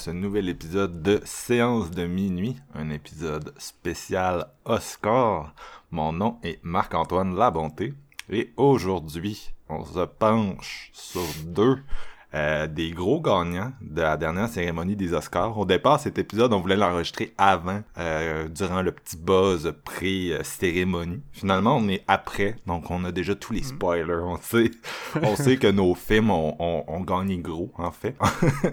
Ce nouvel épisode de Séance de minuit, un épisode spécial Oscar. Mon nom est Marc-Antoine Labonté et aujourd'hui, on se penche sur deux euh, des gros gagnants de la dernière cérémonie des Oscars. Au départ, cet épisode, on voulait l'enregistrer avant, euh, durant le petit buzz pré-cérémonie. Finalement, on est après, donc on a déjà tous les spoilers. On sait, on sait que nos films ont, ont, ont gagné gros, en fait.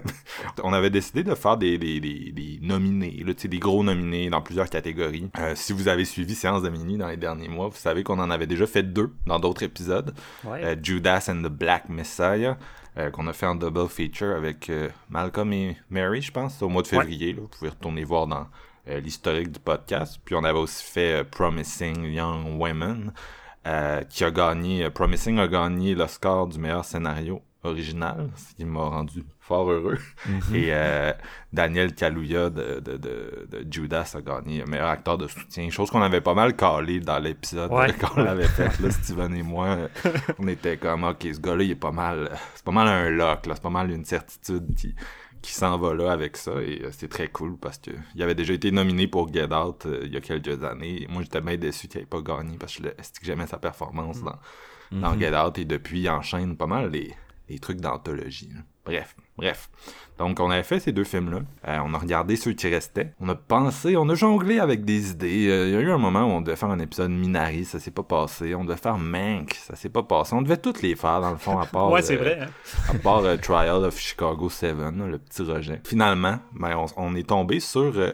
on avait décidé de faire des, des, des, des nominés, là, des gros nominés dans plusieurs catégories. Euh, si vous avez suivi Séance de Mini dans les derniers mois, vous savez qu'on en avait déjà fait deux dans d'autres épisodes. Ouais. Euh, Judas and the Black Messiah, euh, qu'on a fait en double feature avec euh, Malcolm et Mary, je pense, au mois de février. là. Vous pouvez retourner voir dans euh, l'historique du podcast. Puis on avait aussi fait Promising Young Women, qui a gagné, Promising a gagné l'Oscar du meilleur scénario original, ce qui m'a rendu fort heureux. Et euh, Daniel Kaluuya de, de, de, de Judas a gagné meilleur acteur de soutien, chose qu'on avait pas mal calé dans l'épisode Ouais. euh, quand on l'avait fait, là, Steven et moi. on était comme, ok, ce gars-là, il est pas mal, c'est pas mal un lock, là, c'est pas mal une certitude qui, qui s'en va là avec ça, et euh, c'est très cool parce que il avait déjà été nominé pour Get Out euh, il y a quelques années, et moi j'étais bien déçu qu'il ait pas gagné parce que j'aimais sa performance dans, dans Get Out, et depuis il enchaîne pas mal les, les trucs d'anthologie. Bref, bref. Donc, on avait fait ces deux films-là. Euh, on a regardé ceux qui restaient. On a pensé, on a jonglé avec des idées. Euh, Il y a eu un moment où on devait faire un épisode Minari, ça s'est pas passé. On devait faire Mank, ça s'est pas passé. On devait toutes les faire, dans le fond, à part... Ouais, c'est euh, vrai. hein. à part euh, Trial of Chicago 7, là, le petit rejet. Finalement, ben, on, on est tombé sur euh,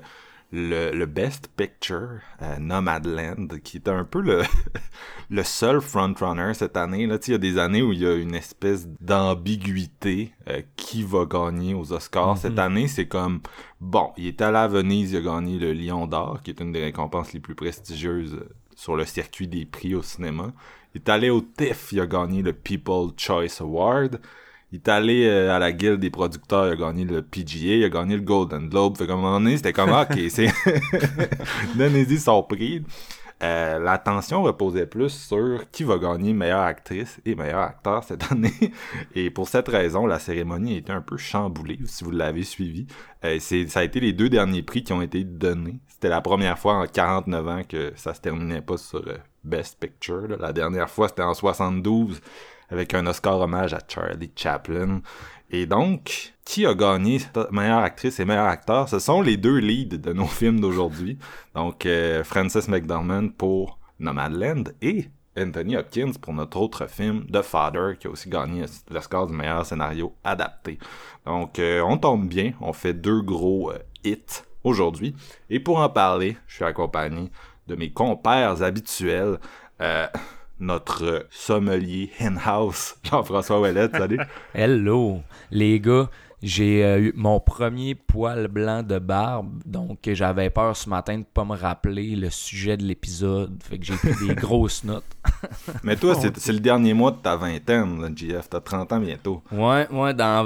le, le Best Picture, euh, Nomadland, qui était un peu le, le seul frontrunner cette année. Là, il y a des années où il y a une espèce d'ambiguïté euh, qui va gagner aux Oscars. Cette année, c'est comme, bon, il est allé à Venise, il a gagné le Lion d'Or, qui est une des récompenses les plus prestigieuses euh, sur le circuit des prix au cinéma. Il est allé au TIFF, il a gagné le People Choice Award. Il est allé euh, à la guilde des producteurs, il a gagné le PGA, il a gagné le Golden Globe. Fait qu'à un moment donné, c'était comme, ok, c'est... Donnez-y son prix. Euh, L'attention reposait plus sur qui va gagner meilleure actrice et meilleur acteur cette année. Et pour cette raison, la cérémonie a été un peu chamboulée, si vous l'avez suivi. Euh, ça a été les deux derniers prix qui ont été donnés. C'était la première fois en 49 ans que ça se terminait pas sur euh, Best Picture. là. La dernière fois, c'était en 72 avec un Oscar hommage à Charlie Chaplin. Et donc, qui a gagné meilleure actrice et meilleur acteur? Ce sont les deux leads de nos films d'aujourd'hui. Donc, euh, Frances McDormand pour Nomadland et Anthony Hopkins pour notre autre film, The Father, qui a aussi gagné l'Oscar du meilleur scénario adapté. Donc, euh, on tombe bien. On fait deux gros euh, hits aujourd'hui. Et pour en parler, je suis accompagné de mes compères habituels. Euh, notre sommelier in-house, Jean-François Ouellette, salut. Hello, les gars. J'ai euh, eu mon premier poil blanc de barbe, donc j'avais peur ce matin de pas me rappeler le sujet de l'épisode. Fait que j'ai pris des grosses notes. Mais toi, c'est c'est le dernier mois de ta vingtaine, là, JF. T'as 30 ans bientôt. Ouais, ouais, dans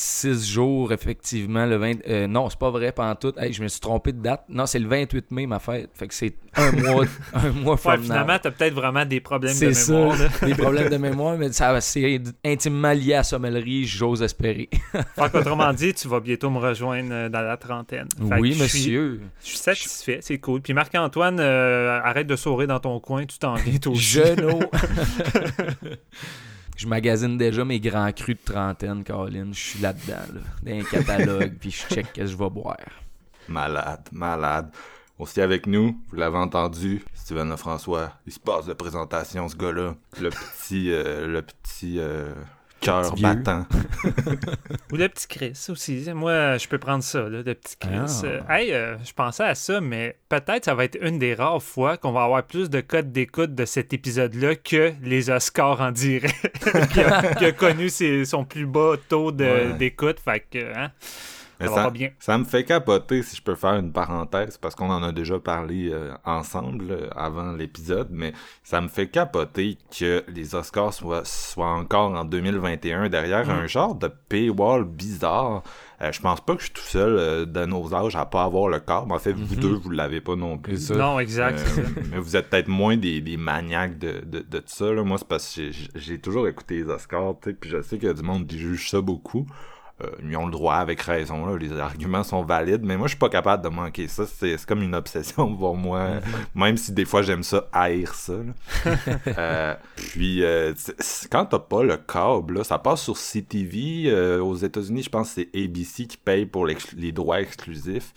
26 jours, effectivement, le 20... euh, non, c'est pas vrai, pantoute. Hey, je me suis trompé de date. Non, c'est le 28 mai, ma fête. Fait que c'est un mois, un mois Ouais, finalement, t'as peut-être vraiment des problèmes de mémoire. là. des problèmes de mémoire, mais ça c'est intimement lié à la sommellerie, j'ose espérer. Fait qu'autrement dit, tu vas bientôt me rejoindre euh, dans la trentaine. Fait oui, suis- monsieur. Je suis satisfait, c'est cool. Puis Marc-Antoine, euh, arrête de sourire dans ton coin, tu t'en viens toi aussi. Je magasine déjà mes grands crus de trentaine, Caroline. Je suis là-dedans, là, dans un catalogue, puis je check que je vais boire. Malade, malade. Aussi avec nous, vous l'avez entendu, Steven Lefrançois. Il se passe de présentation, ce gars-là. Le petit, euh, le petit euh, cœur battant. Ou le petit Chris aussi. Moi, je peux prendre ça, là, le petit Chris. Ah. Euh, hey, euh, je pensais à ça, mais peut-être ça va être une des rares fois qu'on va avoir plus de codes d'écoute de cet épisode-là que les Oscars en direct, qui, a, qui a connu ses- son plus bas taux Ouais. d'écoute. Fait que, hein, Mais ça va ça, pas bien. ça me fait capoter, si je peux faire une parenthèse, parce qu'on en a déjà parlé euh, ensemble euh, avant l'épisode, mais ça me fait capoter que les Oscars soient, soient encore en 2021 derrière Mm. un genre de paywall bizarre. Euh, je pense pas que je suis tout seul euh, de nos âges à pas avoir le corps. Mais en fait, vous Mhm. deux, vous l'avez pas non plus. Ça. Non, exact. Euh, mais vous êtes peut-être moins des, des maniaques de, de, de ça. Là. Moi, c'est parce que j'ai- toujours écouté les Oscars, puis je sais qu'il y a du monde qui juge ça beaucoup. Euh, ils ont le droit avec raison, là. les arguments sont valides, mais moi je suis pas capable de manquer ça. C'est comme une obsession pour moi, même si des fois j'aime ça haïr ça. Euh, puis euh, quand t'as pas le câble, là, ça passe sur CTV. euh, aux États-Unis, je pense que c'est ABC qui paye pour les droits exclusifs.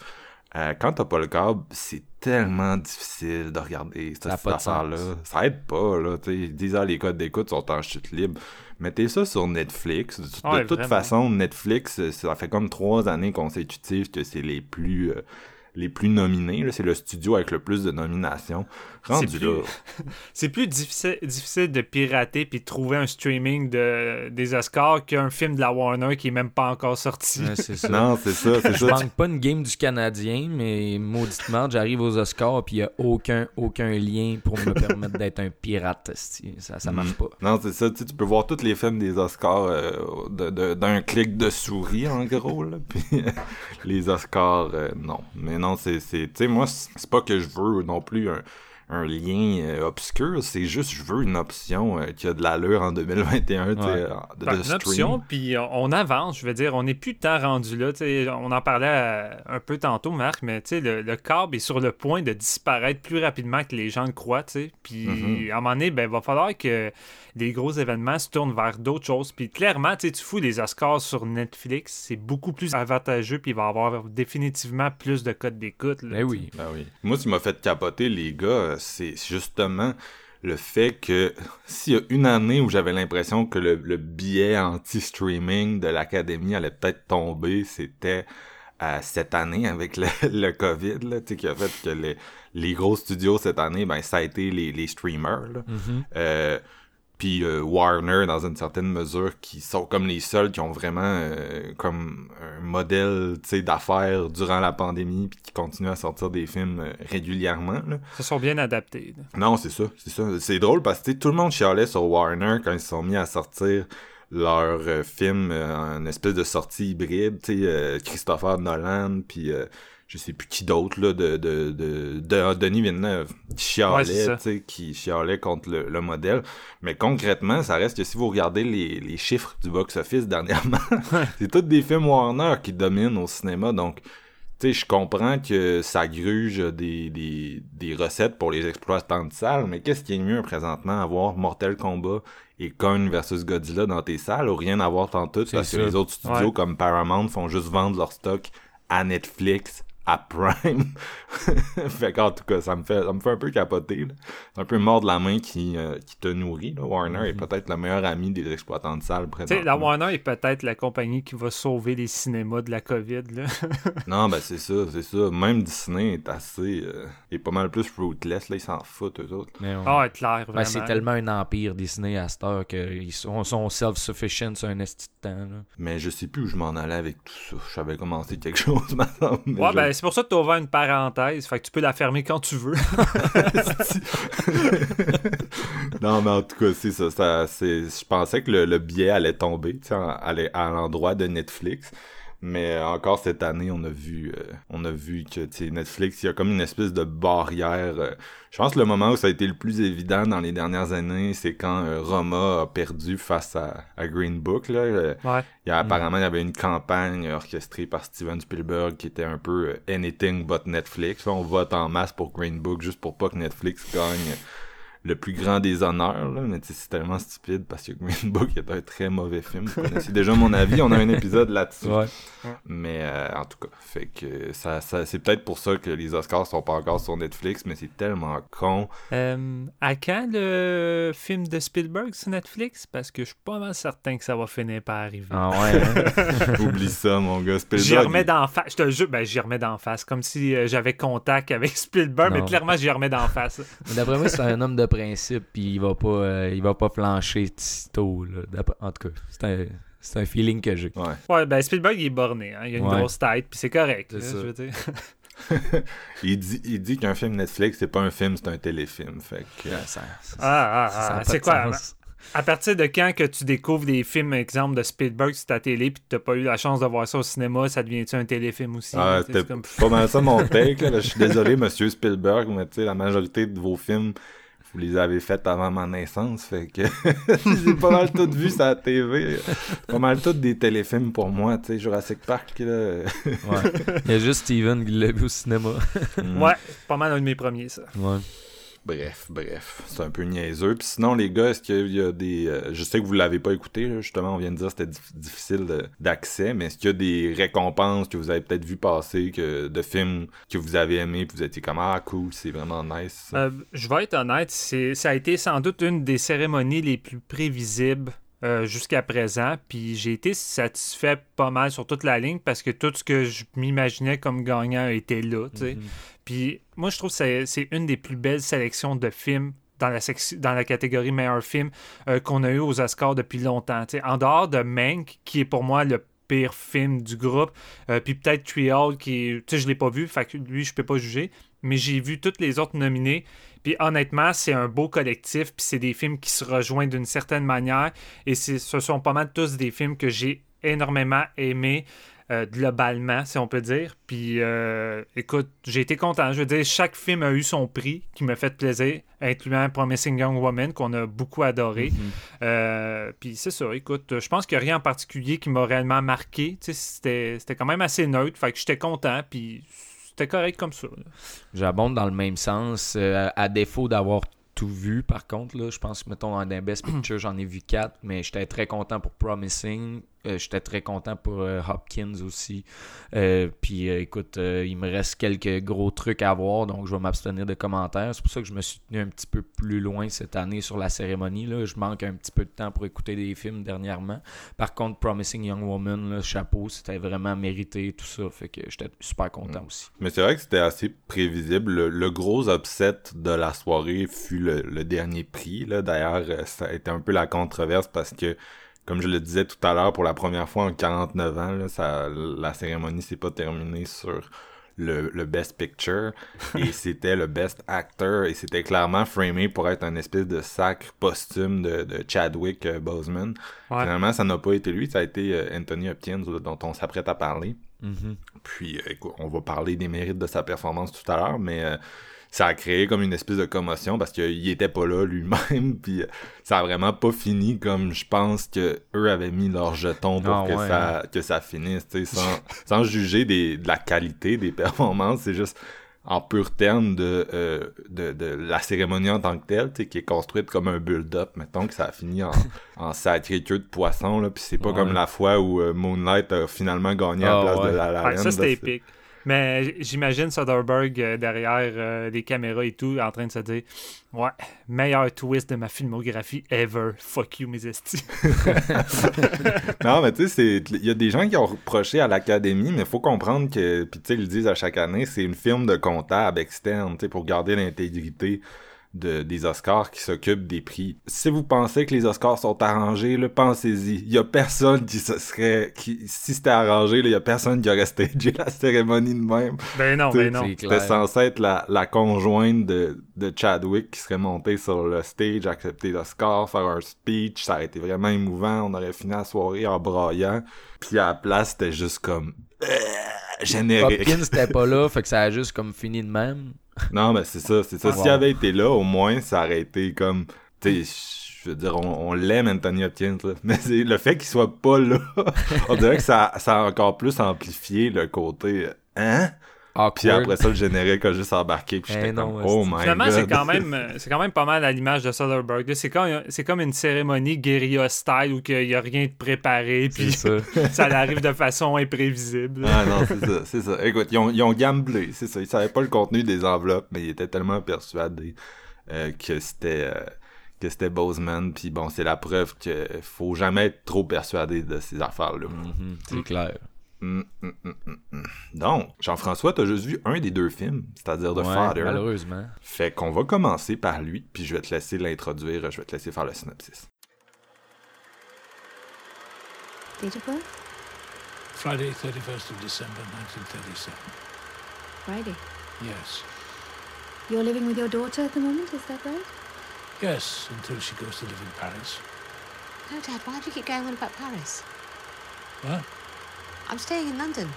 Quand t'as pas le câble, c'est tellement difficile de regarder cette, affaire-là. Ça aide pas, là. tu sais. Ils disent, ah, les codes d'écoute sont en chute libre. Mettez ça sur Netflix. De, toute façon, Netflix, ça fait comme trois années consécutives que c'est les plus... euh, les plus nominés, c'est le studio avec le plus de nominations. Rendu plus- là, C'est plus difficile, difficile de pirater puis de trouver un streaming de, des Oscars qu'un film de la Warner qui est même pas encore sorti. Ouais, c'est ça. non, c'est ça, Je ça. manque pas une game du Canadien, mais mauditement, j'arrive aux Oscars puis il y a aucun, aucun lien pour me permettre d'être un pirate. Ça, ça marche Mm. pas. Non, c'est ça, tu sais, tu peux voir tous les films des Oscars euh, de- de- d'un clic de souris, en gros, là. Puis les Oscars, euh, non. Mais non, c'est, c'est- tu sais, moi, c'est pas que je veux non plus un, un lien euh, obscur, c'est juste je veux une option euh, qui a de l'allure en 2021, tu sais, Ouais. euh, de, Ben, de une stream. option, puis on- avance, je veux dire, on n'est plus tant rendu là. tu sais, On en parlait euh, un peu tantôt, Marc, mais tu sais, le, le câble est sur le point de disparaître plus rapidement que les gens le croient. tu sais. Puis Mhm. à un moment donné, ben, il va falloir que les gros événements se tournent vers d'autres choses. Puis clairement, tu sais, tu fous les Oscars sur Netflix, c'est beaucoup plus avantageux, puis il va y avoir définitivement plus de codes d'écoute. là, Ben tu oui. Ben oui. Moi, ce qui m'a fait capoter, les gars, c'est justement le fait que s'il y a une année où j'avais l'impression que le, le billet anti-streaming de l'Académie allait peut-être tomber, c'était euh, cette année avec le, le COVID, là, qui a fait que les, les gros studios cette année, ben, ça a été les, les streamers, là. Mhm. Euh, puis euh, Warner dans une certaine mesure qui sont comme les seuls qui ont vraiment euh, comme un modèle tu sais d'affaires durant la pandémie puis qui continuent à sortir des films euh, régulièrement là. Ils se sont bien adaptés. là. Non, c'est ça, c'est ça. C'est drôle parce que tout le monde chialait sur Warner quand ils se sont mis à sortir leur film en espèce de sortie hybride, tu sais, Christopher Nolan, puis euh, je sais plus qui d'autre, là, de, de, de, de Denis Villeneuve, qui Ouais, chialait, sais, qui chialait contre le, le modèle. Mais concrètement, ça reste que si vous regardez les, les chiffres du box-office dernièrement, c'est tous des films Warner qui dominent au cinéma, donc tu sais, je comprends que ça gruge des, des, des recettes pour les exploitants de salles, mais qu'est-ce qui est mieux présentement, avoir Mortal Kombat et Kong versus Godzilla dans tes salles ou rien avoir tant tout? C'est parce que les autres studios Ouais. comme Paramount font juste vendre leur stock à Netflix, à Prime. fait qu'en tout cas, ça me fait, ça me fait un peu capoter. là. C'est un peu mort de la main qui, euh, qui te nourrit. là. Warner est peut-être le meilleur ami des exploitants de salles Tu sais, présentement. la Warner est peut-être la compagnie qui va sauver les cinémas de la COVID. Là. Non, ben c'est ça, c'est ça. Même Disney est assez... euh, est pas mal plus fruitless, là, ils s'en foutent, eux autres. Mais on- Ah, ouais, clair, Ben, c'est tellement un empire Disney à cette heure qu'ils sont, sont self-sufficient sur un esti de temps. là. Mais je sais plus où je m'en allais avec tout ça. Je savais commencer quelque chose, maintenant. Ouais, je- ben c'est pour ça que tu as ouvert une parenthèse. Fait que tu peux la fermer quand tu veux. non, mais en tout cas, c'est ça. ça c'est... Je pensais que le, billet allait tomber, tu à l'endroit de Netflix. Mais euh, encore cette année, on a vu, euh, on a vu que Netflix, il y a comme une espèce de barrière. euh, je pense que le moment où ça a été le plus évident dans les dernières années, c'est quand euh, Roma a perdu face à, à Green Book. Là, Euh, Ouais. Il y a, apparemment, il y avait une campagne orchestrée par Steven Spielberg qui était un peu anything but Netflix. On vote en masse pour Green Book juste pour pas que Netflix gagne le plus grand des honneurs, là, mais c'est tellement stupide parce que Green Book est un très mauvais film. Vous connaissez déjà mon avis, on a un épisode là-dessus. Ouais. Mais euh, en tout cas, fait que ça, ça c'est peut-être pour ça que les Oscars sont pas encore sur Netflix, mais c'est tellement con. Euh, à quand le film de Spielberg sur Netflix? Parce que je suis pas mal certain que ça va finir par arriver. Ah ouais, hein? Oublie ça, mon gars. J'y Spielberg, remets d'en face. Je te jure, ben j'y remets d'en face. Comme si euh, j'avais contact avec Spielberg, mais clairement j'y remets d'en face. D'après moi, c'est un homme de principe, puis il va pas, euh, il va pas flancher tôt. Là. En tout cas, c'est un, c'est un feeling que j'ai. Ouais. Ouais, ben Spielberg il est borné. Hein. Il a une Ouais. grosse tête, puis c'est correct. C'est là, ça. je veux dire. Il dit, il dit qu'un film Netflix, c'est pas un film, c'est un téléfilm. Fait que, Ouais, ça- ça- Ah, ah, ah. C'est quoi? sens. À partir de quand que tu découvres des films, exemple, de Spielberg sur ta télé, puis tu n'as pas eu la chance de voir ça au cinéma, ça devient-tu un téléfilm aussi? Ah, c'est comme- pas mal ça mon take. Là. Je suis désolé, monsieur Spielberg, mais tu sais, la majorité de vos films, vous les avez faits avant ma naissance. Fait que j'ai pas mal tout vu sur la TV. Pas mal tout des téléfilms pour moi. Tu sais, Jurassic Park, là. Ouais. Il y a juste Steven qui l'a vu au cinéma. Mm. Ouais, pas mal un de mes premiers, ça. Ouais. Bref, bref, c'est un peu niaiseux. Puis sinon, les gars, est-ce qu'il y a des... euh, je sais que vous l'avez pas écouté, justement, on vient de dire que c'était dif- difficile d'accès, mais est-ce qu'il y a des récompenses que vous avez peut-être vu passer, que, de films que vous avez aimés, puis vous étiez comme « Ah, cool, c'est vraiment nice. Euh, je vais être honnête, c'est, ça a été sans doute une des cérémonies les plus prévisibles euh, jusqu'à présent. Puis j'ai été satisfait pas mal sur toute la ligne parce que tout ce que je m'imaginais comme gagnant était là. Mhm. Puis moi, je trouve que c'est, une des plus belles sélections de films dans la, section- dans la catégorie meilleur film euh, qu'on a eu aux Oscars depuis longtemps. En dehors de Mank, qui est pour moi le pire film du groupe, euh, puis peut-être Treehole, qui tu sais, je l'ai pas vu, fait que lui, je peux pas juger, mais j'ai vu toutes les autres nominés. Puis honnêtement, c'est un beau collectif, puis c'est des films qui se rejoignent d'une certaine manière, et ce sont pas mal tous des films que j'ai énormément aimés. euh, globalement, si on peut dire. Puis, euh, écoute, j'ai été content. Je veux dire, chaque film a eu son prix qui m'a fait plaisir, incluant Promising Young Woman, qu'on a beaucoup adoré. Mhm. Euh, puis c'est ça, écoute, je pense qu'il n'y a rien en particulier qui m'a réellement marqué. Tu sais, C'était c'était quand même assez neutre, fait que j'étais content, puis c'était correct comme ça. J'abonde dans le même sens. euh, à défaut d'avoir tout vu, par contre, là, je pense mettons, dans Best Picture, j'en ai vu quatre, mais j'étais très content pour Promising. Euh, j'étais très content pour euh, Hopkins aussi. Euh, puis, écoute, il me reste quelques gros trucs à voir, donc je vais m'abstenir de commentaires. C'est pour ça que je me suis tenu un petit peu plus loin cette année sur la cérémonie. Là. Je manque un petit peu de temps pour écouter des films dernièrement. Par contre, Promising Young Woman, là, chapeau, c'était vraiment mérité, tout ça. Fait que j'étais super content aussi. Mais c'est vrai que c'était assez prévisible. Le, le gros upset de la soirée fut le, le dernier prix. D'ailleurs, ça a été un peu la controverse parce que, comme je le disais tout à l'heure, pour la première fois en 49 ans, là, ça, la cérémonie s'est pas terminée sur le, le Best Picture et c'était le Best Actor et c'était clairement framé pour être un espèce de sacre posthume de, de Chadwick euh, Boseman. Ouais. Finalement, ça n'a pas été lui, ça a été euh, Anthony Hopkins dont on s'apprête à parler. Mhm. Puis, euh, écoute, on va parler des mérites de sa performance tout à l'heure, mais euh, ça a créé comme une espèce de commotion parce qu'il était pas là lui-même, puis ça a vraiment pas fini comme je pense que eux avaient mis leur jeton pour Ah que, ouais, ça, que ça finisse, tu sais, sans, sans juger des, de la qualité des performances, c'est juste en pur terme de, euh, de, de la cérémonie en tant que telle, tu sais, qui est construite comme un build-up, mettons que ça a fini en, en sacré queue de poisson, là, puis c'est pas Ouais. comme la fois où euh, Moonlight a finalement gagné à Ah la place ouais. de La La Ouais, Land, ça, c'était là, c'est- épique. Mais j'imagine Soderbergh euh, derrière euh, les caméras et tout, en train de se dire Ouais, meilleur twist de ma filmographie ever. Fuck you, mes estis. Non, mais tu sais, il y a des gens qui ont reproché à l'Académie, mais il faut comprendre que, puis tu sais, ils le disent à chaque année, c'est une firme de comptable externe, tu sais, pour garder l'intégrité de, des Oscars qui s'occupent des prix. Si vous pensez que les Oscars sont arrangés, là, pensez-y. Il y a personne qui se serait, qui, si c'était arrangé, là, il y a personne qui aurait stagé la cérémonie de même. ben non, ben non. C'est C'était censé être la, la conjointe de, de Chadwick qui serait montée sur le stage, accepter l'Oscar, faire un speech. Ça aurait été vraiment émouvant. On aurait fini la soirée en braillant. Puis à la place, c'était juste comme... euh, générique. Hopkins c'était pas là, fait que ça a juste comme fini de même. Non, mais c'est ça, c'est ça. Ah, S'il avait été là, au moins, ça aurait été comme... Tu sais, je veux dire, on, on l'aime, Anthony Hopkins, là. Mais le fait qu'il soit pas là, on dirait que ça, ça a encore plus amplifié le côté... Hein? Awkward. Puis après ça, le générique a juste embarqué. Puis Eh j'étais non, comme, oh my Finalement, god. c'est quand même c'est quand même pas mal à l'image de Soderbergh. C'est comme, c'est comme une cérémonie guérilla style où il n'y a rien de préparé, C'est puis ça. ça arrive de façon imprévisible. Ah non, c'est ça, c'est ça. Écoute, ils ont, ils ont gamblé, c'est ça. Ils savaient pas le contenu des enveloppes, mais ils étaient tellement persuadés euh, que c'était euh, que c'était Bozeman. Puis bon, c'est la preuve que faut jamais être trop persuadé de ces affaires-là. Mhm, c'est clair. Hum, hum, hum, hum, hum. Donc, Jean-François, t'as juste vu un des deux films, c'est-à-dire The Ouais, Father. malheureusement. Fait qu'on va commencer par lui, puis je vais te laisser l'introduire, je vais te laisser faire le synopsis. Date of birth? Friday, 31st of December, 1937. Friday? Yes. You're living with your daughter at the moment, is that right? Yes, until she goes to live in Paris. No, Dad, why do you keep going on about Paris? What? I'm staying in London.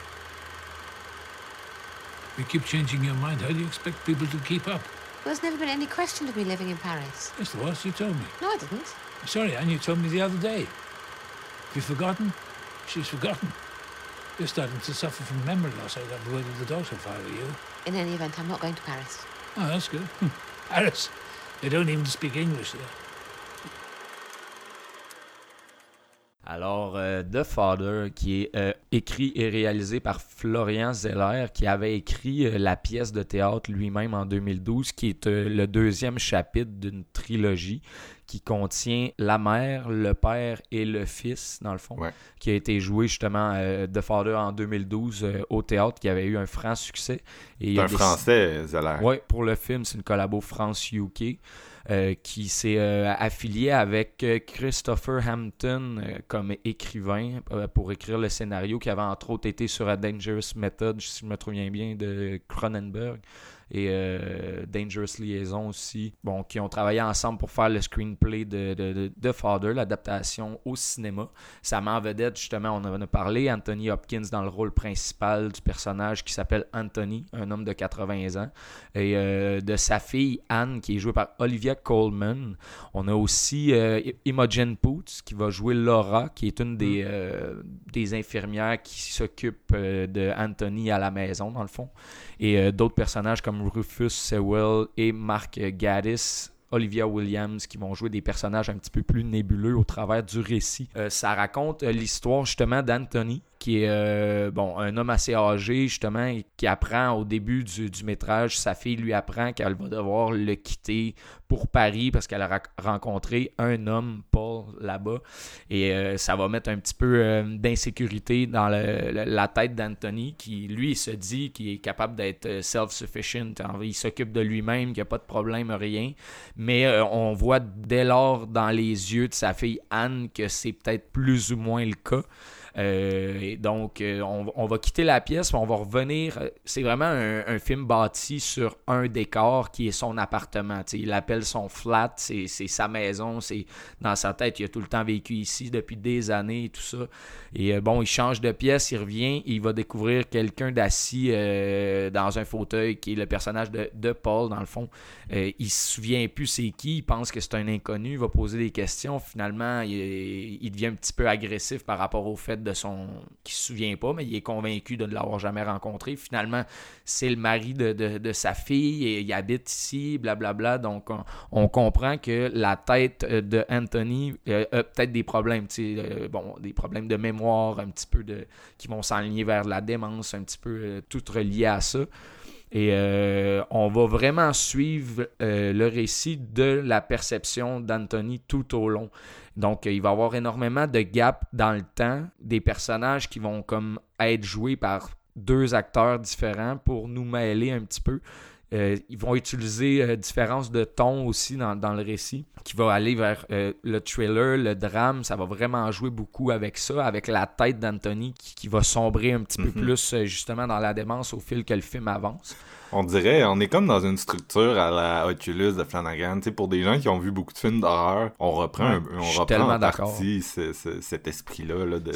You keep changing your mind. How do you expect people to keep up? Well, there's never been any question of me living in Paris. Yes, there was. You told me. No, I didn't. Sorry, Anne, you told me the other day. Have you forgotten? She's forgotten. You're starting to suffer from memory loss. I'd have a word with the doctor if I were you. In any event, I'm not going to Paris. Oh, that's good. Paris. They don't even speak English there. Alors, euh, The Father, qui est euh, écrit et réalisé par Florian Zeller, qui avait écrit euh, la pièce de théâtre lui-même en 2012, qui est le deuxième chapitre d'une trilogie qui contient la mère, le père et le fils, dans le fond, Ouais. qui a été joué justement The Father en 2012 euh, au théâtre, qui avait eu un franc succès. Et un français, Zeller. oui, pour le film, c'est une collabo France-UK euh, qui s'est euh, affilié avec euh, Christopher Hampton comme écrivain pour écrire le scénario qui avait entre autres été sur A Dangerous Method, si je me souviens bien, de Cronenberg et euh, Dangerous Liaison aussi, bon, qui ont travaillé ensemble pour faire le screenplay de, de, de, de Father, l'adaptation au cinéma. Ça met en vedette, justement, on en a parlé, Anthony Hopkins dans le rôle principal du personnage qui s'appelle Anthony, un homme de 80 ans, et euh, de sa fille Anne, qui est jouée par Olivia Colman. On a aussi euh, Imogen Poots, qui va jouer Laura, qui est une des, euh, des infirmières qui s'occupe de Anthony à la maison, dans le fond. Et euh, d'autres personnages comme Rufus Sewell et Mark Gaddis. Olivia Williams qui vont jouer des personnages un petit peu plus nébuleux au travers du récit. Euh, ça raconte euh, l'histoire justement d'Anthony, qui est euh, un homme assez âgé justement, qui apprend au début du, métrage, sa fille lui apprend qu'elle va devoir le quitter pour Paris parce qu'elle a rencontré un homme, Paul, là-bas. Et euh, ça va mettre un petit peu euh, d'insécurité dans la tête d'Anthony, qui lui se dit qu'il est capable d'être self-sufficient. En- Il s'occupe de lui-même, qu'il n'y a pas de problème, rien. Mais on voit dès lors dans les yeux de sa fille Anne que c'est peut-être plus ou moins le cas. Euh, donc, euh, on, va quitter la pièce, mais on va revenir. euh, C'est vraiment un, film bâti sur un décor qui est son appartement. Tu sais, il appelle son flat, c'est sa maison, c'est dans sa tête, il a tout le temps vécu ici depuis des années et tout ça. Et bon, il change de pièce, il revient, il va découvrir quelqu'un d'assis dans un fauteuil qui est le personnage de, Paul, dans le fond. Euh, il se souvient plus c'est qui, il pense que c'est un inconnu, il va poser des questions. Finalement, il devient un petit peu agressif par rapport au fait de son. qu'il se souvient pas, mais il est convaincu de ne l'avoir jamais rencontré. Finalement, c'est le mari de, de- sa fille et il habite ici, blablabla. Donc, on, comprend que la tête euh, de Anthony euh, a peut-être des problèmes, euh, bon, des problèmes de mémoire, un petit peu de. qui vont s'enligner vers la démence, un petit peu euh, tout relié à ça. Et euh, on va vraiment suivre euh, le récit de la perception d'Anthony tout au long. Donc, il va y avoir énormément de gaps dans le temps, des personnages qui vont comme être joués par deux acteurs différents pour nous mêler un petit peu. Euh, ils vont utiliser euh, différence de ton aussi dans, dans le récit, qui va aller vers euh, le thriller, le drame. Ça va vraiment jouer beaucoup avec ça, avec la tête d'Anthony qui, qui va sombrer un petit peu Mhm. plus euh, justement dans la démence au fil que le film avance. On dirait, on est comme dans une structure à la Oculus de Flanagan. Tu sais, pour des gens qui ont vu beaucoup de films d'horreur, on reprend, un- on reprend tellement en d'accord. partie ce- ce- cet esprit-là là, de,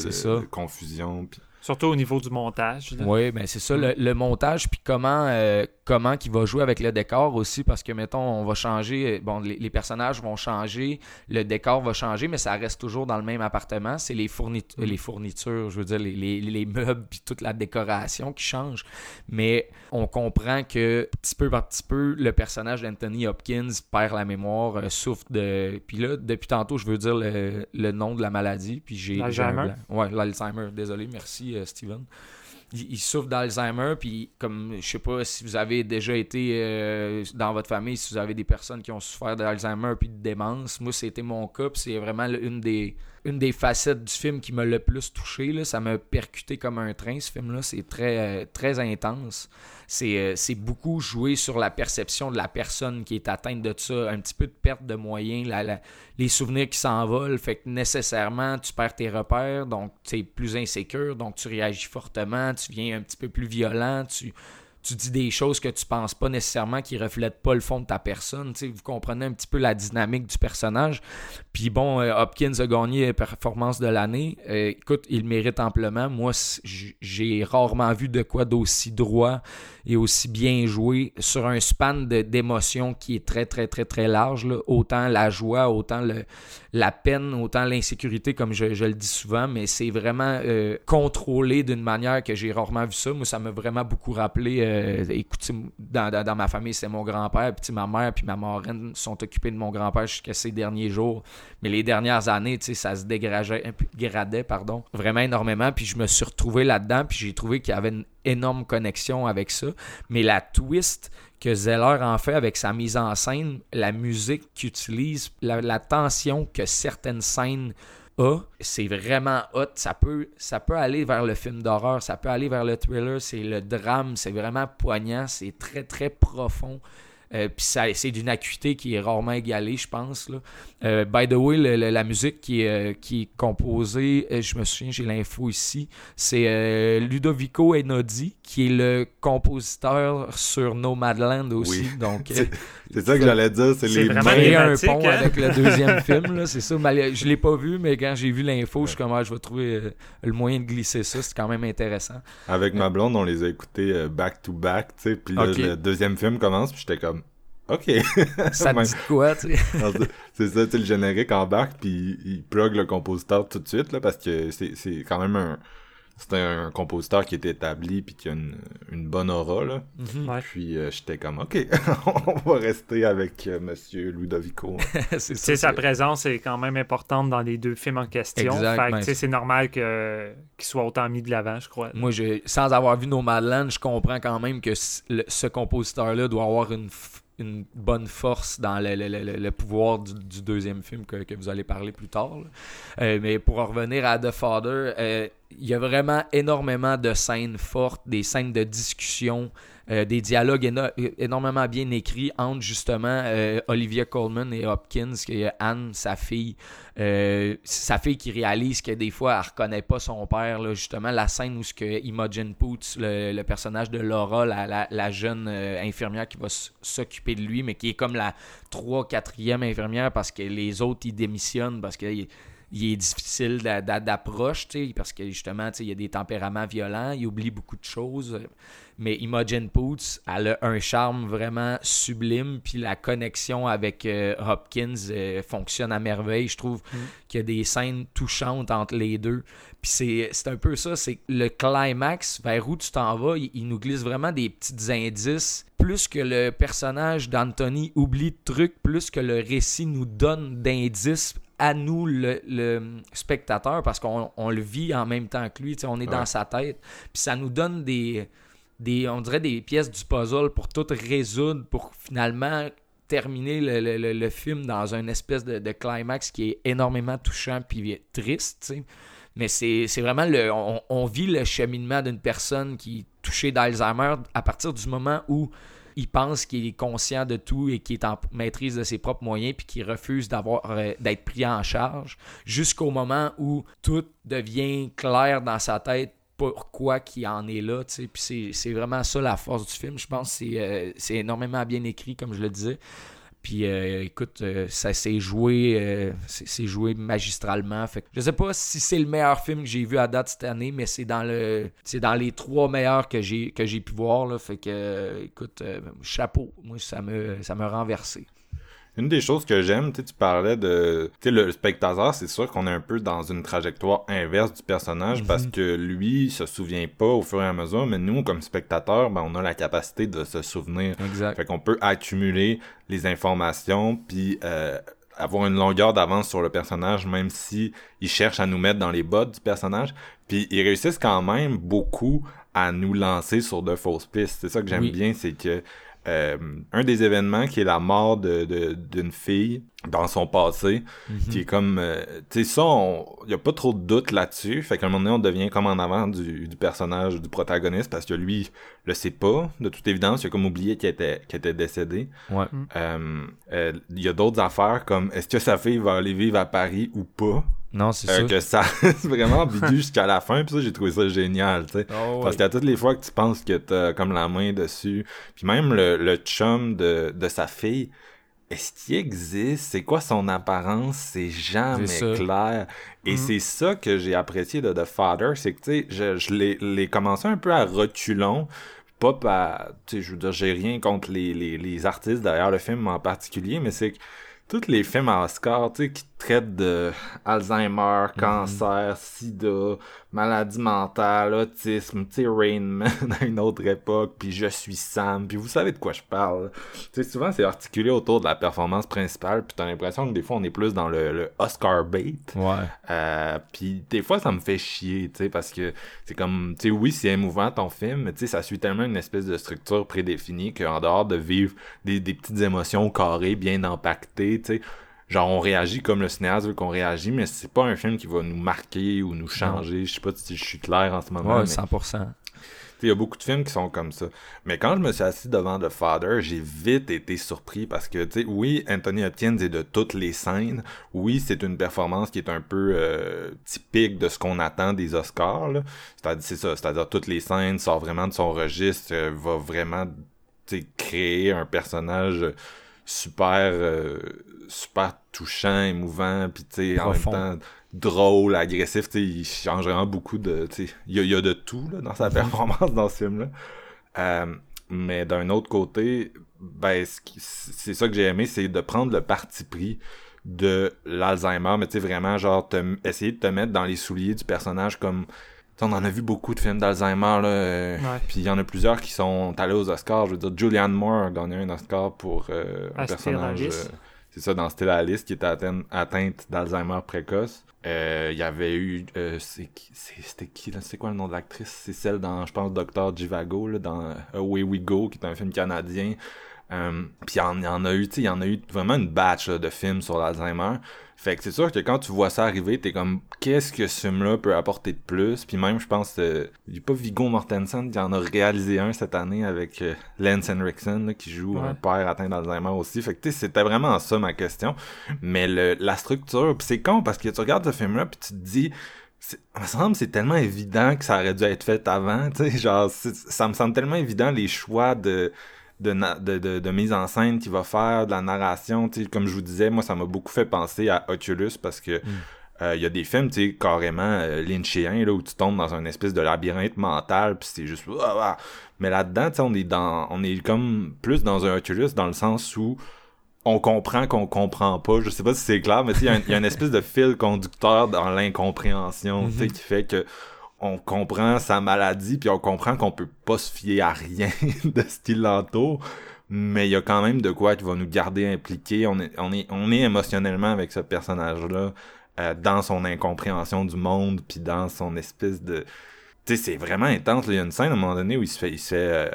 confusion. Surtout au niveau du montage. là. Oui, ben c'est ça, le, le montage, puis comment, euh, comment qu'il va jouer avec le décor aussi, parce que, mettons, on va changer, euh, bon, les, les personnages vont changer, le décor va changer, mais ça reste toujours dans le même appartement. C'est les, fournit- Mm. les fournitures, je veux dire, les, les- les meubles, puis toute la décoration qui change. Mais on comprend que, petit peu par petit peu, le personnage d'Anthony Hopkins perd la mémoire, euh, souffre de... Puis là, depuis tantôt, je veux dire le, le nom de la maladie, puis j'ai... L'Alzheimer? Ouais, l'Alzheimer. Désolé, merci, euh, Steven il, il souffre d'Alzheimer, puis comme je sais pas si vous avez déjà été euh, dans votre famille, si vous avez des personnes qui ont souffert d'Alzheimer puis de démence, moi c'était mon cas, c'est vraiment une des une des facettes du film qui m'a le plus touché. Là. Ça m'a percuté comme un train, ce film-là. C'est très, euh, très intense. C'est euh, c'est beaucoup joué sur la perception de la personne qui est atteinte de ça. Un petit peu de perte de moyens, la- les souvenirs qui s'envolent. Fait que nécessairement, tu perds tes repères, donc tu es plus insécure, donc tu réagis fortement, tu viens un petit peu plus violent, tu, tu dis des choses que tu penses pas nécessairement qui reflètent pas le fond de ta personne. Tu sais, vous comprenez un petit peu la dynamique du personnage. Puis bon, euh, Hopkins a gagné performance de l'année. Euh, écoute, il mérite amplement. Moi, j'ai rarement vu de quoi d'aussi droit et aussi bien joué sur un span d'émotions qui est très, très, très, très large. là. Autant la joie, autant le, la peine, autant l'insécurité, comme je, je le dis souvent, mais c'est vraiment euh, contrôlé d'une manière que j'ai rarement vu ça. Moi, ça m'a vraiment beaucoup rappelé. Euh, dans, ma famille, c'est mon grand-père, puis ma mère puis ma marraine sont occupés de mon grand-père jusqu'à ces derniers jours. Mais les dernières années, ça se dégradait, dégradait, pardon, vraiment énormément. Puis je me suis retrouvé là-dedans, puis j'ai trouvé qu'il y avait une énorme connexion avec ça. Mais la twist que Zeller en fait avec sa mise en scène, la musique qu'il utilise, la, la tension que certaines scènes c'est vraiment hot. Ça peut, ça peut aller vers le film d'horreur, ça peut aller vers le thriller, c'est le drame, c'est vraiment poignant, c'est très très profond. Euh, Puis ça- c'est d'une acuité qui est rarement égalée, je pense. Là. Euh, by the way, le- le- la musique qui est, euh, qui est composée, je me souviens, j'ai l'info ici, c'est euh, Ludovico Einaudi, qui est le compositeur sur Nomadland aussi. Oui. Donc, C'est- C'est ça que j'allais dire, c'est C'est les créer un pont hein? avec le deuxième film, là, c'est ça. Mais je l'ai pas vu, mais quand j'ai vu l'info, je suis comme, ah, je vais trouver euh, le moyen de glisser ça. C'est quand même intéressant. Avec ma blonde, on les a écoutés euh, back to back, tu sais, puis le deuxième film commence, puis j'étais comme, ok. Ça te dit quoi, tu sais? C'est- ça, tu sais, le générique embarque, puis il plug le compositeur tout de suite, là, parce que c'est c'est quand même un... C'est un compositeur qui est établi, puis qui a une, une bonne aura, là. Ouais. Puis euh, j'étais comme, ok, on va rester avec euh, Monsieur Ludovico. c'est Tu sais, ça. sa présence est quand même importante dans les deux films en question. Exact, Fait que, ben, tu sais, c'est normal que- qu'il soit autant mis de l'avant, je crois. Moi, je, sans avoir vu Nomadland, je comprends quand même que le- ce compositeur-là doit avoir une, f- une bonne force dans le, le- le- le pouvoir du, deuxième film que, vous allez parler plus tard. Euh, mais pour en revenir à The Father, euh, il y a vraiment énormément de scènes fortes, des scènes de discussion, euh, des dialogues éno- énormément bien écrits entre justement euh, Olivia Colman et Hopkins, Anne, sa fille. Euh, sa fille qui réalise que des fois elle reconnaît pas son père justement la scène où ce que Imogen Poots le, personnage de Laura la, jeune infirmière qui va s'occuper de lui mais qui est comme la 3 4e infirmière parce que les autres ils démissionnent parce qu'il il est difficile d'a- d'a- d'approche parce que justement il y a des tempéraments violents il oublie beaucoup de choses mais Imogen Poots, elle a un charme vraiment sublime, puis la connexion avec euh, Hopkins euh, fonctionne à merveille. Je trouve qu'il y a des scènes touchantes entre les deux. Puis c'est c'est un peu ça, c'est le climax, vers où tu t'en vas, il, il nous glisse vraiment des petits indices. Plus que le personnage d'Anthony oublie de trucs, plus que le récit nous donne d'indices à nous, le, le spectateur, parce qu'on on le vit en même temps que lui, on est dans Ouais. sa tête. Puis ça nous donne des des, on dirait des pièces du puzzle pour tout résoudre, pour finalement terminer le, le- le- le film dans une espèce de, de climax qui est énormément touchant puis triste. Mais c'est c'est vraiment le. On, on vit le cheminement d'une personne qui est touchée d'Alzheimer à partir du moment où il pense qu'il est conscient de tout et qu'il est en maîtrise de ses propres moyens puis qu'il refuse d'avoir euh, d'être pris en charge jusqu'au moment où tout devient clair dans sa tête pourquoi qu'il en est là, tu sais. Puis c'est- vraiment ça la force du film. Je pense euh, c'est énormément bien écrit, comme je le disais. Puis euh, écoute, euh, ça s'est joué, euh, joué magistralement. Fait que je sais pas si c'est le meilleur film que j'ai vu à date cette année, mais c'est dans le, c'est dans les trois meilleurs que j'ai que j'ai pu voir là. Fait que, euh, écoute, euh, chapeau, moi ça me, ça me renversé. Une des choses que j'aime, tu parlais de... Tu sais, le spectateur, c'est sûr qu'on est un peu dans une trajectoire inverse du personnage parce que lui, il se souvient pas au fur et à mesure, mais nous, comme spectateurs, ben, on a la capacité de se souvenir. Exact. Fait qu'on peut accumuler les informations, puis euh, avoir une longueur d'avance sur le personnage, même si ils cherchent à nous mettre dans les bottes du personnage. Puis ils réussissent quand même beaucoup à nous lancer sur de fausses pistes. C'est ça que j'aime Oui. bien, c'est que euh, un des événements qui est la mort de d'une fille dans son passé, qui est comme, euh, tu sais, ça, il y a pas trop de doute là-dessus. Fait qu'à un moment donné, on devient comme en avant du, du personnage, du protagoniste, parce que lui, le sait pas, de toute évidence, il a comme oublié qu'il était, était décédé. Ouais. Euh, Il y a d'autres affaires comme, est-ce que sa fille va aller vivre à Paris ou pas? Non, c'est Euh, que ça, c'est vraiment ambigu jusqu'à la fin, puis ça, j'ai trouvé ça génial, tu sais. Ah ouais. Parce qu'à toutes les fois que tu penses que t'as comme la main dessus, puis même le, le chum de, de sa fille, est-ce qu'il existe? C'est quoi son apparence? C'est jamais clair. Et c'est ça que j'ai apprécié de The Father, c'est que, tu sais, je, je l'ai- commencé un peu à reculons, pas par, tu sais, je veux dire, j'ai rien contre les, les, les artistes derrière le film en particulier, mais c'est que tous les films à Oscar, tu sais, qui traitent de Alzheimer, cancer, sida, maladie mentale, autisme, tu sais, Rain Man à une autre époque, puis Je suis Sam, puis vous savez de quoi je parle. Tu sais, souvent, c'est articulé autour de la performance principale, puis t'as l'impression que des fois, on est plus dans le, le Oscar bait. Ouais. Euh, puis des fois ça me fait chier, tu sais, parce que c'est comme, tu sais, oui, c'est émouvant ton film, mais tu sais, ça suit tellement une espèce de structure prédéfinie qu'en dehors de vivre des, des petites émotions carrées, bien empaquetées, tu sais, genre on réagit comme le cinéaste veut qu'on réagit, mais c'est pas un film qui va nous marquer ou nous changer. Je sais pas si je suis clair en ce moment. Ouais, mais- 100%. il y a beaucoup de films qui sont comme ça. Mais quand je me suis assis devant The Father, j'ai vite été surpris parce que, tu sais, oui, Anthony Hopkins est de toutes les scènes. Oui, c'est une performance qui est un peu euh, typique de ce qu'on attend des Oscars. là. C'est-à-dire, c'est ça, c'est-à-dire toutes les scènes sort vraiment de son registre, euh, va vraiment, créer un personnage super, euh, super touchant, émouvant, puis tu sais, en même temps drôle, agressif, tu sais, il change vraiment beaucoup de, tu sais, il y y a de tout là, dans sa performance dans ce film-là. Euh, mais d'un autre côté, ben, c'est ça que j'ai aimé, c'est de prendre le parti pris de l'Alzheimer, mais tu sais, vraiment, genre, te- essayer de te mettre dans les souliers du personnage comme... On en a vu beaucoup de films d'Alzheimer, là. euh. Puis il y en a plusieurs qui sont allés aux Oscars. Je veux dire, Julianne Moore a gagné un Oscar pour euh, un personnage... Euh, c'est ça, dans Still Alice, qui était atteinte, atteinte d'Alzheimer précoce. Euh, Il y avait eu... euh, C'était qui, là? C'est quoi le nom de l'actrice? C'est celle dans, je pense, Docteur Jivago, là, dans Away We Go, qui est un film canadien. Euh, puis il y en, a eu, tu sais, il y en a eu vraiment une batch là, de films sur l'Alzheimer. Fait que c'est sûr que quand tu vois ça arriver, t'es comme, qu'est-ce que ce film-là peut apporter de plus? Puis même, je pense, euh, il y a pas Viggo Mortensen qui en a réalisé un cette année avec euh, Lance Henriksen, là, qui joue Ouais. un père atteint d'Alzheimer aussi. Fait que, tu sais, c'était vraiment ça ma question. Mais le, la structure, puis c'est con parce que tu regardes ce film-là, puis tu te dis, me semble c'est tellement évident que ça aurait dû être fait avant, tu sais, genre, ça me semble tellement évident les choix de, de, de, de, de mise en scène qu'il va faire, de la narration, comme je vous disais, moi, ça m'a beaucoup fait penser à Oculus parce que euh, il y a des films, tu sais, carrément euh, lynchéens, là, où tu tombes dans un espèce de labyrinthe mental, puis c'est juste... Mais là-dedans, tu sais, on est dans... On est comme plus dans un Oculus, dans le sens où on comprend qu'on comprend pas. Je sais pas si c'est clair, mais il y y, a une espèce de fil conducteur dans l'incompréhension, tu sais, qui fait que on comprend sa maladie, puis on comprend qu'on peut pas se fier à rien de ce qui l'entoure, mais il y a quand même de quoi qui va nous garder impliqués. On est, on est, on est émotionnellement avec ce personnage-là, euh, dans son incompréhension du monde, puis dans son espèce de... Tu sais, c'est vraiment intense. là. Il y a une scène à un moment donné où il se fait, il se fait euh,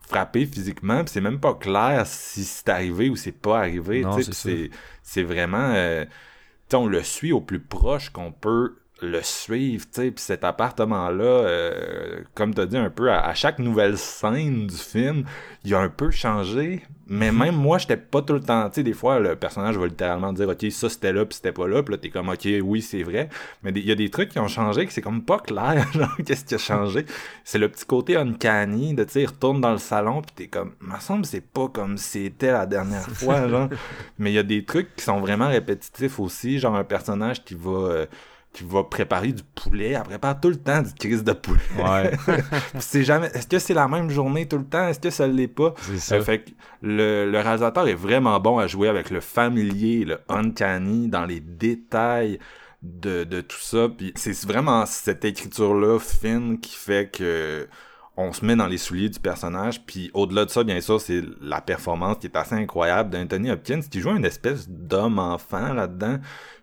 frapper physiquement, puis c'est même pas clair si c'est arrivé ou c'est pas arrivé. Non, tu sais, c'est puis c'est c'est vraiment... euh, tu sais, on le suit au plus proche qu'on peut le suivre, tu sais, puis cet appartement-là, euh, comme t'as dit un peu, à, à chaque nouvelle scène du film, il a un peu changé, mais même moi, j'étais pas tout le temps, tu sais, des fois, le personnage va littéralement dire, ok, ça c'était là, puis c'était pas là, puis là, t'es comme, ok, oui, c'est vrai, mais il y a des trucs qui ont changé, que c'est comme pas clair, genre, qu'est-ce qui a changé, c'est le petit côté uncanny, de, tu sais, il retourne dans le salon, puis t'es comme, me semble c'est pas comme c'était la dernière fois, genre, mais il y a des trucs qui sont vraiment répétitifs aussi, genre un personnage qui va... euh, qui va préparer du poulet, elle prépare tout le temps du crise de poulet. Ouais, c'est jamais. Est-ce que c'est la même journée tout le temps? Est-ce que ça l'est pas? c'est ça. Euh, fait que le, le réalisateur est vraiment bon à jouer avec le familier, le uncanny, dans les détails de, de tout ça. Puis c'est vraiment cette écriture-là fine qui fait que on se met dans les souliers du personnage. Puis au-delà de ça, bien sûr, c'est la performance qui est assez incroyable d'Anthony Hopkins qui joue une espèce d'homme-enfant là-dedans.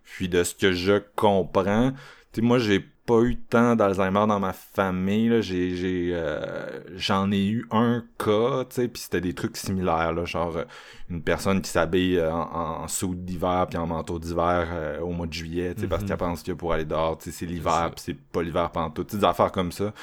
Puis de ce que je comprends, tu sais, moi j'ai pas eu tant d'Alzheimer dans ma famille là. J'ai j'ai euh, j'en ai eu un cas tu sais puis c'était des trucs similaires là. Genre euh, une personne qui s'habille euh, en, en soude d'hiver puis en manteau d'hiver euh, au mois de juillet tu sais parce Mhm. qu'elle pense que pour aller dehors tu sais c'est l'hiver puis c'est pas l'hiver pantoute des affaires comme ça.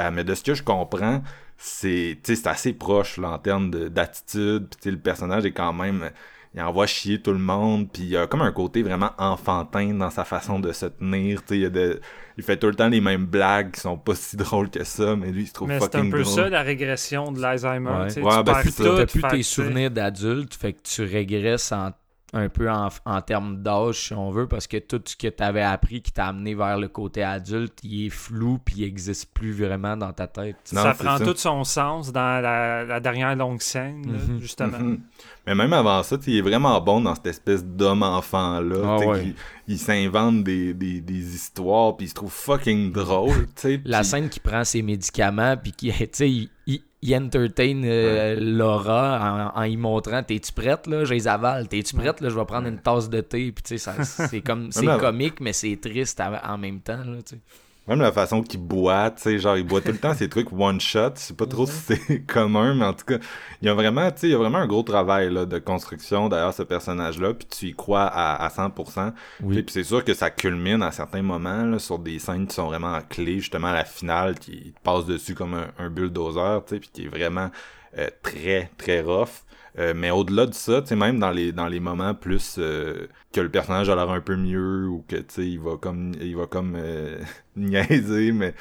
Euh, mais de ce que je comprends c'est tu sais c'est assez proche là en termes de- d'attitude puis le personnage est quand même il envoie chier tout le monde puis il y a comme un côté vraiment enfantin dans sa façon de se tenir tu sais il y a de il fait tout le temps les mêmes blagues qui sont pas si drôles que ça mais lui il se trouve Mais c'est fucking un peu drôle ça la régression de l'Alzheimer. Ouais. tu sais, Ouais, tu ben, perds c'est ça. tout, T'as plus tes souvenirs d'adulte, fait que tu régresses en- un peu en, en termes d'âge, si on veut, parce que tout ce que tu avais appris qui t'a amené vers le côté adulte, il est flou puis il existe plus vraiment dans ta tête. Non, ça c'est prend ça. tout son sens dans la, la dernière longue scène, là, Mhm. justement. Mhm. Mais même avant ça, il est vraiment bon dans cette espèce d'homme-enfant-là. Ah tu sais, ouais. qui- Il s'invente des, des, des histoires, puis il se trouve fucking drôle. tu sais, La scène qui prend ses médicaments puis qui, il, il- il entertain euh, Laura en, en y montrant T'es-tu prête, là? Je les avale. T'es-tu prête, là? Je vais prendre une tasse de thé. Puis, tu sais, c'est comme. C'est comique, mais c'est triste en, en même temps, là, tu sais. Même la façon qu'il boit, tu sais, genre, il boit tout le temps ces trucs one shot. Je sais pas trop si c'est commun, mais en tout cas, il y a vraiment, tu sais, il y a vraiment un gros travail, là, de construction derrière ce personnage-là, puis tu y crois à, à 100%. Oui. Puis c'est sûr que ça culmine à certains moments, là, sur des scènes qui sont vraiment clés, justement, à la finale, qui te passe dessus comme un, un bulldozer, tu sais, puis qui est vraiment euh, très, très rough. Euh, mais au-delà de ça, tu même dans les dans les moments plus euh, que le personnage a l'air un peu mieux ou que tu sais il va comme il va comme euh, niaiser, mais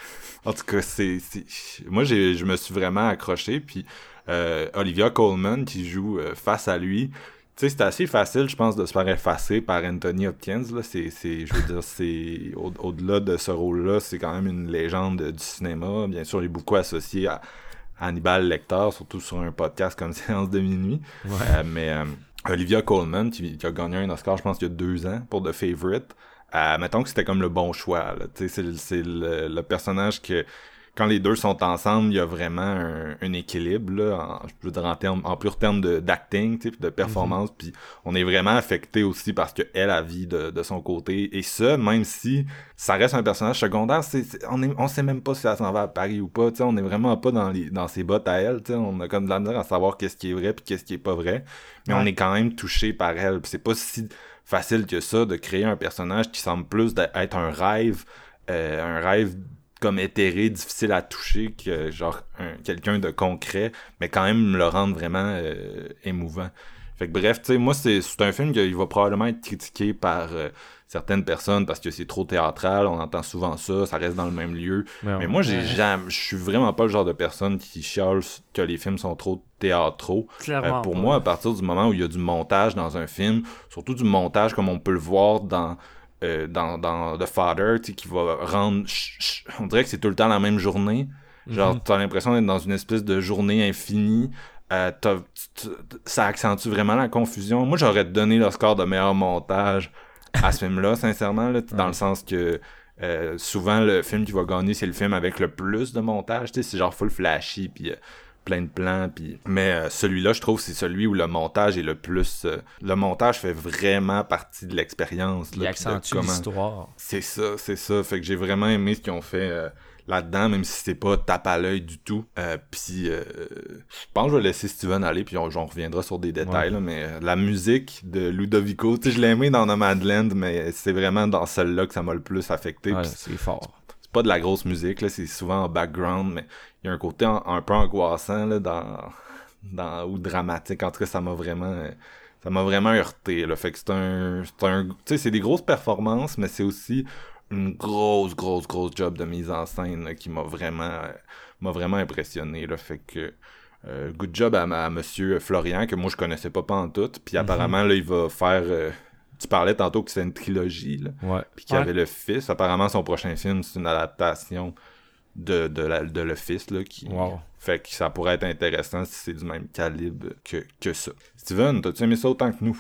en tout cas c'est moi je me suis vraiment accroché puis euh, Olivia Colman qui joue face à lui. Tu sais, c'est assez facile, je pense, de se faire effacer par Anthony Hopkins. Là. C'est, je veux dire, c'est au- au-delà de ce rôle-là, c'est quand même une légende du cinéma. Bien sûr, il est beaucoup associé à Hannibal Lecter, surtout sur un podcast comme Séance de minuit. Euh, mais euh, Olivia Colman, qui, qui a gagné un Oscar, je pense, il y a deux ans pour The Favorite, euh, mettons que c'était comme le bon choix. c'est le, le personnage que, quand les deux sont ensemble, il y a vraiment un, un équilibre, là, en, je veux dire, en, termes, en pur terme de, d'acting, puis de performance. Puis on est vraiment affecté aussi parce que elle a vie de, de son côté. Et ça, même si ça reste un personnage secondaire, c'est, on, est, on sait même pas si elle s'en va à Paris ou pas. On est vraiment pas dans, les, dans ses bottes à elle. On a comme de la misère à savoir qu'est-ce qui est vrai puis qu'est-ce qui est pas vrai. Mais Ouais. on est quand même touché par elle. C'est pas si facile que ça de créer un personnage qui semble plus d'être un rêve, euh, un rêve comme éthéré, difficile à toucher, que genre un- quelqu'un de concret, mais quand même le rendre vraiment euh, émouvant. Fait que bref, tu sais, moi c'est un film qui va probablement être critiqué par euh, certaines personnes parce que c'est trop théâtral, on entend souvent ça, ça reste dans le même lieu. Mais moi j'ai jamais, je suis vraiment pas le genre de personne qui chiale que les films sont trop théâtraux. Euh, pour moi, à partir du moment où il y a du montage dans un film, surtout du montage comme on peut le voir dans euh, dans, dans The Father, qui va rendre... on dirait que c'est tout le temps la même journée. Genre, t'as l'impression d'être dans une espèce de journée infinie. Euh, ça accentue vraiment la confusion. Moi, j'aurais donné le score de meilleur montage à ce film-là, sincèrement, là, dans le sens que euh, souvent, le film qui va gagner, c'est le film avec le plus de montage. tu sais, C'est genre full flashy, puis euh, plein de plans. Puis... Mais euh, celui-là, je trouve, c'est celui où le montage est le plus... euh, le montage fait vraiment partie de l'expérience. Il accentue comment- l'histoire. c'est ça, c'est ça. Fait que j'ai vraiment aimé ce qu'ils ont fait euh, là-dedans, même si c'est pas tape à l'œil du tout. Euh, puis euh, je pense que je vais laisser Steven aller, puis on, on reviendra sur des détails, là, mais euh, la musique de Ludovico, tu sais, je l'ai aimé dans Nomadland, mais c'est vraiment dans celle-là que ça m'a le plus affecté. Ouais, c'est fort. c'est pas de la grosse musique, là, c'est souvent en background, mais il y a un côté un peu angoissant, là, dans, dans, ou dramatique. En tout cas, ça m'a vraiment, ça m'a vraiment heurté, là. Fait que c'est un, c'est un, tu sais, c'est des grosses performances, mais c'est aussi une grosse, grosse, grosse job de mise en scène, là, qui m'a vraiment, euh, m'a vraiment impressionné, là. Fait que, euh, good job à, à monsieur Florian, que moi je connaissais pas pas en tout. Puis apparemment, là, il va faire, euh, tu parlais tantôt que c'est une trilogie, là Ouais. puis qu'il y Ouais. avait le fils. Apparemment, son prochain film, c'est une adaptation de, de, la- de le fils, là, qui... Wow. Fait que ça pourrait être intéressant si c'est du même calibre que, que ça. Steven, t'as-tu aimé ça autant que nous?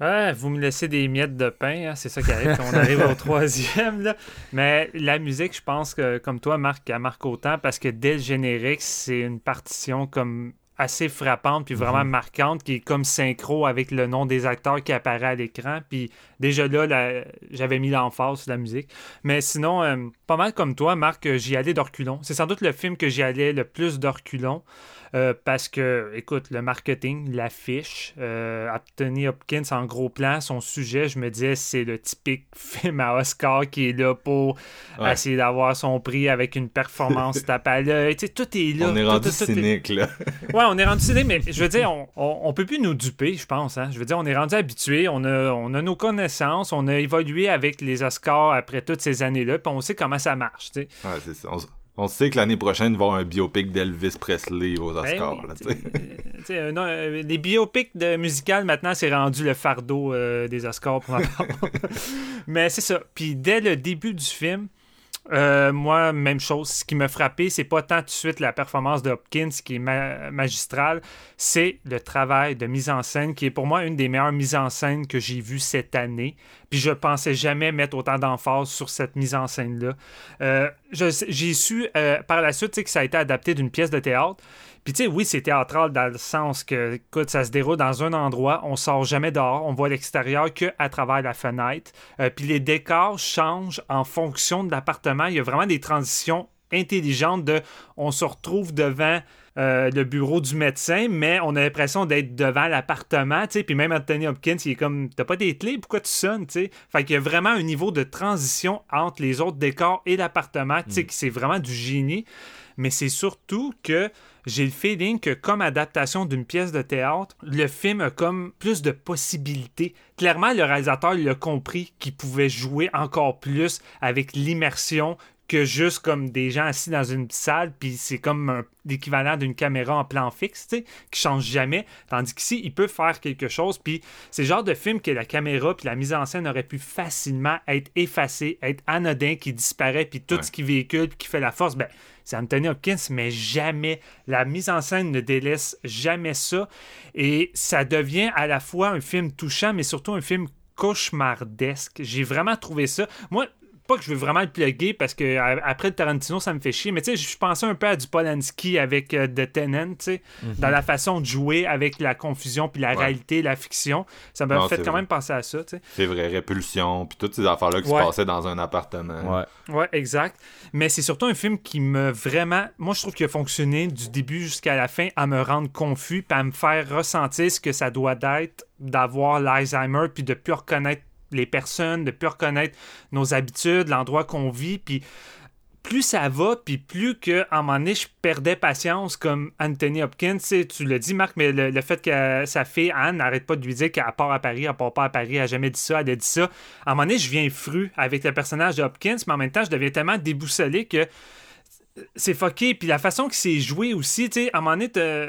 Ouais, vous me laissez des miettes de pain, hein, c'est ça qui arrive quand on arrive au troisième. Là. Mais la musique, je pense que, comme toi, Marc, elle marque autant parce que dès le générique, c'est une partition comme assez frappante puis vraiment marquante qui est comme synchro avec le nom des acteurs qui apparaît à l'écran. Puis déjà là, j'avais mis l'emphase sur la musique. Mais sinon, euh, pas mal comme toi, Marc, euh, j'y allais d'orculon. C'est sans doute le film que j'y allais le plus d'orculon. Euh, parce que, écoute, le marketing, l'affiche, euh, Anthony Hopkins en gros plan, son sujet, je me disais, c'est le typique film à Oscar qui est là pour Ouais. essayer d'avoir son prix avec une performance tape à l'œil. Tu sais, tout est là. On est Tout- rendu tout- tout est- cynique, là. Ouais, on est rendu cynique, mais je veux dire, on, on, on peut plus nous duper, je pense. Hein? Je veux dire, on est rendu habitué, on a, on a nos connaissances, on a évolué avec les Oscars après toutes ces années-là, puis on sait comment ça marche. tu sais. Ouais, c'est ça. On, on sait que l'année prochaine, il va y avoir un biopic d'Elvis Presley aux Ben Oscars, là, sais, euh, euh, non, euh, les biopics de musicales, maintenant, c'est rendu le fardeau euh, des Oscars pour ma part. Mais c'est ça. Puis dès le début du film, euh, moi, même chose. Ce qui m'a frappé, c'est pas tant tout de suite la performance de Hopkins qui est ma- magistrale, c'est le travail de mise en scène qui est pour moi une des meilleures mises en scène que j'ai vues cette année. Puis je pensais jamais mettre autant d'emphase sur cette mise en scène-là. Euh, j'ai su euh, par la suite que ça a été adapté d'une pièce de théâtre. Puis tu sais, oui, c'est théâtral dans le sens que, écoute, ça se déroule dans un endroit, on sort jamais dehors, on voit l'extérieur que à travers la fenêtre. Euh, puis les décors changent en fonction de l'appartement. Il y a vraiment des transitions intelligentes de, on se retrouve devant euh, le bureau du médecin, mais on a l'impression d'être devant l'appartement, tu sais. Puis même Anthony Hopkins, il est comme, t'as pas des clés, pourquoi tu sonnes, tu sais? Fait qu'il y a vraiment un niveau de transition entre les autres décors et l'appartement, tu sais, que c'est vraiment du génie. Mais c'est surtout que j'ai le feeling que comme adaptation d'une pièce de théâtre, le film a comme plus de possibilités. Clairement, le réalisateur il a compris qu'il pouvait jouer encore plus avec l'immersion que juste comme des gens assis dans une salle, puis c'est comme l'équivalent d'une caméra en plan fixe, tu sais, qui change jamais. Tandis qu'ici, il peut faire quelque chose, puis c'est le genre de film que la caméra puis la mise en scène aurait pu facilement être effacée, être anodin, qui disparaît, puis tout Ouais. ce qui véhicule, puis qui fait la force, ben, c'est Anthony Hopkins, mais jamais. La mise en scène ne délaisse jamais ça. Et ça devient à la fois un film touchant, mais surtout un film cauchemardesque. J'ai vraiment trouvé ça. Moi, pas que je veux vraiment le plugger parce que après Tarantino, ça me fait chier, mais tu sais, je pensais un peu à du Polanski avec euh, The Tenant, tu sais, dans la façon de jouer avec la confusion puis la Ouais. réalité, la fiction. Ça m'a fait quand vrai. même penser à ça, tu sais. C'est vrai, répulsion, puis toutes ces affaires-là qui Ouais. se passaient dans un appartement. Ouais. Ouais, exact. Mais c'est surtout un film qui me vraiment. Moi, je trouve qu'il a fonctionné du début jusqu'à la fin à me rendre confus, puis à me faire ressentir ce que ça doit être d'avoir l'Alzheimer, puis de plus reconnaître les personnes, de plus reconnaître nos habitudes, l'endroit qu'on vit, puis plus ça va, puis plus que, à un moment donné, je perdais patience comme Anthony Hopkins. Tu l'as dit, Marc, mais le, le fait que sa fille, Anne, n'arrête pas de lui dire qu'elle part à Paris, elle part pas à Paris, elle a jamais dit ça, elle a dit ça. À un moment donné, je viens fru avec le personnage de Hopkins, mais en même temps, je deviens tellement déboussolé que c'est fucké. Puis la façon que c'est joué aussi, tu sais, à un moment donné, t'as-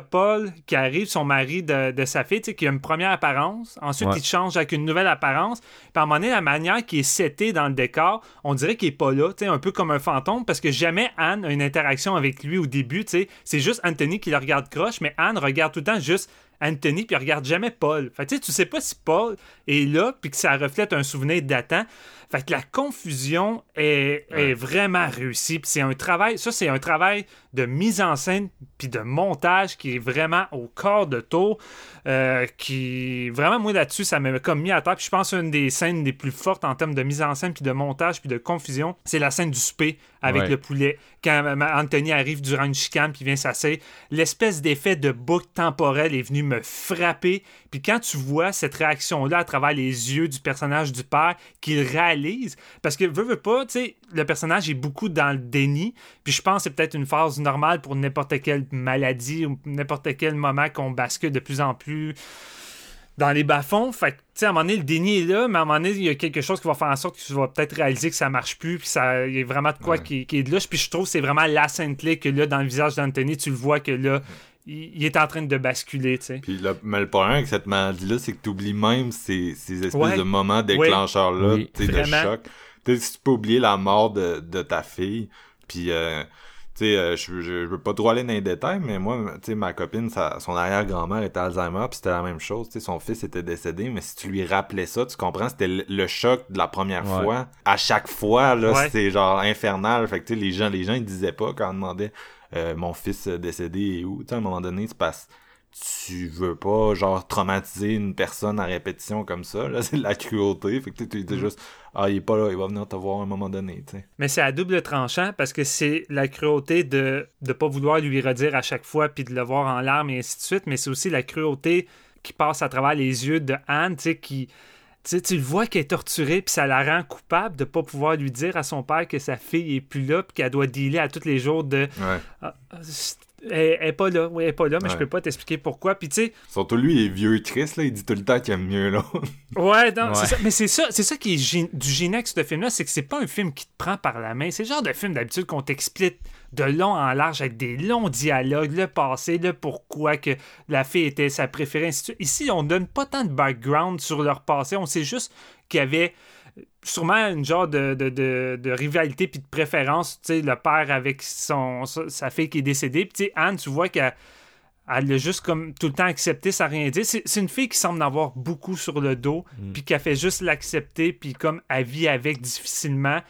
Paul qui arrive, son mari de, de sa fille, tu sais, qui a une première apparence. Ensuite, Ouais. il change avec une nouvelle apparence. Puis à un moment donné, la manière qui est setée dans le décor, on dirait qu'il est pas là, tu sais, un peu comme un fantôme, parce que jamais Anne a une interaction avec lui au début, tu sais. C'est juste Anthony qui le regarde croche, mais Anne regarde tout le temps juste Anthony, puis regarde jamais Paul. Fait que, tu sais, tu sais pas si Paul est là, puis que ça reflète un souvenir datant. Fait que la confusion est, est vraiment réussie. Puis c'est un travail, ça c'est un travail de mise en scène puis de montage qui est vraiment au corps de tour. euh, qui vraiment moi là-dessus ça m'a comme mis à terre. Puis je pense une des scènes les plus fortes en termes de mise en scène puis de montage puis de confusion, c'est la scène du souper avec Ouais. le poulet. Quand euh, Anthony arrive durant une chicane puis vient s'asseoir, l'espèce d'effet de boucle temporelle est venu me frapper. Puis quand tu vois cette réaction-là à travers les yeux du personnage du père, qu'il réalise, parce que veut, veut pas, tu sais, le personnage est beaucoup dans le déni. Puis je pense que c'est peut-être une phase normale pour n'importe quelle maladie ou n'importe quel moment qu'on bascule de plus en plus dans les bas-fonds. Fait que, tu sais, à un moment donné, le déni est là, mais à un moment donné, il y a quelque chose qui va faire en sorte que tu vas peut-être réaliser que ça marche plus, puis ça, il y a vraiment de quoi Ouais. qui, qui est de louche. Puis je trouve que c'est vraiment la scène clé que là, dans le visage d'Anthony, tu le vois que là, il, il est en train de basculer, tu sais. Puis le, mais le problème avec cette maladie-là, c'est que tu oublies même ces, ces espèces Ouais. de moments déclencheurs-là, Oui, tu sais, de choc. Tu sais, si tu peux oublier la mort de, de ta fille, puis euh, tu sais, euh, je, je, je veux pas trop aller dans les détails, mais moi, tu sais, ma copine, sa, son arrière-grand-mère était Alzheimer, puis c'était la même chose, tu sais, son fils était décédé, mais si tu lui rappelais ça, tu comprends, c'était le, le choc de la première Ouais. fois. À chaque fois, là, Ouais. c'est genre infernal. Fait que, tu sais, les gens, les gens, ils disaient pas quand on demandait euh, mon fils décédé est où, tu sais, à un moment donné, c'est parce tu veux pas genre traumatiser une personne à répétition comme ça là c'est de la cruauté fait que tu es juste ah il est pas là il va venir te voir à un moment donné tu sais Mais c'est à double tranchant parce que c'est la cruauté de ne pas vouloir lui redire à chaque fois puis de le voir en larmes et ainsi de suite, mais c'est aussi la cruauté qui passe à travers les yeux de Anne, tu sais, qui. Tu sais, tu le vois qu'elle est torturée, puis ça la rend coupable de pas pouvoir lui dire à son père que sa fille est plus là, puis qu'elle doit dealer à tous les jours de. ouais Ah, elle, elle est pas là, oui, elle est pas là, mais je Ouais. peux pas t'expliquer pourquoi. Puis tu sais, surtout lui il est vieux Chris là il dit tout le temps qu'il aime mieux l'autre Ouais, non, Ouais. c'est ça. Mais c'est ça, c'est ça qui est du génie avec ce film-là, c'est que c'est pas un film qui te prend par la main. C'est le genre de film d'habitude qu'on t'explique de long en large avec des longs dialogues, le passé, le pourquoi que la fille était sa préférée, ainsi de suite. Ici, on donne pas tant de background sur leur passé, on sait juste qu'il y avait sûrement une genre de, de, de, de rivalité puis de préférence, tu sais, le père avec son, sa fille qui est décédée. Puis tu sais, Anne, tu vois qu'elle elle l'a juste comme tout le temps accepté sans rien dire. C'est une fille qui semble en avoir beaucoup sur le dos, puis qui a fait juste l'accepter, puis comme elle vit avec difficilement.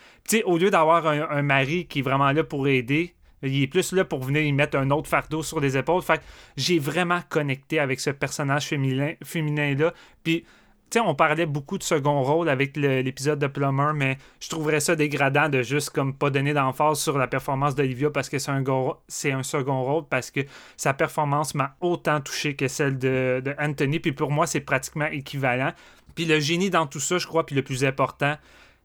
Au lieu d'avoir un, mari qui est vraiment là pour aider, il est plus là pour venir y mettre un autre fardeau sur les épaules. Fait j'ai vraiment connecté avec ce personnage féminin, féminin-là. Puis, tu sais, on parlait beaucoup de second rôle avec l'épisode de Plummer, mais je trouverais ça dégradant de juste comme pas donner d'emphase sur la performance d'Olivia parce que c'est un, go- c'est un second rôle, parce que sa performance m'a autant touché que celle de, de Anthony. Puis pour moi, c'est pratiquement équivalent. Puis le génie dans tout ça, je crois, puis le plus important,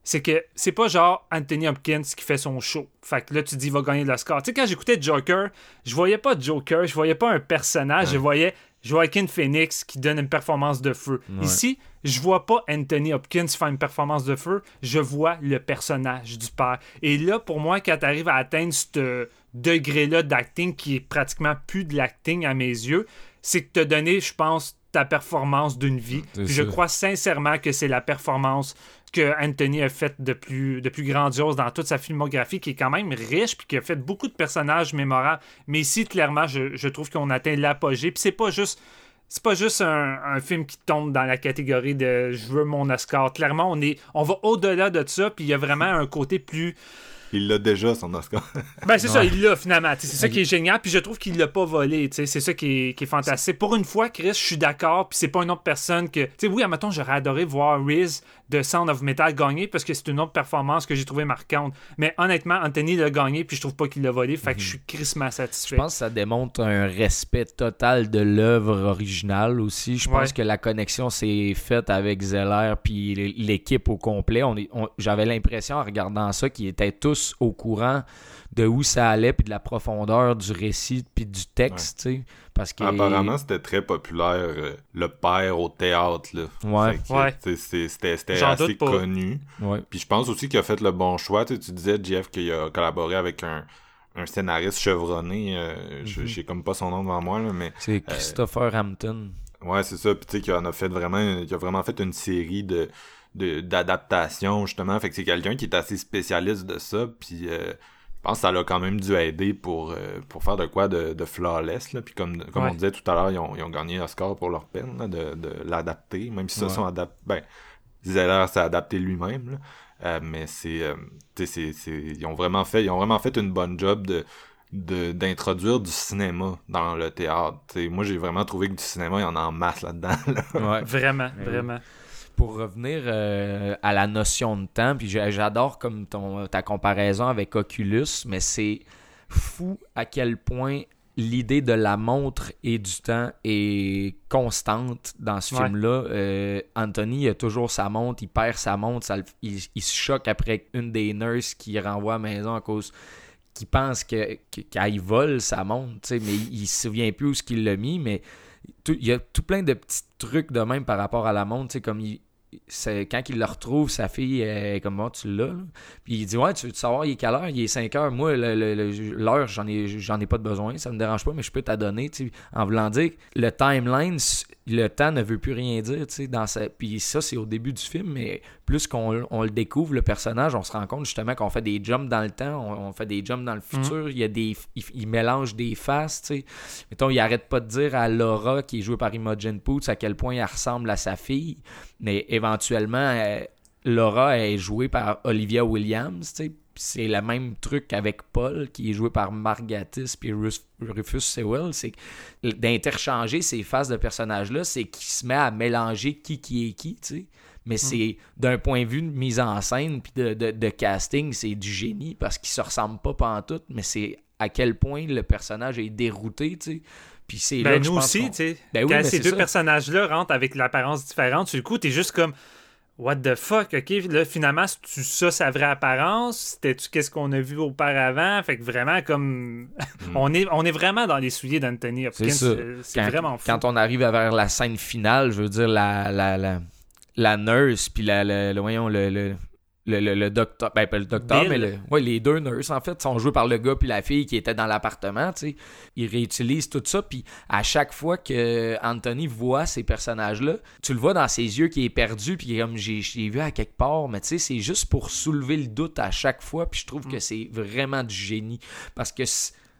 c'est que c'est pas genre Anthony Hopkins qui fait son show. Fait que là, tu dis, il va gagner l'Oscar. Tu sais, quand j'écoutais Joker, je voyais pas Joker, je voyais pas un personnage, je voyais Joaquin Phoenix qui donne une performance de feu. Ici, je vois pas Anthony Hopkins faire une performance de feu, je vois le personnage du père. Et là, pour moi, quand tu arrives à atteindre ce degré-là d'acting qui est pratiquement plus de l'acting à mes yeux, c'est que tu as donné, je pense, ta performance d'une vie. Puis je crois sincèrement que c'est la performance que Anthony a faite de plus, de plus grandiose dans toute sa filmographie, qui est quand même riche, puis qui a fait beaucoup de personnages mémorables. Mais ici, clairement, je, je trouve qu'on atteint l'apogée. Puis c'est pas juste. C'est pas juste un, un film qui tombe dans la catégorie de je veux mon Oscar. Clairement, on est on va au-delà de ça, puis il y a vraiment un côté plus il l'a déjà son Oscar ben, c'est ça, il l'a finalement. C'est ça qui est génial. Puis je trouve qu'il l'a pas volé. C'est ça qui est, qui est fantastique. Pour une fois, Chris, je suis d'accord. Puis c'est pas une autre personne que. Tu sais, oui, admettons, j'aurais adoré voir Riz de Sound of Metal gagner parce que c'est une autre performance que j'ai trouvé marquante. Mais honnêtement, Anthony l'a gagné. Puis je trouve pas qu'il l'a volé. Fait que je suis crissement satisfait. Je pense que ça démontre un respect total de l'œuvre originale aussi. Je pense Ouais. que la connexion s'est faite avec Zeller puis l'équipe au complet. On est- on- J'avais l'impression en regardant ça qu'ils étaient tous au courant de où ça allait puis de la profondeur du récit puis du texte, tu sais. Parce que apparemment c'était très populaire euh, le père au théâtre là Ouais. Que, Ouais. c'était assez connu Ouais. Puis je pense aussi qu'il a fait le bon choix. Tu, sais, tu disais, Jeff, qu'il a collaboré avec un, un scénariste chevronné. euh, je Mhm. J'ai comme pas son nom devant moi, là, mais C'est Christopher Hampton. ouais, c'est ça. Puis tu sais, qu'il en a fait vraiment, qu'il a vraiment fait une série de de- d'adaptations justement. Fait que c'est quelqu'un qui est assez spécialiste de ça. Puis euh, pense que ça l'a quand même dû aider pour, euh, pour faire de quoi de, de flawless. Là. Puis comme, comme Ouais. on disait tout à l'heure, ils ont, ils ont gagné un score pour leur peine là, de, de l'adapter, même si ça Ouais. sont adaptés. Ben, Zeller s'est adapté lui-même. là. Euh, mais c'est, euh, tu sais, c'est, c'est- ils ont vraiment fait, ils ont vraiment fait une bonne job de de- d'introduire du cinéma dans le théâtre. Moi, j'ai vraiment trouvé que du cinéma, il y en a en masse là-dedans. là. Ouais. Vraiment, vraiment. Pour revenir euh, à la notion de temps, puis j'a- j'adore comme ton, ta comparaison avec Oculus, mais c'est fou à quel point l'idée de la montre et du temps est constante dans ce Ouais. film-là. Euh, Anthony a toujours sa montre, il perd sa montre, ça il, il se choque après une des nurses qui renvoie à la maison à cause qui pense que qu'elle vole sa montre, mais il, il se souvient plus où ce qu'il l'a mis, mais tout- il y a tout plein de petits trucs de même par rapport à la montre, tu sais, comme il, quand il le retrouve, sa fille est comme moi, tu l'as. Puis il dit Ouais, tu veux savoir, il est quelle heure? Il est 5 heures. Moi, l'heure, j'en ai, j'en ai pas de besoin. Ça me dérange pas, mais je peux t'adonner. En voulant dire le timeline, le temps ne veut plus rien dire. tu sais, Dans sa... Puis ça, c'est au début du film, mais plus qu'on on le découvre, le personnage, on se rend compte justement qu'on fait des jumps dans le temps, on, on fait des jumps dans le futur. Il y a des, il, il mélange des faces. tu sais. Mettons, il arrête pas de dire à Laura, qui est jouée par Imogen Poots, à quel point elle ressemble à sa fille. Mais éventuellement, euh, Laura est jouée par Olivia Williams. tu sais. C'est le même truc avec Paul, qui est joué par Margatis puis Ruf- Rufus Sewell. C'est d'interchanger ces faces de personnages-là, c'est qu'il se met à mélanger qui qui est qui, tu sais. Mais c'est d'un point de vue de mise en scène puis de, de- de casting, c'est du génie parce qu'ils se ressemblent pas pantoute, mais c'est à quel point le personnage est dérouté, tu sais. Puis c'est là Ben, je nous pense aussi, tu sais. Ben oui, quand ces deux personnages-là rentrent avec l'apparence différente, le coup, t'es juste comme. What the fuck, ok? Là, finalement, c'est-tu ça sa vraie apparence? C'était-tu qu'est-ce qu'on a vu auparavant? Fait que vraiment, comme. on, est, on est vraiment dans les souliers d'Anthony Hopkins. C'est quand, vraiment fou. quand on arrive vers la scène finale, je veux dire, la, la, la, la nurse, puis la, la- le, voyons, le, le, le, le- le docteur, ben pas le docteur, Bill. mais le, ouais, les deux nurses, en fait, sont joués par le gars puis la fille qui était dans l'appartement, tu sais. Ils réutilisent tout ça, puis à chaque fois que Anthony voit ces personnages-là, tu le vois dans ses yeux qui est perdu, puis comme, j'ai vu à quelque part, mais tu sais, c'est juste pour soulever le doute à chaque fois, puis je trouve que c'est vraiment du génie, parce que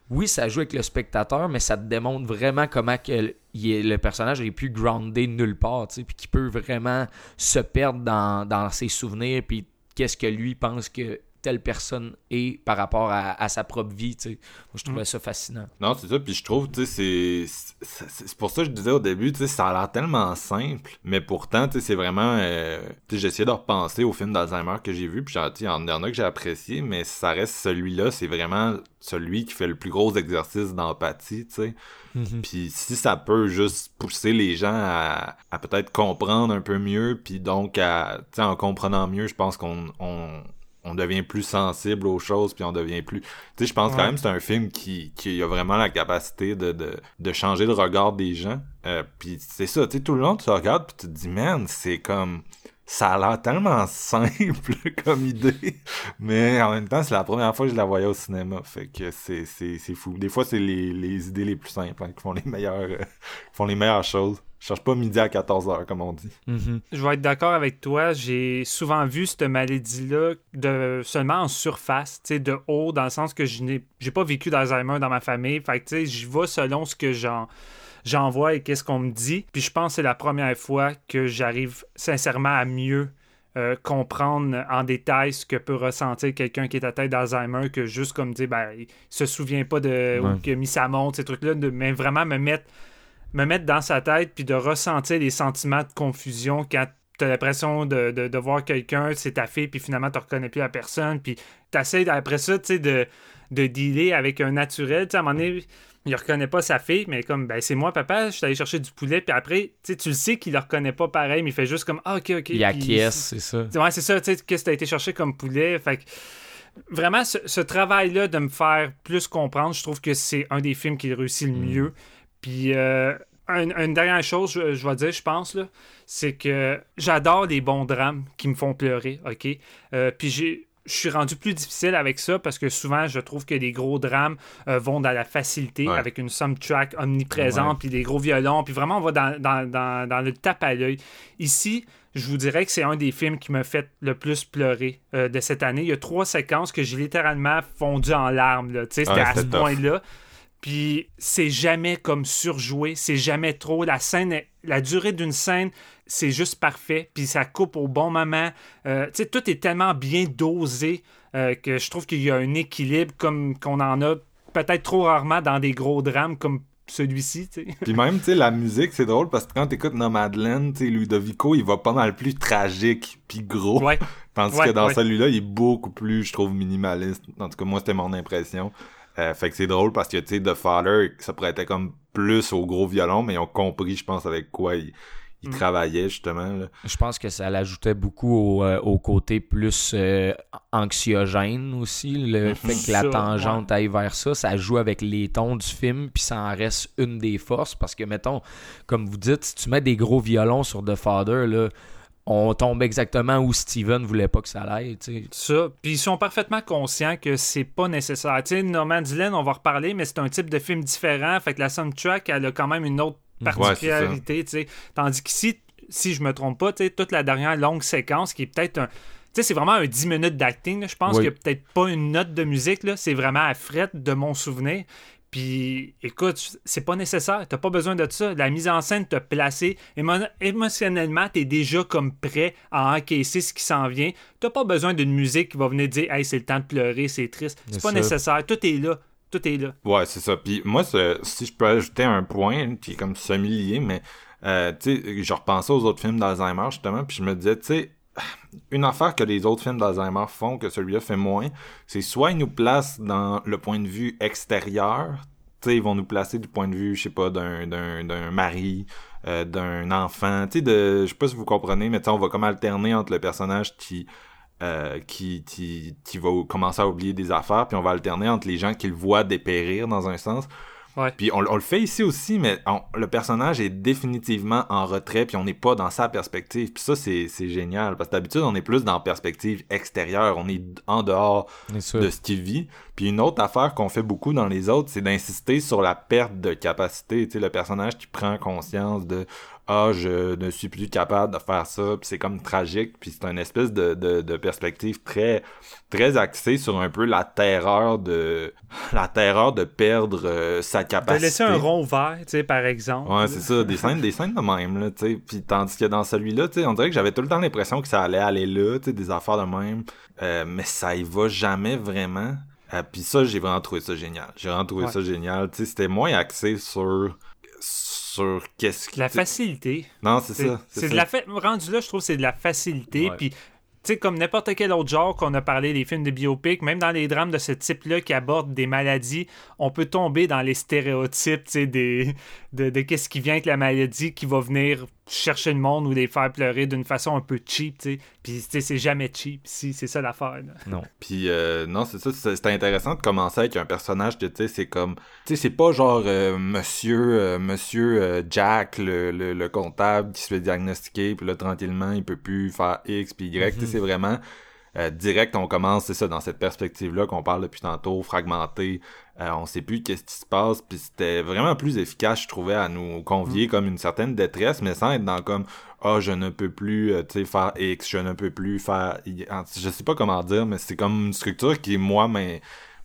oui, ça joue avec le spectateur, mais ça te démontre vraiment comment que il est- le personnage est plus groundé nulle part, tu sais, puis qu'il peut vraiment se perdre dans, dans ses souvenirs, puis qu'est-ce que lui pense que telle personne est par rapport à, à sa propre vie, tu sais. Moi, je trouvais ça fascinant. Non, c'est ça, puis je trouve, tu sais, c'est- pour ça que je disais au début, tu sais, ça a l'air tellement simple, mais pourtant, tu sais, c'est vraiment, euh, tu sais, j'ai essayé de repenser au film d'Alzheimer que j'ai vu, puis genre, tu sais, il y en a que j'ai apprécié, mais ça reste celui-là, c'est vraiment celui qui fait le plus gros exercice d'empathie, tu sais. Puis si ça peut juste pousser les gens à, à peut-être comprendre un peu mieux, puis donc à, tu sais, en comprenant mieux, je pense qu'on on, on devient plus sensible aux choses, puis on devient plus... Tu sais, je pense quand même que c'est un film qui, qui a vraiment la capacité de, de, de changer le regard des gens. Euh, puis c'est ça, tu sais, tout le long, tu regardes, puis tu te dis, man, c'est comme... Ça a l'air tellement simple comme idée, mais en même temps, c'est la première fois que je la voyais au cinéma. Fait que c'est, c'est, c'est fou. Des fois, c'est les, les idées les plus simples hein, qui font les meilleures, euh, qui font les meilleures choses. Je cherche pas midi à 14h, comme on dit. Je vais être d'accord avec toi. J'ai souvent vu cette maladie-là de seulement en surface, tu sais, de haut, dans le sens que je n'ai j'ai pas vécu d'Alzheimer dans ma famille. Fait que, tu sais, j'y vais selon ce que j'en j'en vois et qu'est-ce qu'on me dit. Puis je pense que c'est la première fois que j'arrive sincèrement à mieux euh, comprendre en détail ce que peut ressentir quelqu'un qui est atteint d'Alzheimer que juste comme dire, ben, il se souvient pas de Ouais. où il a mis sa montre, ces trucs-là, de- mais vraiment me mettre me mettre dans sa tête puis de ressentir les sentiments de confusion quand t'as l'impression de, de, de voir quelqu'un, c'est ta fille, puis finalement tu reconnais plus la personne, puis t'essaies après ça, tu sais, de, de dealer avec un naturel, tu sais, à un moment donné, il reconnaît pas sa fille, mais comme, ben c'est moi papa, je suis allé chercher du poulet, puis après, tu sais, tu le sais qu'il le reconnaît pas pareil, mais il fait juste comme, ah ok, ok. Il acquiesce, c'est ça. Ouais, c'est ça, tu sais, qu'est-ce que t'as été chercher comme poulet. Fait que vraiment, ce, ce travail-là de me faire plus comprendre, je trouve que c'est un des films qui réussit le mieux. Puis, euh, un- une dernière chose, je, je vais dire, je pense, là, c'est que j'adore les bons drames qui me font pleurer, OK? Euh, puis j'ai. je suis rendu plus difficile avec ça parce que souvent, je trouve que les gros drames euh, vont dans la facilité Ouais. avec une soundtrack omniprésente, puis des gros violons, puis vraiment, on va dans, dans, dans, dans le tape à l'œil. Ici, je vous dirais que c'est un des films qui m'a fait le plus pleurer euh, de cette année. Il y a trois séquences que j'ai littéralement fondu en larmes. là. Tu sais, C'était Ouais, à ce point-là. Puis c'est jamais comme surjoué, c'est jamais trop. La scène, la durée d'une scène, c'est juste parfait. Puis ça coupe au bon moment. Euh, tu sais, tout est tellement bien dosé euh, que je trouve qu'il y a un équilibre comme qu'on en a peut-être trop rarement dans des gros drames comme celui-ci. tu sais. Puis même, tu sais, la musique, c'est drôle parce que quand t'écoutes Nomadland, tu sais, Ludovico, il va pas mal plus tragique puis gros. Ouais. Tandis Ouais, que dans ouais. celui-là, il est beaucoup plus, je trouve, minimaliste. En tout cas, moi, c'était mon impression. Euh, fait que c'est drôle parce que, tu sais, The Father, ça prêtait comme plus au gros violon, mais ils ont compris, je pense, avec quoi ils, ils Mm. travaillaient, justement. Là. Je pense que ça l'ajoutait beaucoup au, euh, au côté plus euh, anxiogène aussi. Le fait que la tangente aille vers ça, ça joue avec les tons du film, puis ça en reste une des forces. Parce que, mettons, comme vous dites, si tu mets des gros violons sur The Father, là, on tombe exactement où Steven voulait pas que ça aille. Ça. Puis ils sont parfaitement conscients que c'est pas nécessaire. Tu sais, Norman Dylan, on va reparler, mais c'est un type de film différent. Fait que la soundtrack, elle a quand même une autre particularité. tu sais. Tandis qu'ici, si je me trompe pas, toute la dernière longue séquence qui est peut-être un. Tu sais, c'est vraiment un 10 minutes d'acting. Je pense Oui. qu'il n'y a peut-être pas une note de musique. C'est vraiment à fret de mon souvenir. Puis, écoute, c'est pas nécessaire. T'as pas besoin de ça. La mise en scène t'a placé. Émo- émotionnellement, t'es déjà comme prêt à encaisser ce qui s'en vient. T'as pas besoin d'une musique qui va venir dire Hey, c'est le temps de pleurer, c'est triste. C'est pas ça. nécessaire. Tout est là. Tout est là. Ouais, c'est ça. Puis moi, si je peux ajouter un point qui est comme semi-lié, mais euh, tu sais, je repensais aux autres films d'Alzheimer, justement, puis je me disais, tu sais, une affaire que les autres films d'Alzheimer font, que celui-là fait moins, c'est soit ils nous placent dans le point de vue extérieur, ils vont nous placer du point de vue, je sais pas, d'un, mari, euh, d'un enfant, tu sais, je sais pas si vous comprenez, mais on va comme alterner entre le personnage qui, euh, qui, qui, qui va commencer à oublier des affaires, puis on va alterner entre les gens qui le voient dépérir dans un sens. Ouais. Puis on, on le fait ici aussi, mais on- le personnage est définitivement en retrait, puis on n'est pas dans sa perspective. Puis ça, c'est génial, parce que d'habitude, on est plus dans la perspective extérieure, on est en dehors de ce qu'il vit. Puis une autre affaire qu'on fait beaucoup dans les autres, c'est d'insister sur la perte de capacité. Tu sais, le personnage qui prend conscience de ah je ne suis plus capable de faire ça, puis c'est comme tragique, puis c'est une espèce de, de, de perspective très très axée sur un peu la terreur de la terreur de perdre euh, sa De capacité. laisser un rond vert, tu sais, par exemple. Ouais, c'est ça, des scènes, des scènes de même, là, tu sais. Puis tandis que dans celui-là, tu sais, on dirait que j'avais tout le temps l'impression que ça allait aller là, tu sais, des affaires de même. Euh, mais ça y va jamais vraiment. Euh, puis ça, j'ai vraiment trouvé ça génial. J'ai vraiment trouvé Ouais. ça génial. Tu sais, c'était moins axé sur sur qu'est-ce qui La facilité. Non, c'est ça. c'est de la fa- rendu là, je trouve que c'est de la facilité. Puis, tu sais, comme n'importe quel autre genre qu'on a parlé, les films de biopic, même dans les drames de ce type-là qui abordent des maladies, on peut tomber dans les stéréotypes, tu sais, des, de, de qu'est-ce qui vient avec la maladie qui va venir chercher le monde ou les faire pleurer d'une façon un peu cheap, tu sais. Puis, tu sais, c'est jamais cheap, si, c'est ça l'affaire. Non. Puis euh, non, c'est ça, c'est- c'était intéressant de commencer avec un personnage que tu sais, c'est comme, tu sais, c'est pas genre euh, Monsieur, euh, Monsieur euh, Jack, le, le, le comptable qui se fait diagnostiquer, puis là tranquillement il peut plus faire X puis Y. Tu sais, c'est vraiment euh, direct. On commence, c'est ça, dans cette perspective-là qu'on parle depuis tantôt, fragmenté. Euh, on sait plus qu'est-ce qui se passe, puis c'était vraiment plus efficace, je trouvais, à nous convier comme une certaine détresse, mais sans être dans comme ah je ne peux plus euh, tu sais faire X, je ne peux plus faire Y. Je sais pas comment dire, mais c'est comme une structure qui moi m'in-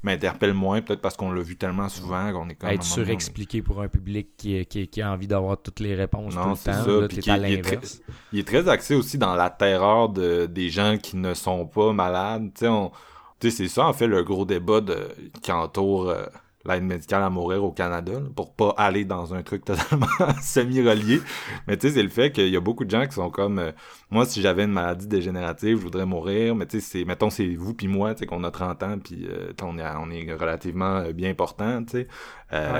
m'interpelle moins, peut-être parce qu'on l'a vu tellement souvent qu'on est comme Être surexpliqué pour un public qui, qui, qui a envie d'avoir toutes les réponses Non, tout le c'est temps. ça, Là, puis à il est très- il est très axé aussi dans la terreur de, des gens qui ne sont pas malades. Tu sais, on- tu sais, c'est ça, en fait, le gros débat de, qui entoure euh, l'aide médicale à mourir au Canada, là, pour pas aller dans un truc totalement semi-relié. Mais tu sais, c'est le fait qu'il y a beaucoup de gens qui sont comme, euh, moi, si j'avais une maladie dégénérative, je voudrais mourir, mais tu sais, c'est, mettons, c'est vous puis moi, tu sais, qu'on a 30 ans, puis euh, on, est, on est relativement euh, bien portant, tu sais. Euh,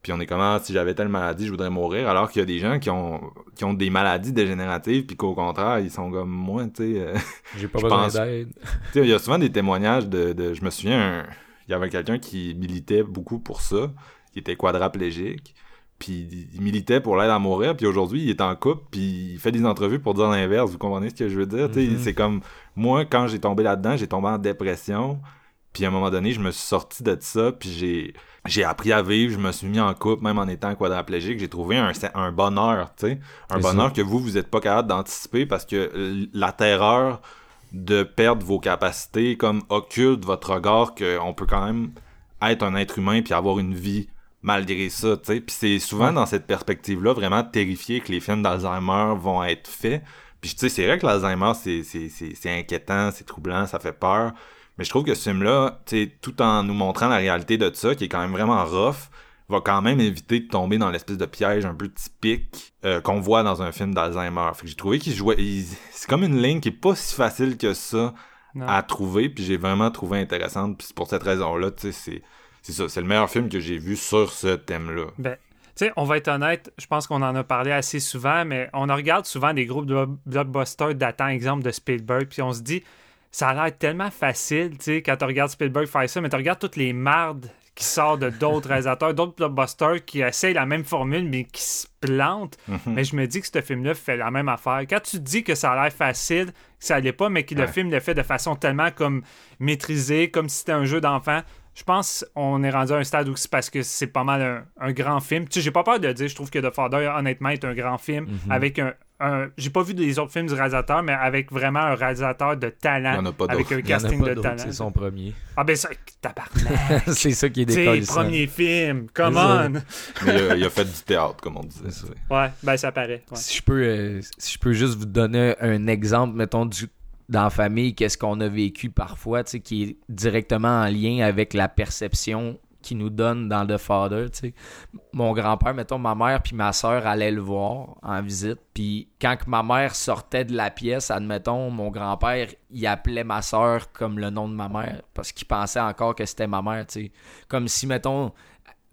Puis on est comme, ah, si j'avais telle maladie, je voudrais mourir, alors qu'il y a des gens qui ont, qui ont des maladies dégénératives, puis qu'au contraire, ils sont comme moi, tu sais. euh, J'ai pas besoin pense- d'aide. tu sais, il y a souvent des témoignages de, de je me souviens, un- il y avait quelqu'un qui militait beaucoup pour ça, qui était quadraplégique, puis il militait pour l'aide à mourir, puis aujourd'hui, il est en couple, puis il fait des entrevues pour dire l'inverse. Vous comprenez ce que je veux dire? Mhm. C'est comme, moi, quand j'ai tombé là-dedans, j'ai tombé en dépression, puis à un moment donné, je me suis sorti de ça, puis j'ai j'ai appris à vivre, je me suis mis en couple, même en étant quadraplégique, j'ai trouvé un, un bonheur, tu sais, un bonheur ça. que vous, vous êtes pas capable d'anticiper parce que la terreur de perdre vos capacités comme occulte votre regard qu'on peut quand même être un être humain puis avoir une vie malgré ça, tu sais. Puis c'est souvent dans cette perspective-là vraiment terrifié que les films d'Alzheimer vont être faits. Puis tu sais, c'est vrai que l'Alzheimer, c'est, c'est, c'est, c'est inquiétant, c'est troublant, ça fait peur. Mais je trouve que ce film-là, tu sais, tout en nous montrant la réalité de ça, qui est quand même vraiment rough, va quand même éviter de tomber dans l'espèce de piège un peu typique euh, qu'on voit dans un film d'Alzheimer. Fait que j'ai trouvé qu'il jouait... il- C'est comme une ligne qui est pas si facile que ça Non. à trouver, puis j'ai vraiment trouvé intéressante. Puis c'est pour cette raison-là, tu sais, c'est... C'est ça, c'est le meilleur film que j'ai vu sur ce thème-là. Ben, tu sais, on va être honnête, je pense qu'on en a parlé assez souvent, mais on regarde souvent des groupes de blockbusters datant, exemple, de Spielberg, puis on se dit, ça a l'air tellement facile, tu sais, quand tu regardes Spielberg faire ça, mais tu regardes toutes les mardes qui sortent de d'autres réalisateurs, d'autres blockbusters qui essayent la même formule, mais qui se plantent. Mhm. Mais je me dis que ce film-là fait la même affaire. Quand tu dis que ça a l'air facile, que ça l'est pas, mais que le film le fait de façon tellement comme maîtrisée, comme si c'était un jeu d'enfant, je pense qu'on est rendu à un stade où c'est parce que c'est pas mal un, un grand film. Tu sais, j'ai pas peur de le dire, je trouve que The Father, honnêtement, est un grand film Mhm. avec un. Un- j'ai pas vu des autres films du réalisateur, mais avec vraiment un réalisateur de talent. Il en a pas avec un Il y en a casting pas de talent. c'est son premier. Ah ben ça, tabarnak. c'est ça qui est sais, décollissant. premier film, come C'est on. Mais il a, il a fait du théâtre, comme on disait. C'est ça. Ouais, ben ça paraît. ouais. Si je peux, euh, si je peux juste vous donner un exemple, mettons, du, dans la famille, qu'est-ce qu'on a vécu parfois, tu sais, qui est directement en lien avec la perception qu'il nous donne dans The Father, tu sais. Mon grand-père, mettons, ma mère puis ma soeur allaient le voir en visite, puis quand ma mère sortait de la pièce, admettons, mon grand-père, il appelait ma soeur comme le nom de ma mère, parce qu'il pensait encore que c'était ma mère, tu sais. Comme si, mettons,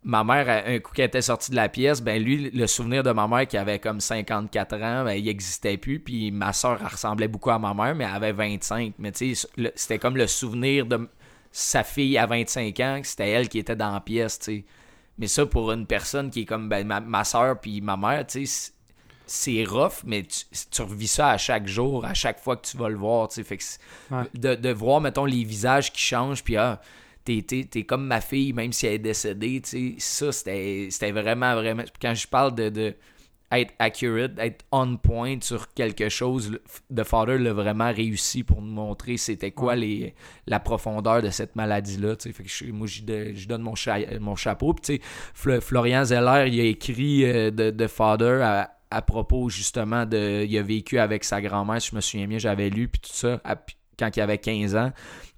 ma mère, un coup qu'elle était sortie de la pièce, ben lui, le souvenir de ma mère qui avait comme 54 ans, ben, il existait plus. Puis ma soeur, ressemblait beaucoup à ma mère, mais elle avait 25. Mais tu sais, c'était comme le souvenir de sa fille à 25 ans, que c'était elle qui était dans la pièce, tu sais. Mais ça, pour une personne qui est comme ben, ma, ma soeur puis ma mère, tu sais, c'est- rough, mais tu, tu revis ça à chaque jour, à chaque fois que tu vas le voir, tu sais. Fait que c'est- Ouais. de, de voir, mettons, les visages qui changent, puis ah, t'es, t'es- t'es comme ma fille, même si elle est décédée, tu sais. Ça, c'était, c'était vraiment, vraiment... Quand je parle de, de être accurate, être on point sur quelque chose, The Father l'a vraiment réussi pour nous montrer c'était quoi les, la profondeur de cette maladie-là. Fait que je- moi, j'y donne mon, cha- mon chapeau. Puis, Florian Zeller, il a écrit euh, de, de Father à, à propos, justement, de... Il a vécu avec sa grand-mère, si je me souviens bien, j'avais lu, puis tout ça, à- quand il avait 15 ans.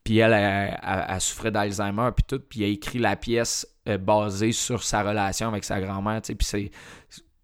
Puis elle, elle, elle- elle souffrait d'Alzheimer, puis tout. Puis il a écrit la pièce euh, basée sur sa relation avec sa grand-mère. Puis c'est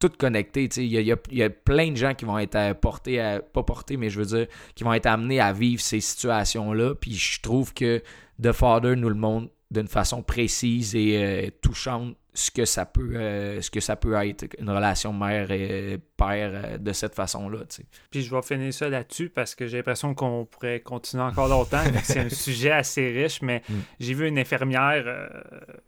tout connecté. Il y y a- il y a plein de gens qui vont être euh, portés, à- pas portés, mais je veux dire, qui vont être amenés à vivre ces situations-là. Puis je trouve que The Father nous le montre d'une façon précise et euh, touchante ce que ça peut euh, ce que ça peut être une relation mère et père euh, de cette façon-là, tu sais. Puis je vais finir ça là-dessus parce que j'ai l'impression qu'on pourrait continuer encore longtemps. c'est un sujet assez riche, mais Mm. j'ai vu une infirmière euh,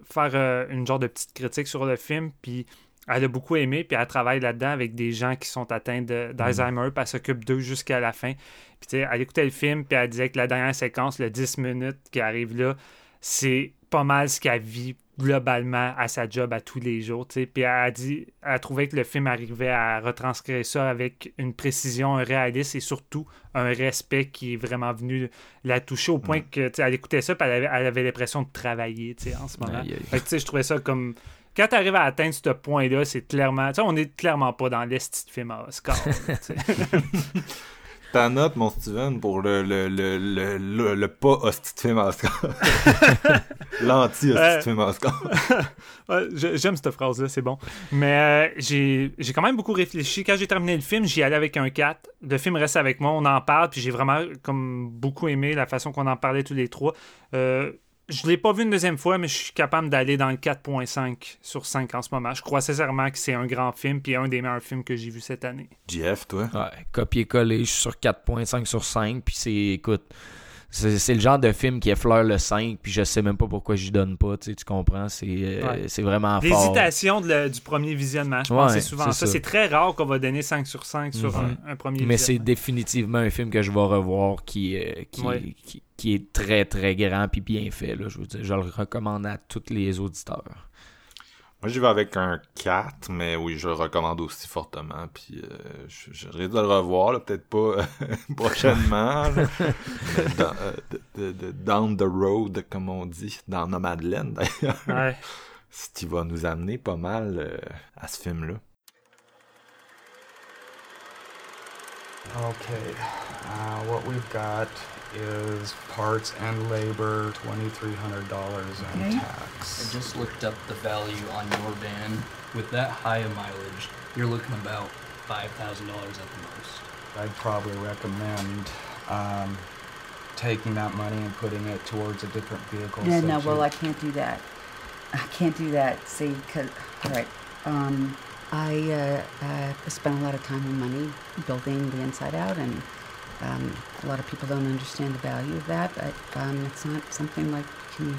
faire une genre de petite critique sur le film, puis elle a beaucoup aimé, puis elle travaille là-dedans avec des gens qui sont atteints d'Alzheimer, puis elle s'occupe d'eux jusqu'à la fin. Puis tu sais, elle écoutait le film, puis elle disait que la dernière séquence, le 10 minutes qui arrive là, c'est pas mal ce qu'elle vit globalement à sa job à tous les jours. Puis elle a dit, elle a trouvé que le film arrivait à retranscrire ça avec une précision, un réalisme et surtout un respect qui est vraiment venu la toucher au point que tu sais, elle écoutait ça puis elle avait, l'impression de travailler en ce moment. Aïe, aïe. Fait que, tu sais, je trouvais ça comme. Quand tu arrives à atteindre ce point-là, c'est clairement. Tu sais, on est clairement pas dans l'esti de film à Oscar. Ta note, mon Steven, pour le, le, le, le, le, le pas hostie de film Oscar. L'anti-hostie Euh. de film Oscar. Ouais, je- J'aime cette phrase-là, c'est bon. Mais euh, j'ai j'ai quand même beaucoup réfléchi. Quand j'ai terminé le film, j'y allais avec un 4. Le film reste avec moi, on en parle, puis j'ai vraiment comme beaucoup aimé la façon qu'on en parlait tous les trois. Euh, je l'ai pas vu une deuxième fois, mais je suis capable d'aller dans le 4.5 sur 5 en ce moment. Je crois sincèrement que c'est un grand film, puis un des meilleurs films que j'ai vu cette année. JF, toi? Ouais, copier-coller, je suis sur 4.5 sur 5, puis c'est, écoute, C'est le genre de film qui effleure le 5, puis je sais même pas pourquoi j'y donne pas, tu sais, tu comprends? C'est euh, Ouais. c'est vraiment fort. L'hésitation du premier visionnement, je pense Ouais, c'est souvent ça. C'est très rare qu'on va donner 5 sur 5 sur Mhm. un, un premier Mais c'est définitivement un film que je vais revoir qui, euh, qui, Ouais. qui, qui est très très grand puis bien fait. Là, je veux dire, je le recommande à tous les auditeurs. Moi, j'y vais avec un 4, mais oui, je le recommande aussi fortement. Puis, euh, je, je risque de le revoir, là, peut-être pas euh, prochainement, là. mais dans- euh, de- de- de- down the road, comme on dit, dans Nomadland, d'ailleurs. Ouais. Ce qui va nous amener pas mal euh, à ce film-là. Okay, uh, what we've got is parts and labor, $2,300 in Okay. tax. I just looked up the value on your van. With that high a mileage, you're looking about five thousand dollars at the most. I'd probably recommend um, taking that money and putting it towards a different vehicle. Yeah, such no, well, I can't do that. I can't do that. See, because all right, um, I uh, uh, spent a lot of time and money building the inside out, and um, a lot of people don't understand the value of that, but um, it's not something like you can.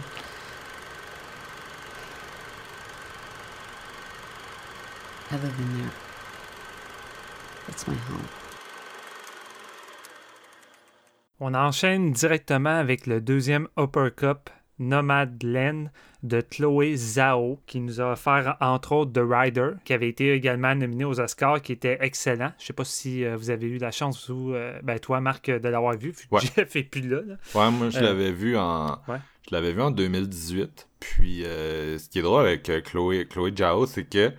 I live in there. It's my home. On enchaîne directement avec le deuxième Upper Cup Nomadland de Chloé Zhao, qui nous a offert entre autres The Rider, qui avait été également nominé aux Oscars, qui était excellent. Je sais pas si euh, vous avez eu la chance, vous, euh, ben toi, Marc, de l'avoir vu, vu que Ouais. Jeff est plus là. là. Ouais, moi, je Euh, l'avais vu en... ouais. Je l'avais vu en 2018. Puis, ce qui est drôle avec Chloé, Chloé Zhao, c'est que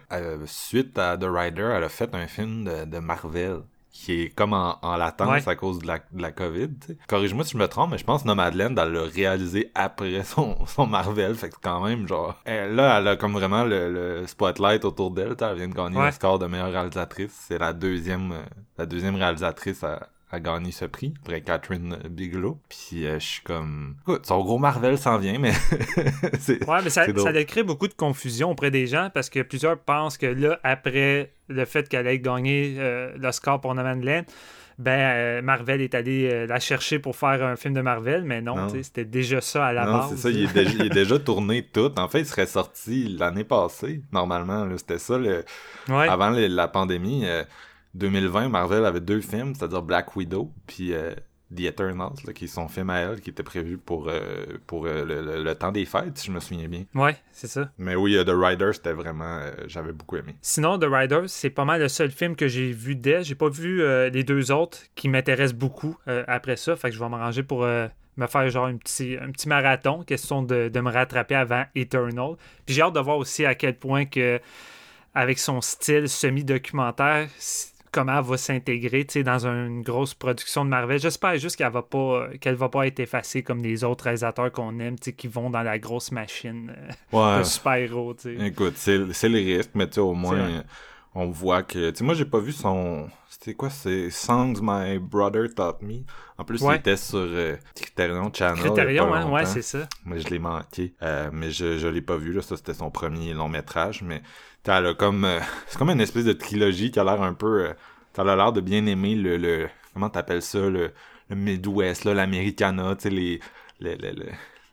suite à The Rider, elle a fait un film de, de Marvel qui est comme en, en latence Ouais. à cause de la, de la COVID. Corrige-moi si je me trompe, mais je pense que Nomadland, elle l'a réalisé après son, son Marvel. Fait que c'est quand même genre... elle- là, elle a comme vraiment le, le spotlight autour d'elle. Elle vient de gagner Ouais. le score de meilleure réalisatrice. C'est la deuxième, euh, la deuxième réalisatrice à, à gagner ce prix, après Catherine Bigelow. Puis euh, je suis comme... Écoute, son gros Marvel s'en vient, mais... Ouais, mais ça, ça a créé beaucoup de confusion auprès des gens parce que plusieurs pensent que là, après le fait qu'elle ait gagné euh, l'Oscar pour Nomadland, ben euh, Marvel est allé euh, la chercher pour faire un film de Marvel, mais non, c'était déjà ça à la non, base. c'est ça, il est, déjà, il est déjà tourné tout. En fait, il serait sorti l'année passée, normalement. C'était ça, le... Ouais. avant la pandémie. euh, 2020, Marvel avait deux films, c'est-à-dire Black Widow, puis euh, The Eternals, là, qui est son film à elle, qui était prévu pour, euh, pour euh, le, le- le temps des fêtes, si je me souviens bien. Ouais, c'est ça. Mais oui, The Rider, c'était vraiment... euh, J'avais beaucoup aimé. Sinon, The Rider, c'est pas mal le seul film que j'ai vu d'elle. J'ai pas vu les deux autres qui m'intéressent beaucoup après ça. Fait que je vais m'arranger pour me faire genre un petit, un petit marathon, question de, de me rattraper avant Eternal. Puis j'ai hâte de voir aussi à quel point que avec son style semi-documentaire, comment elle va s'intégrer dans une grosse production de Marvel. J'espère juste qu'elle va pas qu'elle va pas être effacée comme les autres réalisateurs qu'on aime, qui vont dans la grosse machine euh, Ouais, de super-héros. écoute, c'est c'est le risque, mais au moins, euh, on voit que... Tu sais, moi, j'ai pas vu son... C'était quoi? C'est Songs My Brother Taught Me. En plus, Ouais. il était sur euh, Criterion Channel. Criterion, hein? Ouais, c'est ça. Moi, je l'ai manqué. Euh, mais je, je l'ai pas vu, là. Ça, c'était son premier long métrage. Mais t'as là comme. euh, c'est comme une espèce de trilogie qui a l'air un peu. Euh, t'as l'air de bien aimer le. le comment t'appelles ça? Le, le Midwest, là, l'Americana, tu sais, les. Le, le, le,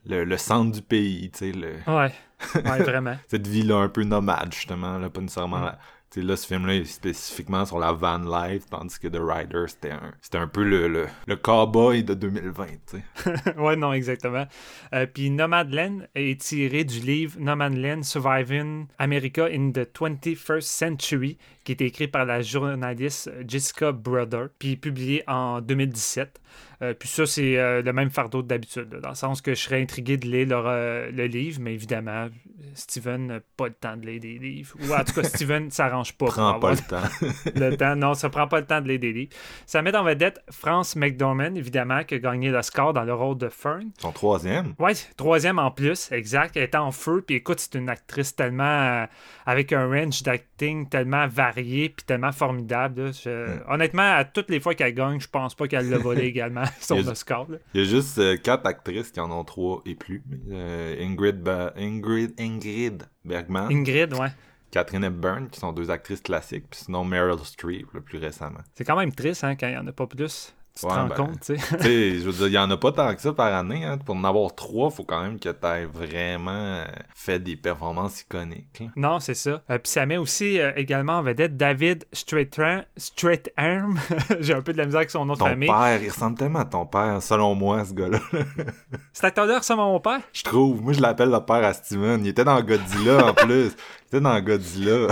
le, le centre du pays, tu sais, le, Ouais, ouais, vraiment. cette vie-là un peu nomade, justement, là, pas nécessairement Mm. la- tu sais, là, ce film-là est spécifiquement sur la van life, tandis que The Rider, c'était un, c'était un peu le, le, le cowboy de 2020, tu sais. ouais, non, exactement. Euh, Puis Nomadland est tiré du livre Nomadland Surviving America in the 21st Century, qui est écrit par la journaliste Jessica Brother, puis publié en 2017. Euh, puis ça, c'est euh, le même fardeau que d'habitude, dans le sens que je serais intrigué de lire leur, euh, le livre, mais évidemment, Steven n'a pas le temps de lire des livres. Ou en tout cas, Steven ne s'arrange pas. pour Prends pas le temps. le temps. Non, ça prend pas le temps de lire des livres. Ça met en vedette France McDormand, évidemment, qui a gagné l'Oscar dans le rôle de Fern. Son troisième. Ouais, troisième en plus, exact. Elle est en feu, puis écoute, c'est une actrice tellement. avec un range d'acting tellement varié, puis tellement formidable. là. Je- Honnêtement, à toutes les fois qu'elle gagne, je pense pas qu'elle l'a volé également, son Il Oscar. Il y a juste euh, quatre actrices qui en ont trois et plus. Euh, Ingrid, Ba- Ingrid, Ingrid Bergman, Ingrid, ouais. Catherine Hepburn, qui sont deux actrices classiques, puis sinon Meryl Streep, le plus récemment. C'est quand même triste hein, quand il n'y en a pas plus. Tu te rends ben, compte, tu sais? Tu sais, je veux dire, il y en a pas tant que ça par année. Hein. Pour en avoir trois, faut quand même que t'aies vraiment euh, fait des performances iconiques. là. Non, c'est ça. Euh, Puis ça met aussi euh, également en vedette David Straightarm. Straightarm. J'ai un peu de la misère avec son nom de Ton famille. père, il ressemble tellement à ton père, selon moi, ce gars-là. Cet acteur-là ressemble à mon père? Je trouve. Moi, je l'appelle le père à Steven. Il était dans Godzilla, en plus. Il était dans Godzilla.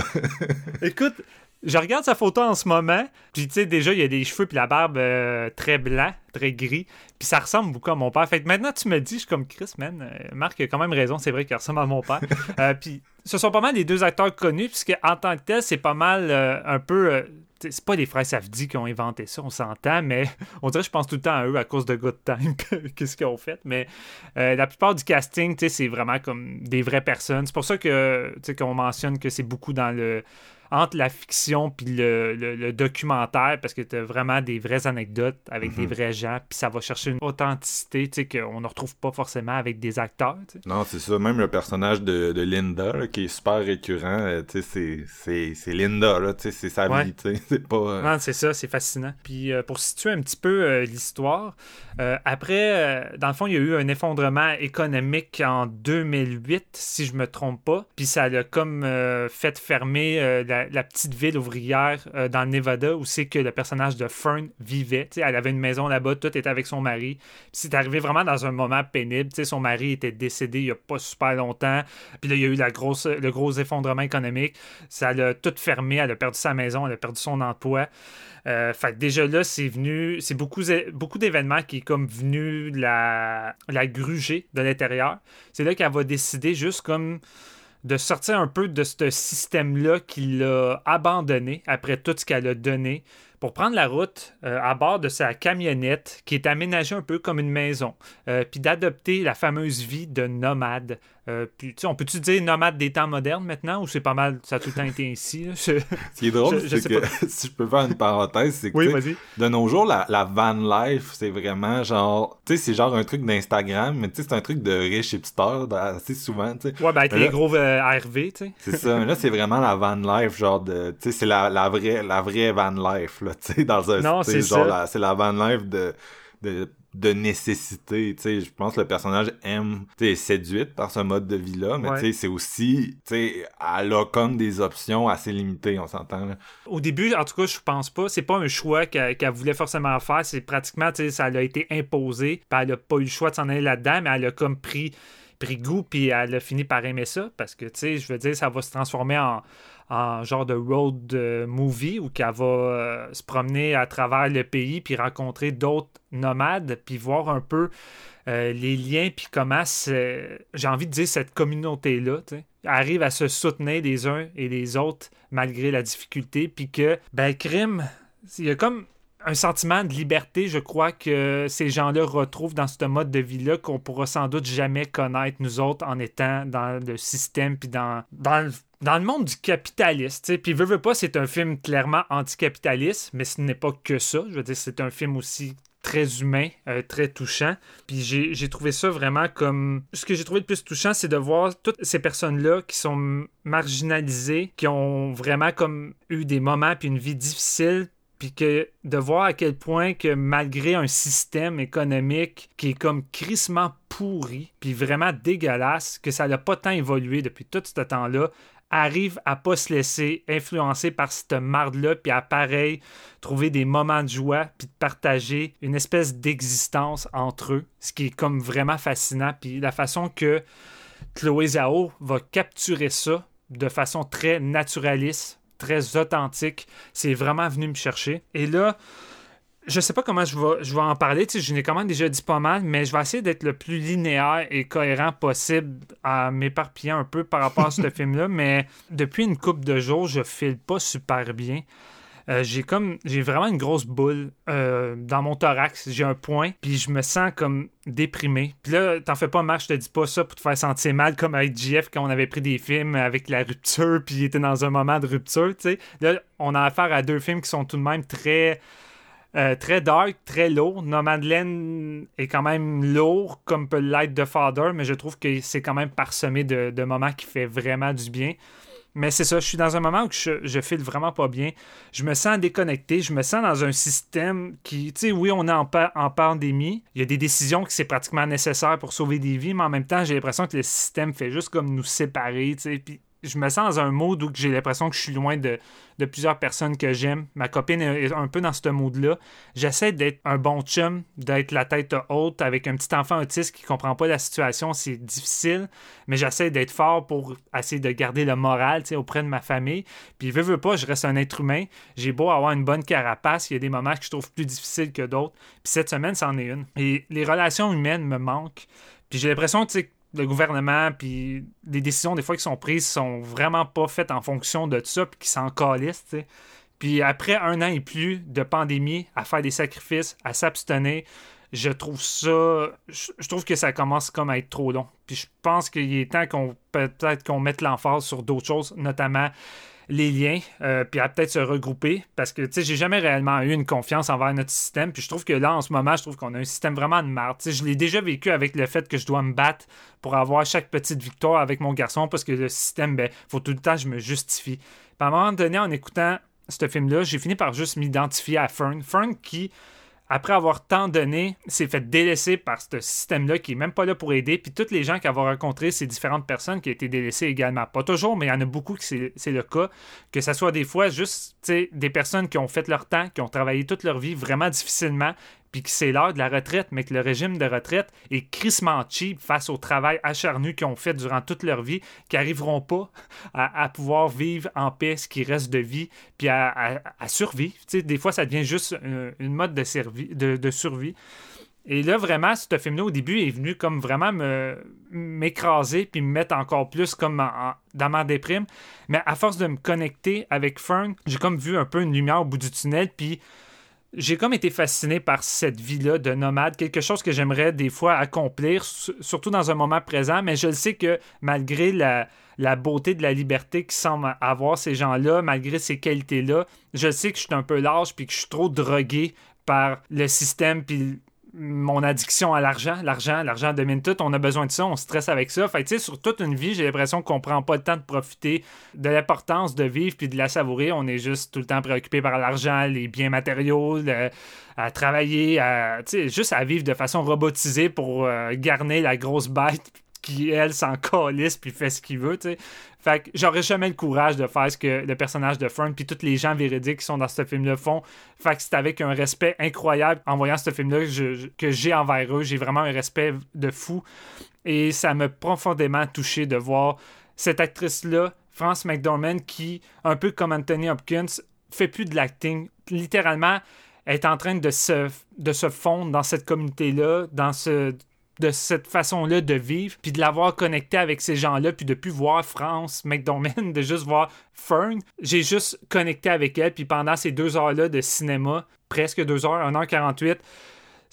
Écoute, je regarde sa photo en ce moment, puis tu sais, déjà, il y a des cheveux puis la barbe euh, très blanc, très gris, puis ça ressemble beaucoup à mon père. Fait que maintenant, tu me dis, je suis comme Chris, man. euh, Marc a quand même raison, c'est vrai qu'il ressemble à mon père. Euh, puis ce sont pas mal les deux acteurs connus, puisque en tant que tel, c'est pas mal un peu. c'est pas les frères Safdie qui ont inventé ça, on s'entend, mais on dirait que je pense tout le temps à eux à cause de Good Time, qu'est-ce qu'ils ont fait. Mais la plupart du casting, tu sais, c'est vraiment comme des vraies personnes. C'est pour ça que, qu'on mentionne que c'est beaucoup dans le entre la fiction puis le, le- le documentaire parce que tu as vraiment des vraies anecdotes avec des vrais gens puis ça va chercher une authenticité tu sais, qu'on ne retrouve pas forcément avec des acteurs non, c'est ça. Même le personnage de, de Linda, là, qui est super récurrent, euh, tu sais, c'est- Linda, là, tu sais, c'est sa Ouais. vie. C'est pas... euh, Non, c'est ça, c'est fascinant. Puis euh, pour situer un petit peu euh, l'histoire, après, dans le fond, il y a eu un effondrement économique en 2008, si je me trompe pas. Puis ça a comme fait fermer euh, la, petite ville ouvrière euh, dans le Nevada où c'est que le personnage de Fern vivait. Elle avait une maison là-bas, tout était avec son mari. C'est arrivé vraiment dans un moment pénible. Son mari était décédé il y a pas super longtemps. Puis là, il y a eu la grosse, le gros effondrement économique. Ça l'a tout fermé. Elle a perdu sa maison, elle a perdu son emploi. Euh, fait déjà là, c'est venu, c'est beaucoup, beaucoup d'événements qui est comme venu la, la gruger de l'intérieur. C'est là qu'elle va décider juste comme de sortir un peu de ce système-là qui l'a abandonné après tout ce qu'elle a donné pour prendre la route euh, à bord de sa camionnette qui est aménagée un peu comme une maison, euh, puis d'adopter la fameuse vie de nomade. Euh, puis, on peut-tu dire nomade des temps modernes maintenant ou c'est pas mal, ça a tout le temps été ainsi? là? Je- Ce qui est drôle, Je- je c'est que, pas. si je peux faire une parenthèse, c'est que, Oui, de nos jours, la, la van life, c'est vraiment genre, tu sais, c'est genre un truc d'Instagram, mais tu sais, c'est un truc de riche hipster, assez souvent, tu sais. Ouais, ben avec les gros euh, RV, tu sais. C'est ça, mais là, c'est vraiment la van life, genre de, tu sais, c'est la, la vraie, la vraie van life, là, tu sais, dans un, Non, c'est genre, ça. la- c'est la van life de, de, de nécessité, tu sais, je pense que le personnage aime, tu est séduite par ce mode de vie-là, mais Ouais. tu sais, c'est aussi, tu sais, elle a comme des options assez limitées, on s'entend. Au début, en tout cas, je pense pas. C'est pas un choix qu'elle voulait forcément faire. C'est pratiquement, tu sais, ça lui a été imposé. Puis elle a pas eu le choix de s'en aller là-dedans, mais elle a comme pris, pris goût, puis elle a fini par aimer ça. Parce que, tu sais, je veux dire, ça va se transformer en, en genre de road euh, movie où qu'elle va euh, se promener à travers le pays, puis rencontrer d'autres nomades, puis voir un peu euh, les liens, puis comment, j'ai envie de dire, cette communauté-là, arrive à se soutenir les uns et les autres malgré la difficulté, puis que, ben, crime, il y a comme un sentiment de liberté, je crois, que ces gens-là retrouvent dans ce mode de vie-là qu'on pourra sans doute jamais connaître, nous autres, en étant dans le système, puis dans, dans, le, dans le monde du capitaliste. Puis, veux, veux pas, c'est un film clairement anticapitaliste, mais ce n'est pas que ça. Je veux dire, c'est un film aussi très humain, euh, très touchant. Puis j'ai j'ai trouvé ça vraiment comme... Ce que j'ai trouvé le plus touchant, c'est de voir toutes ces personnes-là qui sont marginalisées, qui ont vraiment comme eu des moments puis une vie difficile, puis que de voir à quel point que malgré un système économique qui est comme crissement pourri, puis vraiment dégueulasse, que ça n'a pas tant évolué depuis tout ce temps-là, arrive à pas se laisser influencer par cette marde-là, puis à pareil trouver des moments de joie, puis de partager une espèce d'existence entre eux, ce qui est comme vraiment fascinant, puis la façon que Chloé Zhao va capturer ça de façon très naturaliste, très authentique, c'est vraiment venu me chercher. Et là, je sais pas comment je vais, je vais en parler, tu sais, je n'ai quand même déjà dit pas mal, mais je vais essayer d'être le plus linéaire et cohérent possible en m'éparpillant un peu par rapport à ce film-là, mais depuis une couple de jours, je file pas super bien. Euh, j'ai comme j'ai vraiment une grosse boule euh, dans mon thorax j'ai un point puis je me sens comme déprimé puis là t'en fais pas Marc je te dis pas ça pour te faire sentir mal comme avec JF quand on avait pris des films avec la rupture puis il était dans un moment de rupture tu sais là on a affaire à deux films qui sont tout de même très euh, très dark, très lourd. Nomadland est quand même lourd, comme peut l'être The Father, mais je trouve que c'est quand même parsemé de, moments qui fait vraiment du bien. Mais c'est ça, je suis dans un moment où je, je file vraiment pas bien. Je me sens déconnecté, je me sens dans un système qui, tu sais, oui, on est en, pa- en pandémie, il y a des décisions qui c'est pratiquement nécessaire pour sauver des vies, mais en même temps, j'ai l'impression que le système fait juste comme nous séparer, tu sais, puis je me sens dans un mode où j'ai l'impression que je suis loin de, plusieurs personnes que j'aime. Ma copine est un peu dans ce mood-là. J'essaie d'être un bon chum, d'être la tête haute avec un petit enfant autiste qui comprend pas la situation. C'est difficile, mais j'essaie d'être fort pour essayer de garder le moral auprès de ma famille. Puis, veux, veux pas, je reste un être humain. J'ai beau avoir une bonne carapace, il y a des moments que je trouve plus difficiles que d'autres. Puis cette semaine, c'en est une. Et les relations humaines me manquent. Puis j'ai l'impression, sais, le gouvernement, puis les décisions des fois qui sont prises sont vraiment pas faites en fonction de ça, puis qui s'en calissent, tu. Puis après un an et plus de pandémie, à faire des sacrifices, à s'abstenir, je trouve ça. Je, trouve que ça commence comme à être trop long. Puis je pense qu'il est temps qu'on peut-être qu'on mette l'emphase sur d'autres choses, notamment les liens, euh, puis à peut-être se regrouper, parce que, tu sais, j'ai jamais réellement eu une confiance envers notre système, puis je trouve que là, en ce moment, je trouve qu'on a un système vraiment de merde. Tu sais, je l'ai déjà vécu avec le fait que je dois me battre pour avoir chaque petite victoire avec mon garçon, parce que le système, ben, faut tout le temps je me justifie. Puis à un moment donné, en écoutant ce film-là, j'ai fini par juste m'identifier à Fern. Fern qui après avoir tant donné, s'est fait délaisser par ce système-là qui est même pas là pour aider. Puis toutes les gens qui avaient rencontré ces différentes personnes qui ont été délaissées également. Pas toujours, mais il y en a beaucoup qui c'est le cas. Que ce soit des fois juste des personnes qui ont fait leur temps, qui ont travaillé toute leur vie vraiment difficilement, puis que c'est l'heure de la retraite, mais que le régime de retraite est crissement cheap face au travail acharnu qu'ils ont fait durant toute leur vie, qui n'arriveront pas à, pouvoir vivre en paix ce qui reste de vie, puis à, survivre. Tu sais, des fois, ça devient juste euh, une mode de, de, survie. Et là, vraiment, ce film-là, au début, est venu comme vraiment me m'écraser puis me mettre encore plus comme dans ma déprime. Mais à force de me connecter avec Fern, j'ai comme vu un peu une lumière au bout du tunnel, puis j'ai comme été fasciné par cette vie-là de nomade, quelque chose que j'aimerais des fois accomplir, su- surtout dans un moment présent, mais je le sais que malgré la, la beauté de la liberté qui semble avoir ces gens-là, malgré ces qualités-là, je sais que je suis un peu lâche puis que je suis trop drogué par le système puis mon addiction à l'argent. L'argent, l'argent domine tout. On a besoin de ça, on stresse avec ça. Fait tu sais, sur toute une vie, j'ai l'impression qu'on prend pas le temps de profiter de l'importance de vivre puis de la savourer. On est juste tout le temps préoccupé par l'argent, les biens matériaux, à travailler, à, juste à vivre de façon robotisée pour euh, garner la grosse bête qui, elle, s'en calisse puis fait ce qu'il veut, tu sais. Fait que j'aurais jamais le courage de faire ce que le personnage de Fern puis tous les gens véridiques qui sont dans ce film-là font. Fait que c'est avec un respect incroyable en voyant ce film-là que j'ai envers eux. J'ai vraiment un respect de fou. Et ça m'a profondément touché de voir cette actrice-là, France McDormand, qui, un peu comme Anthony Hopkins, fait plus de l'acting. Littéralement, elle est en train de se, de se fondre dans cette communauté-là, dans ce de cette façon-là de vivre, puis de l'avoir connecté avec ces gens-là, puis de plus voir France McDormand, de juste voir Fern. J'ai juste connecté avec elle, puis pendant ces deux heures-là de cinéma, presque deux heures, 1h48,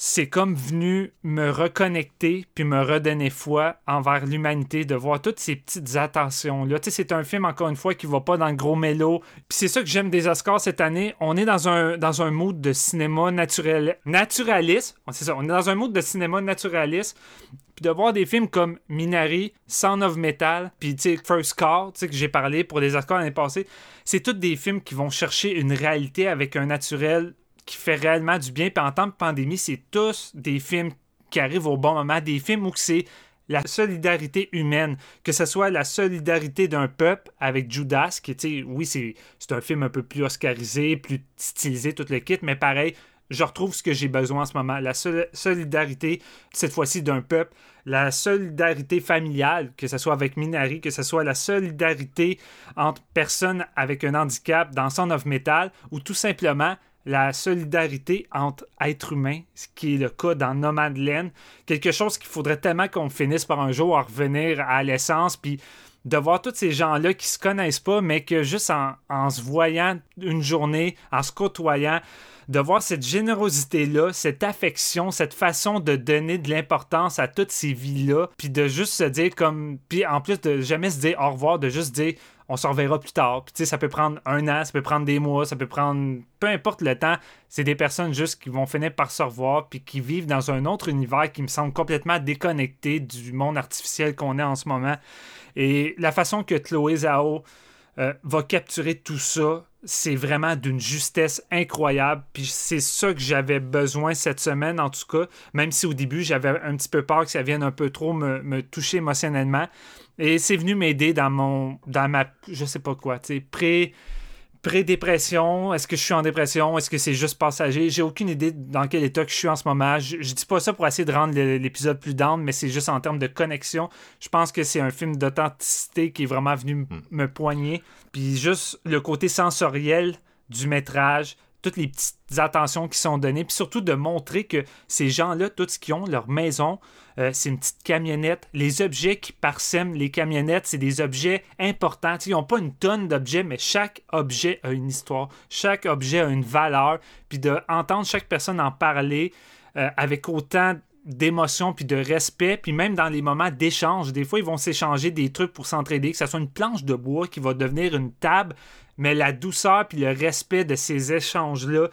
c'est comme venu me reconnecter puis me redonner foi envers l'humanité de voir toutes ces petites attentions là. Tu sais, c'est un film encore une fois qui va pas dans le gros mélo. Puis c'est ça que j'aime des Oscars cette année. On est dans un dans un mood de cinéma naturel naturaliste. On est dans un mood de cinéma naturaliste. Puis de voir des films comme Minari, Sound of Metal, puis First Call, tu sais que j'ai parlé pour les Oscars l'année passée, c'est tous des films qui vont chercher une réalité avec un naturel qui fait réellement du bien. Puis en temps de pandémie, c'est tous des films qui arrivent au bon moment, des films où c'est la solidarité humaine, que ce soit la solidarité d'un peuple avec Judas, qui, tu oui, c'est un film un peu plus oscarisé, plus stylisé, tout le kit, mais pareil, je retrouve ce que j'ai besoin en ce moment. La sol- solidarité, cette fois-ci, d'un peuple, la solidarité familiale, que ce soit avec Minari, que ce soit la solidarité entre personnes avec un handicap dans Son of Metal, ou tout simplement la solidarité entre êtres humains, ce qui est le cas dans Nomadland. Quelque chose qu'il faudrait tellement qu'on finisse par un jour à revenir à l'essence, puis de voir tous ces gens-là qui se connaissent pas, mais que juste en, se voyant une journée, en se côtoyant, de voir cette générosité-là, cette affection, cette façon de donner de l'importance à toutes ces vies-là, puis de juste se dire comme... Puis en plus de jamais se dire au revoir, de juste dire on se reverra plus tard. Puis ça peut prendre un an, ça peut prendre des mois, ça peut prendre... Peu importe le temps, c'est des personnes juste qui vont finir par se revoir, puis qui vivent dans un autre univers qui me semble complètement déconnecté du monde artificiel qu'on est en ce moment. Et la façon que Chloé Zhao euh, va capturer tout ça. C'est vraiment d'une justesse incroyable. Puis c'est ça que j'avais besoin cette semaine, en tout cas. Même si au début, j'avais un petit peu peur que ça vienne un peu trop me toucher émotionnellement. Et c'est venu m'aider dans mon. dans ma. je sais pas quoi, tu sais, pré pré-dépression, est-ce que je suis en dépression, est-ce que c'est juste passager, j'ai aucune idée dans quel état que je suis en ce moment. Je, je dis pas ça pour essayer de rendre l'épisode plus down, mais c'est juste en termes de connexion. Je pense que c'est un film d'authenticité qui est vraiment venu m- me poigner. Puis juste le côté sensoriel du métrage, toutes les petites attentions qui sont données, puis surtout de montrer que ces gens-là, tout ce qu'ils ont, leur maison, euh, c'est une petite camionnette. Les objets qui parsèment les camionnettes, c'est des objets importants. Ils n'ont pas une tonne d'objets, mais chaque objet a une histoire. Chaque objet a une valeur. Puis d'entendre chaque personne en parler euh, avec autant d'émotion puis de respect puis même dans les moments d'échange des fois ils vont s'échanger des trucs pour s'entraider que ce soit une planche de bois qui va devenir une table mais la douceur puis le respect de ces échanges là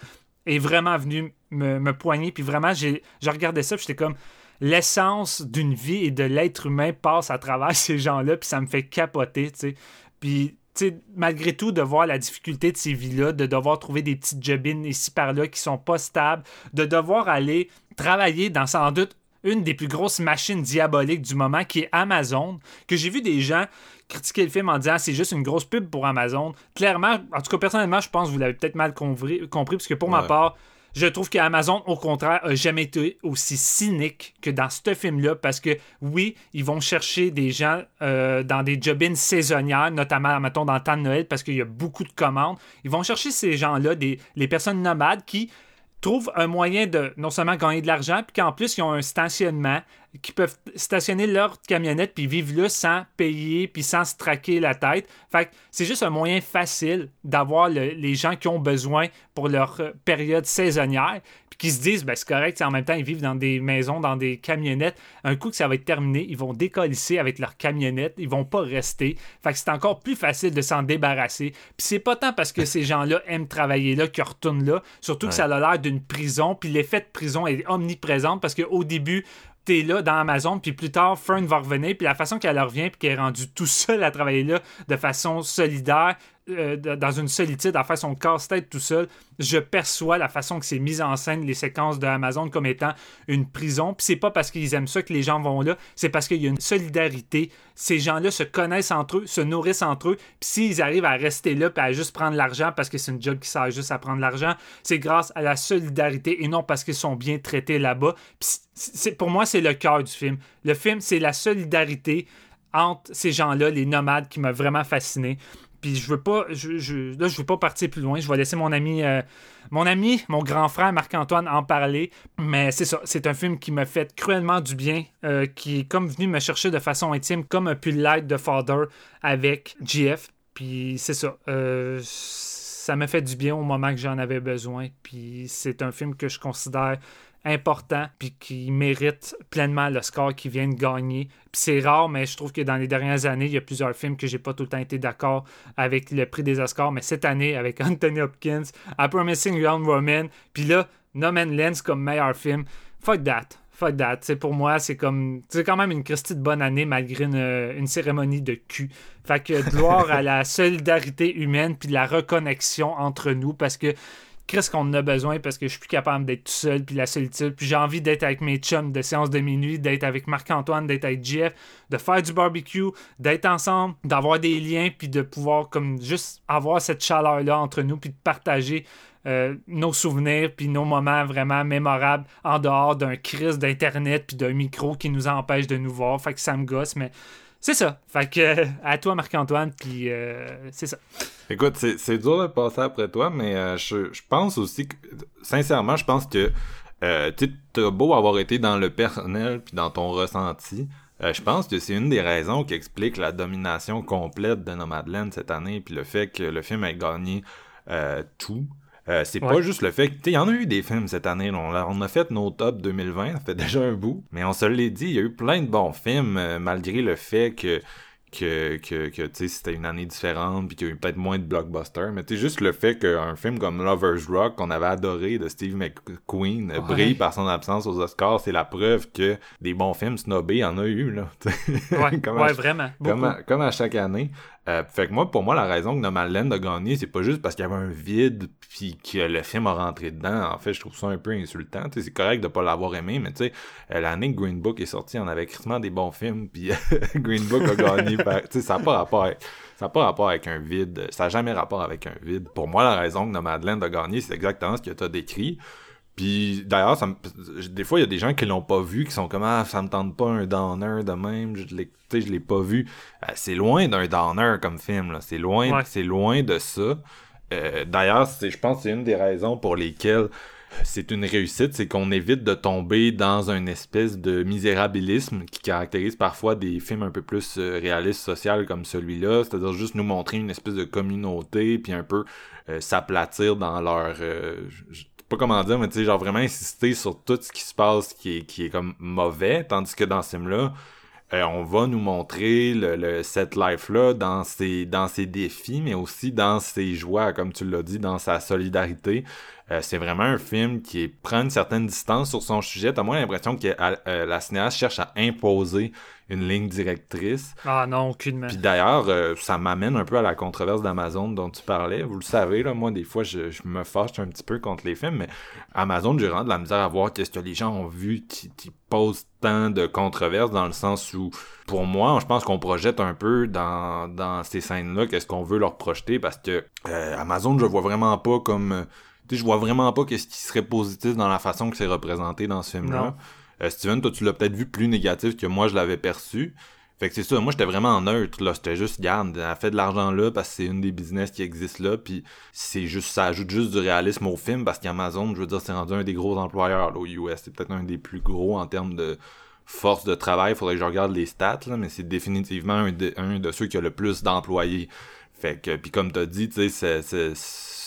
est vraiment venu me, poigner puis vraiment j'ai je regardais ça puis j'étais comme l'essence d'une vie et de l'être humain passe à travers ces gens-là, puis ça me fait capoter, tu sais. Puis, tu sais, malgré tout, de voir la difficulté de ces vies-là, de devoir trouver des petites jobines ici par-là qui sont pas stables, de devoir aller travailler dans sans doute une des plus grosses machines diaboliques du moment qui est Amazon, que j'ai vu des gens critiquer le film en disant c'est juste une grosse pub pour Amazon. Clairement, en tout cas personnellement, je pense que vous l'avez peut-être mal compris, compris parce que pour ma part, je trouve qu'Amazon, au contraire, a jamais été aussi cynique que dans ce film-là parce que, oui, ils vont chercher des gens euh, dans des job-ins saisonnières, notamment, mettons, dans le temps de Noël parce qu'il y a beaucoup de commandes. Ils vont chercher ces gens-là, des, les personnes nomades qui trouvent un moyen de non seulement gagner de l'argent, puis qu'en plus, ils ont un stationnement, qui peuvent stationner leur camionnette puis vivre là sans payer puis sans se traquer la tête. Fait c'est juste un moyen facile d'avoir le- les gens qui ont besoin pour leur euh, période saisonnière puis qui se disent ben c'est correct, en même temps ils vivent dans des maisons, dans des camionnettes. Un coup que ça va être terminé, ils vont décollisser avec leur camionnette, ils vont pas rester. Fait que c'est encore plus facile de s'en débarrasser. Puis c'est pas tant parce que ces gens-là aiment travailler là qu'ils retournent là, surtout que ça a l'air d'une prison, puis l'effet de prison est omniprésent parce qu'au début là dans Amazon, puis plus tard, Fern va revenir, puis la façon qu'elle revient, puis qu'elle est rendue tout seul à travailler là de façon solidaire, euh, dans une solitude, à faire son casse-tête tout seul, je perçois la façon que c'est mis en scène, les séquences de comme étant une prison. Puis c'est pas parce qu'ils aiment ça que les gens vont là, c'est parce qu'il y a une solidarité. Ces gens-là se connaissent entre eux, se nourrissent entre eux. Puis s'ils arrivent à rester là, puis à juste prendre l'argent parce que c'est une job qui sert juste à prendre l'argent, c'est grâce à la solidarité et non parce qu'ils sont bien traités là-bas. Pour moi, c'est le cœur du film. Le film, c'est la solidarité entre ces gens-là, les nomades, qui m'a vraiment fasciné. Puis je veux pas, je, je- là, je veux pas partir plus loin. Je vais laisser mon ami, euh, mon ami, mon grand frère Marc-Antoine en parler. Mais c'est ça, c'est un film qui m'a fait cruellement du bien, euh, qui est comme venu me chercher de façon intime, comme a pu l'être de Father avec GF. Puis c'est ça. euh, ça m'a fait du bien au moment que j'en avais besoin. Puis c'est un film que je considère important puis qui mérite pleinement le score qu'il vient de gagner. C'est rare, mais je trouve que dans les dernières années, il y a plusieurs films que j'ai pas tout le temps été d'accord avec le prix des Oscars, mais cette année, avec Anthony Hopkins, A Promising Young Woman, puis là, No Man's Land comme meilleur film, fuck that. Fuck that. Pour moi, c'est comme. C'est quand même une Christie de bonne année malgré une, une cérémonie de cul. Fait que gloire à la solidarité humaine puis la reconnexion entre nous parce que qu'est-ce qu'on a besoin parce que je suis plus capable d'être tout seul puis la solitude puis j'ai envie d'être avec mes chums de séance de minuit d'être avec Marc-Antoine d'être avec Jeff de faire du barbecue d'être ensemble d'avoir des liens puis de pouvoir comme juste avoir cette chaleur là entre nous puis de partager euh, nos souvenirs puis nos moments vraiment mémorables en dehors d'un crise d'internet puis d'un micro qui nous empêche de nous voir. Fait que ça me gosse mais c'est ça fait que euh, à toi Marc-Antoine puis euh, c'est ça Écoute, c'est dur de passer après toi, mais euh, je, pense aussi que, sincèrement, je pense que euh, tu as beau avoir été dans le personnel puis dans ton ressenti, euh, je pense que c'est une des raisons qui explique la domination complète de Nomadland cette année puis le fait que le film ait gagné tout. Euh, c'est pas juste le fait que, tu il y en a eu des films cette année, là. on, a, on a fait nos top 2020, ça fait déjà un bout, mais on se l'est dit, il y a eu plein de bons films, euh, malgré le fait que que, que, que tu sais, c'était une année différente, puis qu'il y a eu peut-être moins de blockbusters, mais tu juste le fait qu'un film comme Lover's Rock, qu'on avait adoré de Steve McQueen, euh, brille par son absence aux Oscars, c'est la preuve que des bons films snobés, il y en a eu, là. ouais, Comme ouais à- vraiment comme beaucoup. à, comme à chaque année. Euh, fait que moi, pour moi, la raison que Nomadland a gagné, c'est pas juste parce qu'il y avait un vide puis que le film a rentré dedans. En fait, je trouve ça un peu insultant. c'est correct de pas l'avoir aimé, mais tu sais, euh, l'année que Green Book est sorti, on avait crissement des bons films, puis Green Book a gagné. par... Tu sais, ça n'a pas rapport avec... Ça n'a pas rapport avec un vide. Ça n'a jamais rapport avec un vide. Pour moi, la raison que Nomadland a gagné, c'est exactement ce que tu as décrit. Puis d'ailleurs, des fois, il y a des gens qui l'ont pas vu, qui sont comme Ah, ça me tente pas un downer de même, je l'ai, je l'ai pas vu. Euh, c'est loin d'un downer comme film, là. C'est loin, c'est loin de ça. Euh, d'ailleurs, je pense que c'est une des raisons pour lesquelles c'est une réussite, c'est qu'on évite de tomber dans une espèce de misérabilisme qui caractérise parfois des films un peu plus euh, réalistes, sociaux comme celui-là, c'est-à-dire juste nous montrer une espèce de communauté, puis un peu s'aplatir dans leur pas comment dire, mais tu sais, genre vraiment insister sur tout ce qui se passe qui est, qui est comme mauvais, tandis que dans ce film-là, euh, on va nous montrer le, le cette life-là dans ses, dans ses défis, mais aussi dans ses joies, comme tu l'as dit, dans sa solidarité. Euh, c'est vraiment un film qui prend une certaine distance sur son sujet. T'as moins l'impression que euh, la cinéaste cherche à imposer une ligne directrice. Ah non, aucunement. Puis d'ailleurs, euh, ça m'amène un peu à la controverse d'Amazon dont tu parlais. Vous le savez, là, moi, des fois, je, me fâche un petit peu contre les films, mais Amazon, j'ai vraiment de la misère à voir qu'est-ce que les gens ont vu qui, qui pose tant de controverses dans le sens où, pour moi, je pense qu'on projette un peu dans, dans ces scènes-là qu'est-ce qu'on veut leur projeter parce que euh, Amazon, je vois vraiment pas comme... Je vois vraiment pas qu'est-ce qui serait positif dans la façon que c'est représenté dans ce film-là. Euh, Steven, toi, tu l'as peut-être vu plus négatif que moi, je l'avais perçu. Fait que c'est ça, moi j'étais vraiment neutre là, c'était juste garde, elle fait de l'argent là parce que c'est une des business qui existe là, puis c'est juste ça ajoute juste du réalisme au film parce qu'Amazon, je veux dire, c'est rendu un des gros employeurs là, aux US, c'est peut-être un des plus gros en termes de force de travail, faudrait que je regarde les stats là, mais c'est définitivement un de, un de ceux qui a le plus d'employés. Fait que puis comme t'as dit, tu sais, c'est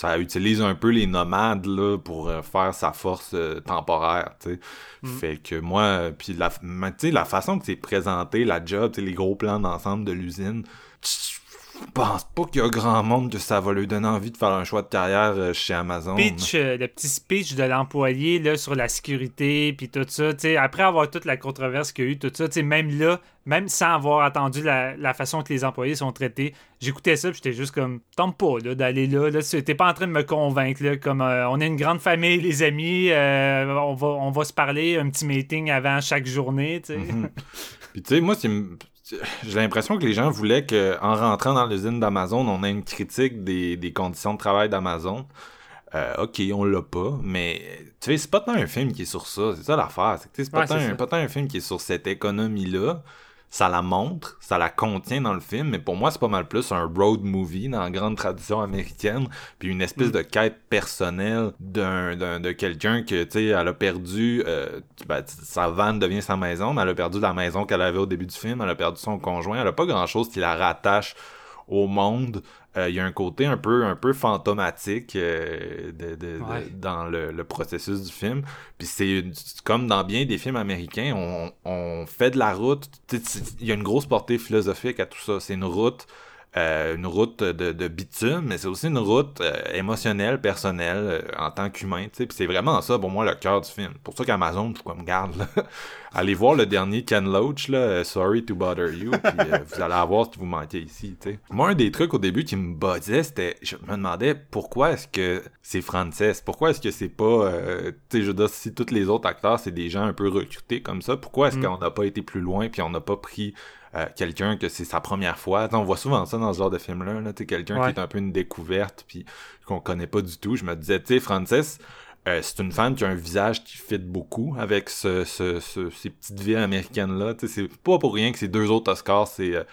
ça utilise un peu les nomades là, pour euh, faire sa force euh, temporaire, tu sais. Mm. Fait que moi, puis la, la façon que c'est présenté, la job, les gros plans d'ensemble de l'usine, pense pas qu'il y a grand monde que ça va lui donner envie de faire un choix de carrière euh, chez Amazon. Speech, euh, le petit speech de l'employé là, sur la sécurité, puis tout ça. Après avoir toute la controverse qu'il y a eu, tout ça, même là, même sans avoir attendu la, façon que les employés sont traités, j'écoutais ça, j'étais juste comme, tombe pas d'aller là. là T'es pas en train de me convaincre. Là, comme euh, on est une grande famille, les amis, on, va, on va se parler, un petit meeting avant chaque journée. Mhm. Puis tu sais, moi, c'est j'ai l'impression que les gens voulaient qu'en rentrant dans l'usine d'Amazon, on ait une critique des, conditions de travail d'Amazon. Euh, ok, on l'a pas, mais tu sais, c'est pas tant un film qui est sur ça, c'est ça l'affaire. C'est pas, pas tant un film qui est sur cette économie-là ça la montre, ça la contient dans le film, mais pour moi, c'est pas mal plus un road movie dans la grande tradition américaine, puis une espèce mm. de quête personnelle d'un, de quelqu'un que, tu sais, elle a perdu, euh, ben, sa vanne devient sa maison, mais elle a perdu la maison qu'elle avait au début du film, elle a perdu son conjoint, elle a pas grand-chose qui la rattache au monde. Euh, il y a un côté un peu un peu fantomatique euh, de, dans le, processus du film. Puis c'est comme dans bien des films américains, on, on fait de la route. Il y a une grosse portée philosophique à tout ça. C'est une route euh, une route de, de, bitume, mais c'est aussi une route euh, émotionnelle, personnelle, euh, en tant qu'humain, tu sais. Puis c'est vraiment ça, pour moi, le cœur du film. Pour ça qu'Amazon, je me garde, là. Allez voir le dernier Ken Loach, là, Sorry to Bother You, puis vous allez avoir ce qui vous manquait ici, tu sais. Moi, un des trucs au début qui me buzzait, c'était, je me demandais pourquoi est-ce que c'est français, pourquoi est-ce que c'est pas, tu sais, je veux dire, si tous les autres acteurs, c'est des gens un peu recrutés comme ça, pourquoi est-ce mm. qu'on n'a pas été plus loin, puis on n'a pas pris euh, quelqu'un que c'est sa première fois. on voit souvent ça dans ce genre de film-là. Là, quelqu'un qui est un peu une découverte puis qu'on connaît pas du tout. Je me disais, tu sais, Frances, euh, c'est une femme qui a un visage qui fit beaucoup avec ce, ce, ces petites villes américaines-là. C'est pas pour rien que ces deux autres Oscars, c'est euh,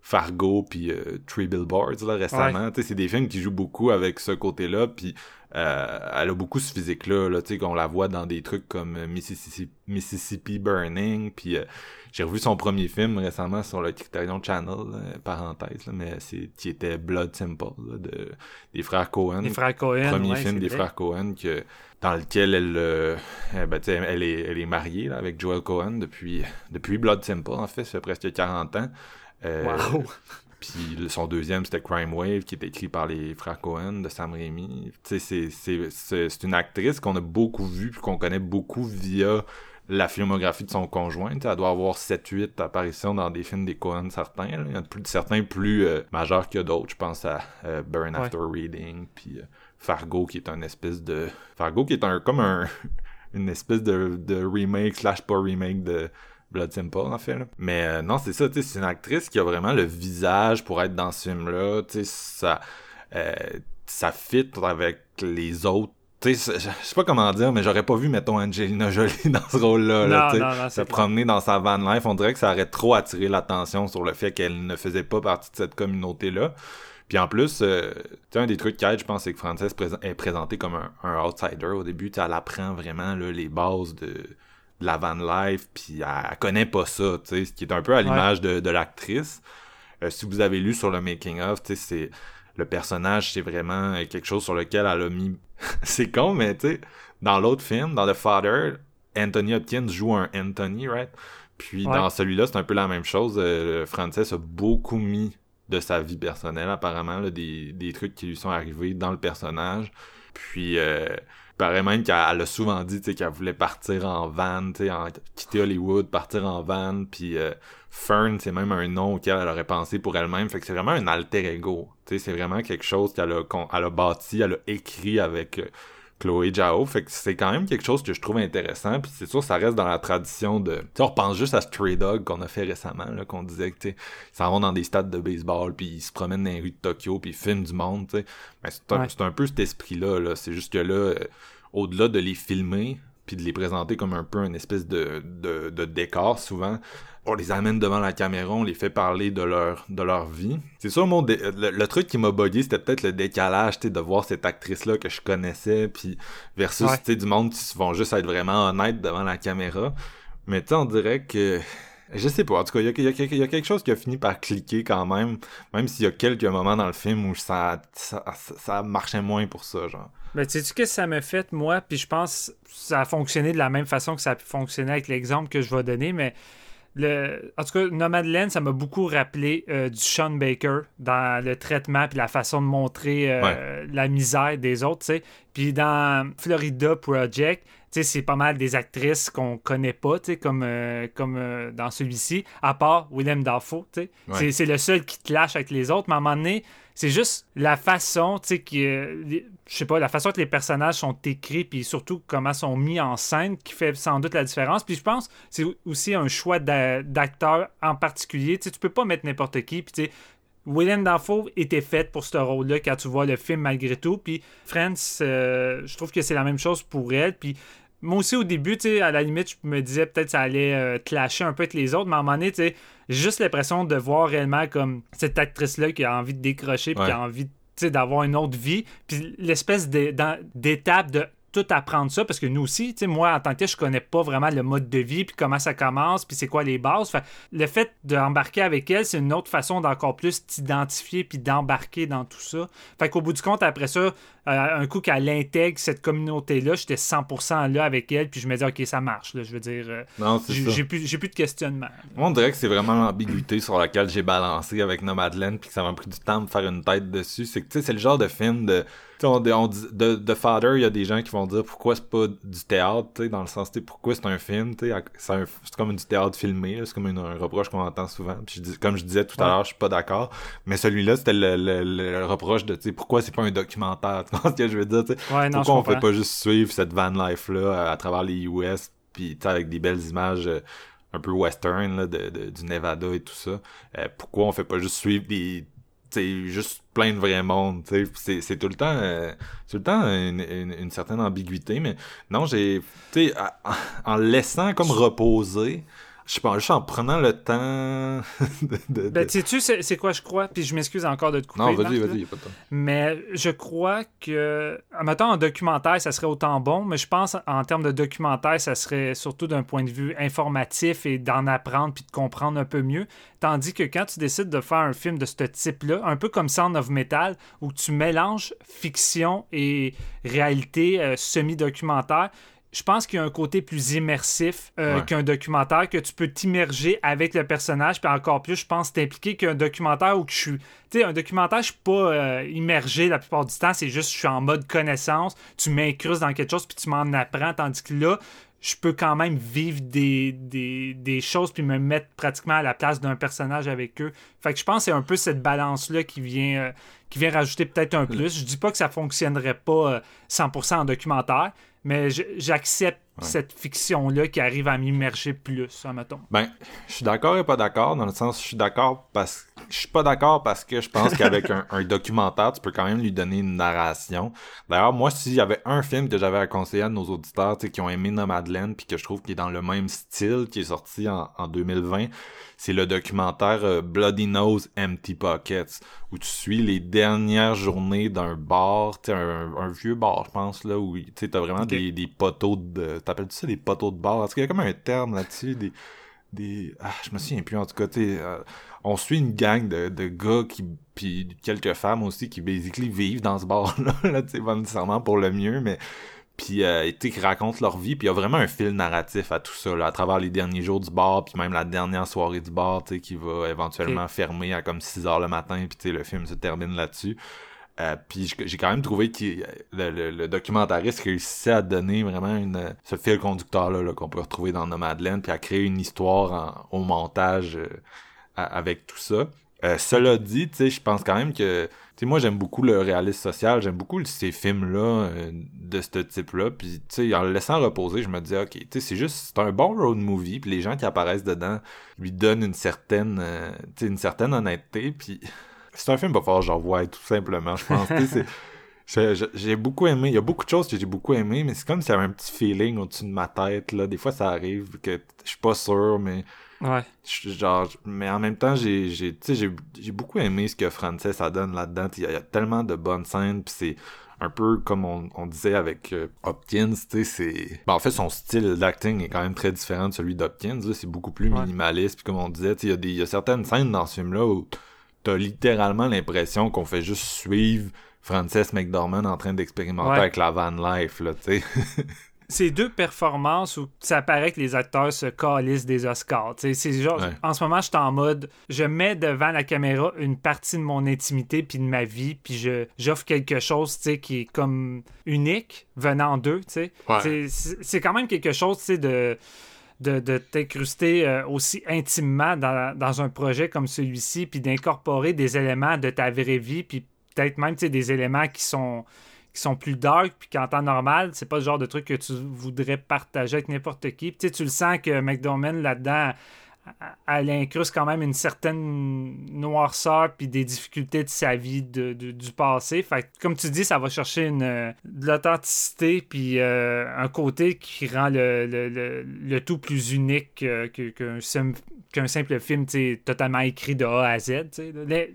Fargo puis Three Billboards là, récemment. C'est des films qui jouent beaucoup avec ce côté-là. Puis euh, elle a beaucoup ce physique-là, là, qu'on la voit dans des trucs comme Mississippi, Mississippi Burning, puis euh, j'ai revu son premier film récemment sur le Criterion Channel, parenthèse, mais c'est qui était Blood Simple, de, des frères Cohen. Des frères Cohen, Premier film des frères Cohen, que, dans lequel elle, euh, ben, elle, est, elle est mariée avec Joel Cohen depuis, depuis Blood Simple, en fait, ça fait presque 40 ans. wow. Puis son deuxième, c'était Crime Wave, qui est écrit par les frères Cohen de Sam Raimi. C'est une actrice qu'on a beaucoup vue, puis qu'on connaît beaucoup via la filmographie de son conjoint. tu sais, Elle doit avoir 7-8 apparitions dans des films des Coen certains. là. Il y en a plus, certains plus euh, majeurs que d'autres. Je pense à euh, Burn Ouais. After Reading, puis euh, Fargo qui est un espèce de... Fargo qui est un comme un une espèce de, de remake slash pas remake de Blood Simple en fait. là. Mais non, c'est ça, tu sais, c'est une actrice qui a vraiment le visage pour être dans ce film-là. Tu sais, ça, euh, ça fit avec les autres. Tu sais, je sais pas comment dire, mais j'aurais pas vu, mettons, Angelina Jolie dans ce rôle-là. là, se clair. promener dans sa van life, on dirait que ça aurait trop attiré l'attention sur le fait qu'elle ne faisait pas partie de cette communauté-là. Puis en plus, euh, tu sais, un des trucs qu'elle, je pense, c'est que Frances est présentée comme un, un outsider au début. Elle apprend vraiment là, les bases de, de la van life, puis elle, elle connaît pas ça, tu sais, ce qui est un peu à l'image de, de l'actrice. Euh, si vous avez lu sur le making of, tu sais, c'est le personnage, c'est vraiment quelque chose sur lequel elle a mis. c'est con, mais tu sais, dans l'autre film, dans The Father, Anthony Hopkins joue un Anthony, right? Puis Ouais. dans celui-là, c'est un peu la même chose. Euh, Frances a beaucoup mis de sa vie personnelle, apparemment, là, des, des trucs qui lui sont arrivés dans le personnage. Puis, euh, il paraît même qu'elle elle a souvent dit tu sais, qu'elle voulait partir en van, tu sais, en, quitter Hollywood, partir en van. Puis, euh, Fern, c'est même un nom auquel elle aurait pensé pour elle-même. Fait que c'est vraiment un alter ego. C'est vraiment quelque chose qu'elle a, qu'on- elle a bâti, elle a écrit avec euh, Chloé Zhao. Fait que c'est quand même quelque chose que je trouve intéressant. Puis c'est sûr, ça reste dans la tradition de. Tu on repense juste à Stray Dog qu'on a fait récemment, là, qu'on disait que, tu sais, ils s'en vont dans des stades de baseball, puis ils se promènent dans les rues de Tokyo, puis ils filment du monde, tu sais. Mais c'est un, Ouais. c'est un peu cet esprit-là, là. C'est juste que là, euh, au-delà de les filmer, puis de les présenter comme un peu une espèce de, de, de décor, souvent, on les amène devant la caméra, on les fait parler de leur, de leur vie. C'est sûr, mon le, le truc qui m'a bugué, c'était peut-être le décalage, tu de voir cette actrice-là que je connaissais, puis versus, Ouais. tu du monde qui vont juste être vraiment honnêtes devant la caméra. Mais tu sais, on dirait que... Je sais pas, en tout cas, il y y a- il y a quelque chose qui a fini par cliquer quand même, même s'il y a quelques moments dans le film où ça, ça, ça marchait moins pour ça, genre. Ben, tu sais, qu'est-ce que ça m'a fait, moi? Puis je pense que ça a fonctionné de la même façon que ça a pu fonctionner avec l'exemple que je vais donner, mais le... en tout cas, Nomadland, ça m'a beaucoup rappelé euh, du Sean Baker dans le traitement puis la façon de montrer euh, la misère des autres, tu sais. Puis dans Florida Project, c'est pas mal des actrices qu'on connaît pas, tu sais, comme, euh, comme euh, dans celui-ci, à part Willem Dafoe, tu sais. Ouais. C'est- le seul qui te lâche avec les autres, mais à un moment donné, c'est juste la façon, tu sais, je sais pas, la façon que les personnages sont écrits, puis surtout comment sont mis en scène, qui fait sans doute la différence. Puis je pense que c'est aussi un choix d'a- d'acteur en particulier. Tu sais, tu peux pas mettre n'importe qui, puis tu sais, Willem Dafoe était faite pour ce rôle-là quand tu vois le film malgré tout. Puis France, euh, je trouve que c'est la même chose pour elle. Puis moi aussi, au début, à la limite, je me disais peut-être que ça allait euh, clasher un peu avec les autres, mais à un moment donné, j'ai juste l'impression de voir réellement comme cette actrice-là qui a envie de décrocher, puis qui a envie d'avoir une autre vie, puis l'espèce d'étape de tout apprendre ça, parce que nous aussi, tu sais, moi, en tant que tel, je connais pas vraiment le mode de vie, puis comment ça commence, puis c'est quoi les bases. Fait, le fait d'embarquer avec elle, c'est une autre façon d'encore plus t'identifier, puis d'embarquer dans tout ça. Fait qu'au bout du compte, après ça, euh, un coup qu'elle intègre cette communauté-là, j'étais 100% là avec elle, puis je me dis, OK, ça marche, là, je veux dire, euh, j'ai plus, de questionnement. Moi, on dirait que c'est vraiment l'ambiguïté sur laquelle j'ai balancé avec Nomadland, puis que ça m'a pris du temps de faire une tête dessus. C'est que, tu sais, c'est le genre de film de... Tu sais, on, on dit- de, de Father, il y a des gens qui vont dire pourquoi c'est pas du théâtre, tu sais, dans le sens, tu sais, pourquoi c'est un film, tu sais, c'est comme du théâtre filmé, c'est comme une- un reproche qu'on entend souvent. Puis je comme je disais tout à l'heure, je suis pas d'accord, mais celui-là, c'était le, le- le- reproche de, tu sais, pourquoi c'est pas un documentaire, tu vois ce que je veux dire. Ouais, non, Pourquoi on fait pas juste suivre cette van life-là à, à travers les US, puis tu sais, avec des belles images euh, un peu western là, de, de- du Nevada et tout ça. Euh, pourquoi on fait pas juste suivre des sais, juste plein de vrais mondes, tu sais, c'est, c'est tout le temps euh, tout le temps une, une- certaine ambiguïté, mais non, j'ai tu sais, en laissant comme reposer, je juste en prenant le temps de, de- Ben, de- sais-tu, c'est quoi je crois? Puis je m'excuse encore de te couper. Non, vas-y, vas-y, pas de temps. Mais je crois que, mettons, en documentaire, ça serait autant bon, mais je pense en termes de documentaire, ça serait surtout d'un point de vue informatif et d'en apprendre puis de comprendre un peu mieux. Tandis que quand tu décides de faire un film de ce type-là, un peu comme Sound of Metal, où tu mélanges fiction et réalité euh, semi-documentaire, je pense qu'il y a un côté plus immersif euh, Ouais. qu'un documentaire, que tu peux t'immerger avec le personnage, puis encore plus, je pense, t'impliquer qu'un documentaire où que je suis. Tu sais, un documentaire, je suis pas euh, immergé la plupart du temps, c'est juste je suis en mode connaissance, tu m'incrustes dans quelque chose, puis tu m'en apprends, tandis que là, je peux quand même vivre des, des, des choses puis me mettre pratiquement à la place d'un personnage avec eux. Fait que je pense que c'est un peu cette balance-là qui vient, euh, qui vient rajouter peut-être un plus. Je dis pas que ça fonctionnerait pas euh, 100% en documentaire, mais je- cette fiction-là qui arrive à m'immerger plus, hein, mettons. Ben, je suis d'accord et pas d'accord, dans le sens, je suis d'accord parce je suis pas d'accord parce que je pense qu'avec un, un documentaire, tu peux quand même lui donner une narration. D'ailleurs, moi, s'il y avait un film que j'avais à conseiller à nos auditeurs, tu sais, qui ont aimé Nomadland, puis que je trouve qu'il est dans le même style, qui est sorti en, en 2020, c'est le documentaire euh, Bloody Nose Empty Pockets, où tu suis les dernières journées d'un bar, tu sais, un, un vieux bar, je pense, là, où, tu t'as vraiment des, des poteaux de... T'appelles-tu ça des poteaux de bar? Est-ce qu'il y a comme un terme là-dessus? Des des ah je me souviens plus en tout cas euh, on suit une gang de, de gars qui puis quelques femmes aussi qui basically vivent dans ce bar là, là tu sais pas nécessairement pour le mieux mais puis euh, qui racontent leur vie puis il y a vraiment un fil narratif à tout ça là, à travers les derniers jours du bar puis même la dernière soirée du bar tu sais qui va éventuellement fermer à comme 6 heures le matin puis tu sais le film se termine là-dessus euh, puis j'ai quand même trouvé que le, le, le documentariste réussissait à donner vraiment une, ce fil conducteur là, qu'on peut retrouver dans Nomadland puis à créer une histoire en- au montage euh, avec tout ça. Euh, cela dit, tu sais, je pense quand même que, tu moi j'aime beaucoup le réalisme social, j'aime beaucoup ces films-là euh, de ce type-là, puis tu sais, en le laissant reposer, je me dis, ok, tu sais, c'est juste, c'est un bon road movie, puis les gens qui apparaissent dedans lui donnent une certaine, euh, une certaine honnêteté, puis c'est un film falloir que j'en voie, tout simplement, je pense, j'ai- beaucoup aimé. Il y a beaucoup de choses que j'ai beaucoup aimé, mais c'est comme s'il y avait un petit feeling au-dessus de ma tête. Là. Des fois, ça arrive que je suis pas sûr, mais Ouais. genre, mais en même temps, j'ai, j'ai, j'ai, j'ai beaucoup aimé ce que Frances donne là-dedans. Il y, a, il y a tellement de bonnes scènes, puis c'est un peu comme on, on disait avec euh, Hopkins, tu sais, c'est... Ben, en fait, son style d'acting est quand même très différent de celui d'Hopkins, là. c'est beaucoup plus Ouais. minimaliste, puis comme on disait, il y, a des- il y a certaines scènes dans ce film-là où t'as littéralement l'impression qu'on fait juste suivre Frances McDormand en train d'expérimenter Ouais. avec la van life, là, tu sais. C'est deux performances où ça paraît que les acteurs se calissent des Oscars. C'est genre, Ouais. en ce moment, je suis en mode, je mets devant la caméra une partie de mon intimité puis de ma vie, puis je j'offre quelque chose, qui est comme unique venant d'eux, tu sais. Ouais. C'est- C'est quand même quelque chose, de de, de t'incruster euh, aussi intimement dans, un projet comme celui-ci, puis d'incorporer des éléments de ta vraie vie, puis peut-être même des éléments qui sont qui sont plus dark, puis qu'en temps normal, c'est pas le genre de truc que tu voudrais partager avec n'importe qui. Puis, tu le sens que McDormand, là-dedans, elle incruste quand même une certaine noirceur puis des difficultés de sa vie du passé. Fait comme tu dis, ça va chercher euh, de l'authenticité puis euh, un côté qui rend le, tout plus unique euh, qu'un sim- qu'un simple film totalement écrit de A à Z.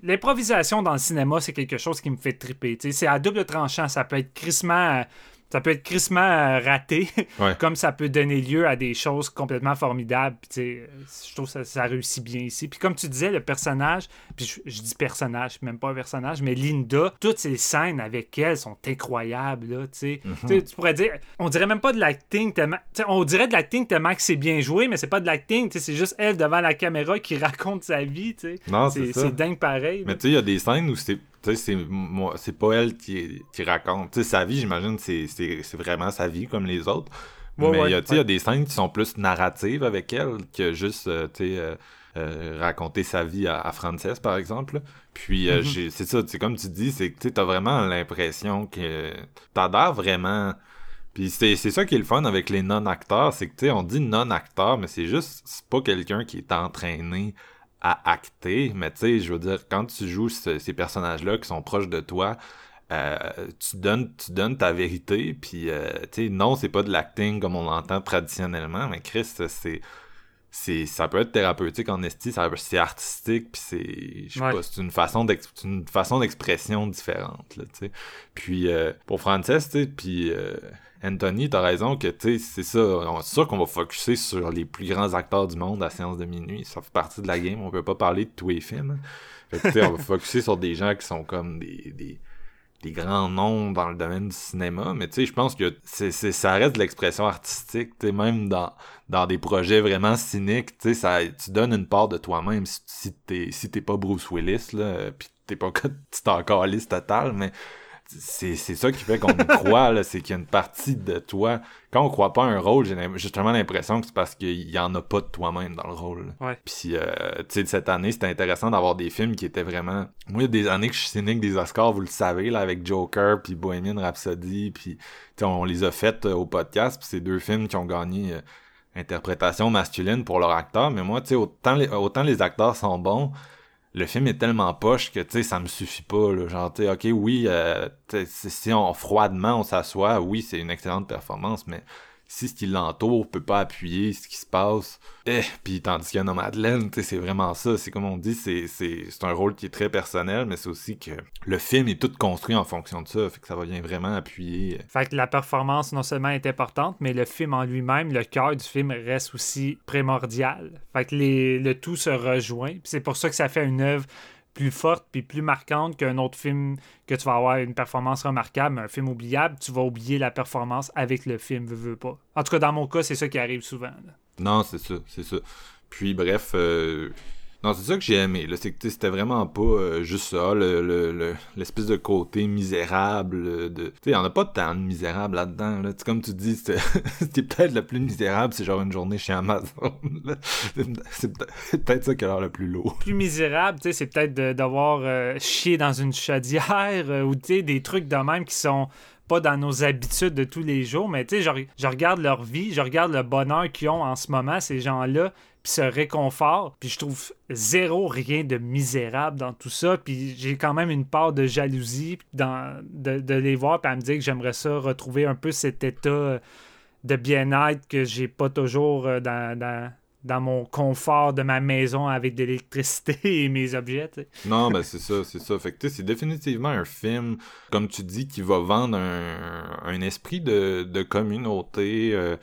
L'improvisation dans le cinéma, c'est quelque chose qui me fait triper. C'est à double tranchant. Ça peut être crissement... Ça peut être crissement euh, raté, Ouais. comme ça peut donner lieu à des choses complètement formidables. Puis, euh, je trouve que ça, ça réussit bien ici. Puis comme tu disais, le personnage, puis je, je dis personnage, même pas un personnage, mais Linda, toutes ces scènes avec elle sont incroyables. Là, tu sais. Tu pourrais dire, on dirait même pas de l'acting tellement... On dirait de l'acting tellement que c'est bien joué, mais c'est pas de l'acting. C'est juste elle devant la caméra qui raconte sa vie. Non, c'est dingue pareil. Mais tu sais, il y a des scènes où c'est tu sais, c'est moi c'est pas elle qui, qui raconte. Tu sais, sa vie, j'imagine, c'est, c'est, c'est vraiment sa vie comme les autres. Ouais, Mais il ouais, y a, tu sais, il y a des scènes qui sont plus narratives avec elle que juste, euh, tu sais, euh, euh, raconter sa vie à, à Frances, par exemple. Puis, euh, Mhm. j'ai- c'est ça, c'est comme tu dis, c'est que t'as vraiment l'impression que t'adhères vraiment... Puis c'est, c'est ça qui est le fun avec les non-acteurs, c'est que, tu sais, on dit non-acteur, mais c'est juste, c'est pas quelqu'un qui est entraîné à acter, mais tu sais, je veux dire, quand tu joues ce- ces personnages-là qui sont proches de toi, euh, tu donnes tu donnes ta vérité, puis euh, tu sais, non, c'est pas de l'acting comme on l'entend traditionnellement, mais Chris, c'est c'est ça peut être thérapeutique en esti, c'est artistique, puis c'est je sais Ouais. pas, c'est une façon d'ex- c'est une façon d'expression différente, là, tu sais. Puis euh, pour Frances, tu sais, puis Anthony, t'as raison que, tu c'est ça. on- C'est sûr qu'on va focuser sur les plus grands acteurs du monde à séance de minuit. Ça fait partie de la game. On peut pas parler de tous les films. Fait que, tu sais, on va focuser sur des gens qui sont comme des, des, des grands noms dans le domaine du cinéma. Mais tu sais, je pense que c'est, c'est, ça reste de l'expression artistique. Tu même dans, dans des projets vraiment cyniques, tu ça, tu donnes une part de toi-même si, t'es, si t'es pas Bruce Willis, là, pis t'es pas, t'es encore liste total, mais c'est c'est ça qui fait qu'on croit, là, c'est qu'il y a une partie de toi. Quand on croit pas à un rôle, j'ai justement l'impression que c'est parce qu'il y en a pas de toi-même dans le rôle. Ouais. Puis, euh, tu sais, cette année, c'était intéressant d'avoir des films qui étaient vraiment... Moi, il y a des années que je suis cynique des Oscars, vous le savez, là, avec Joker, puis Bohemian Rhapsody, puis tu sais, on les a faites euh, au podcast, puis c'est deux films qui ont gagné euh, interprétation masculine pour leur acteur, mais moi, tu sais, autant les, autant les acteurs sont bons, le film est tellement poche que, tu sais, ça me suffit pas, là. Genre, tu ok, oui, euh, si on, froidement, on s'assoit, oui, c'est une excellente performance, mais si ce qui l'entoure peut pas appuyer ce qui se passe, eh, puis tandis qu'il y a Nomadland, c'est vraiment ça. C'est comme on dit, c'est, c'est, c'est un rôle qui est très personnel, mais c'est aussi que le film est tout construit en fonction de ça, fait que ça va bien vraiment appuyer. euh, Fait que la performance non seulement est importante, mais le film en lui-même, le cœur du film reste aussi primordial. Fait que les, le tout se rejoint. C'est pour ça que ça fait une œuvre plus forte puis plus marquante qu'un autre film que tu vas avoir une performance remarquable, un film oubliable, tu vas oublier la performance avec le film, veux, veux pas. En tout cas, dans mon cas, c'est ça qui arrive souvent. Non, c'est ça, c'est ça. Puis bref, euh, non, c'est ça que j'ai aimé. C'est que c'était vraiment pas euh, juste ça, le, le, le- l'espèce de côté misérable. De, tu sais, en a pas tant de misérable là-dedans. Là. Comme tu dis, c'était, peut-être le plus misérable, c'est genre une journée chez Amazon. C'est, c'est peut- c'est peut-être ça qui a l'air le plus lourd. plus misérable, tu sais, c'est peut-être d'avoir euh, chié dans une chaudière euh, ou tu sais, des trucs de même qui sont pas dans nos habitudes de tous les jours, mais tu sais, je regarde leur vie, je regarde le bonheur qu'ils ont en ce moment, ces gens-là, puis ce réconfort, puis je trouve zéro rien de misérable dans tout ça, puis j'ai quand même une part de jalousie dans, de, les voir, puis à me dire que j'aimerais ça retrouver un peu cet état euh, de bien-être que j'ai pas toujours euh, dans, dans, dans mon confort de ma maison avec de l'électricité et mes objets. Non, ben c'est ça, c'est ça. Fait que c'est définitivement un film, comme tu dis, qui va vendre un, un esprit de, de communauté, euh,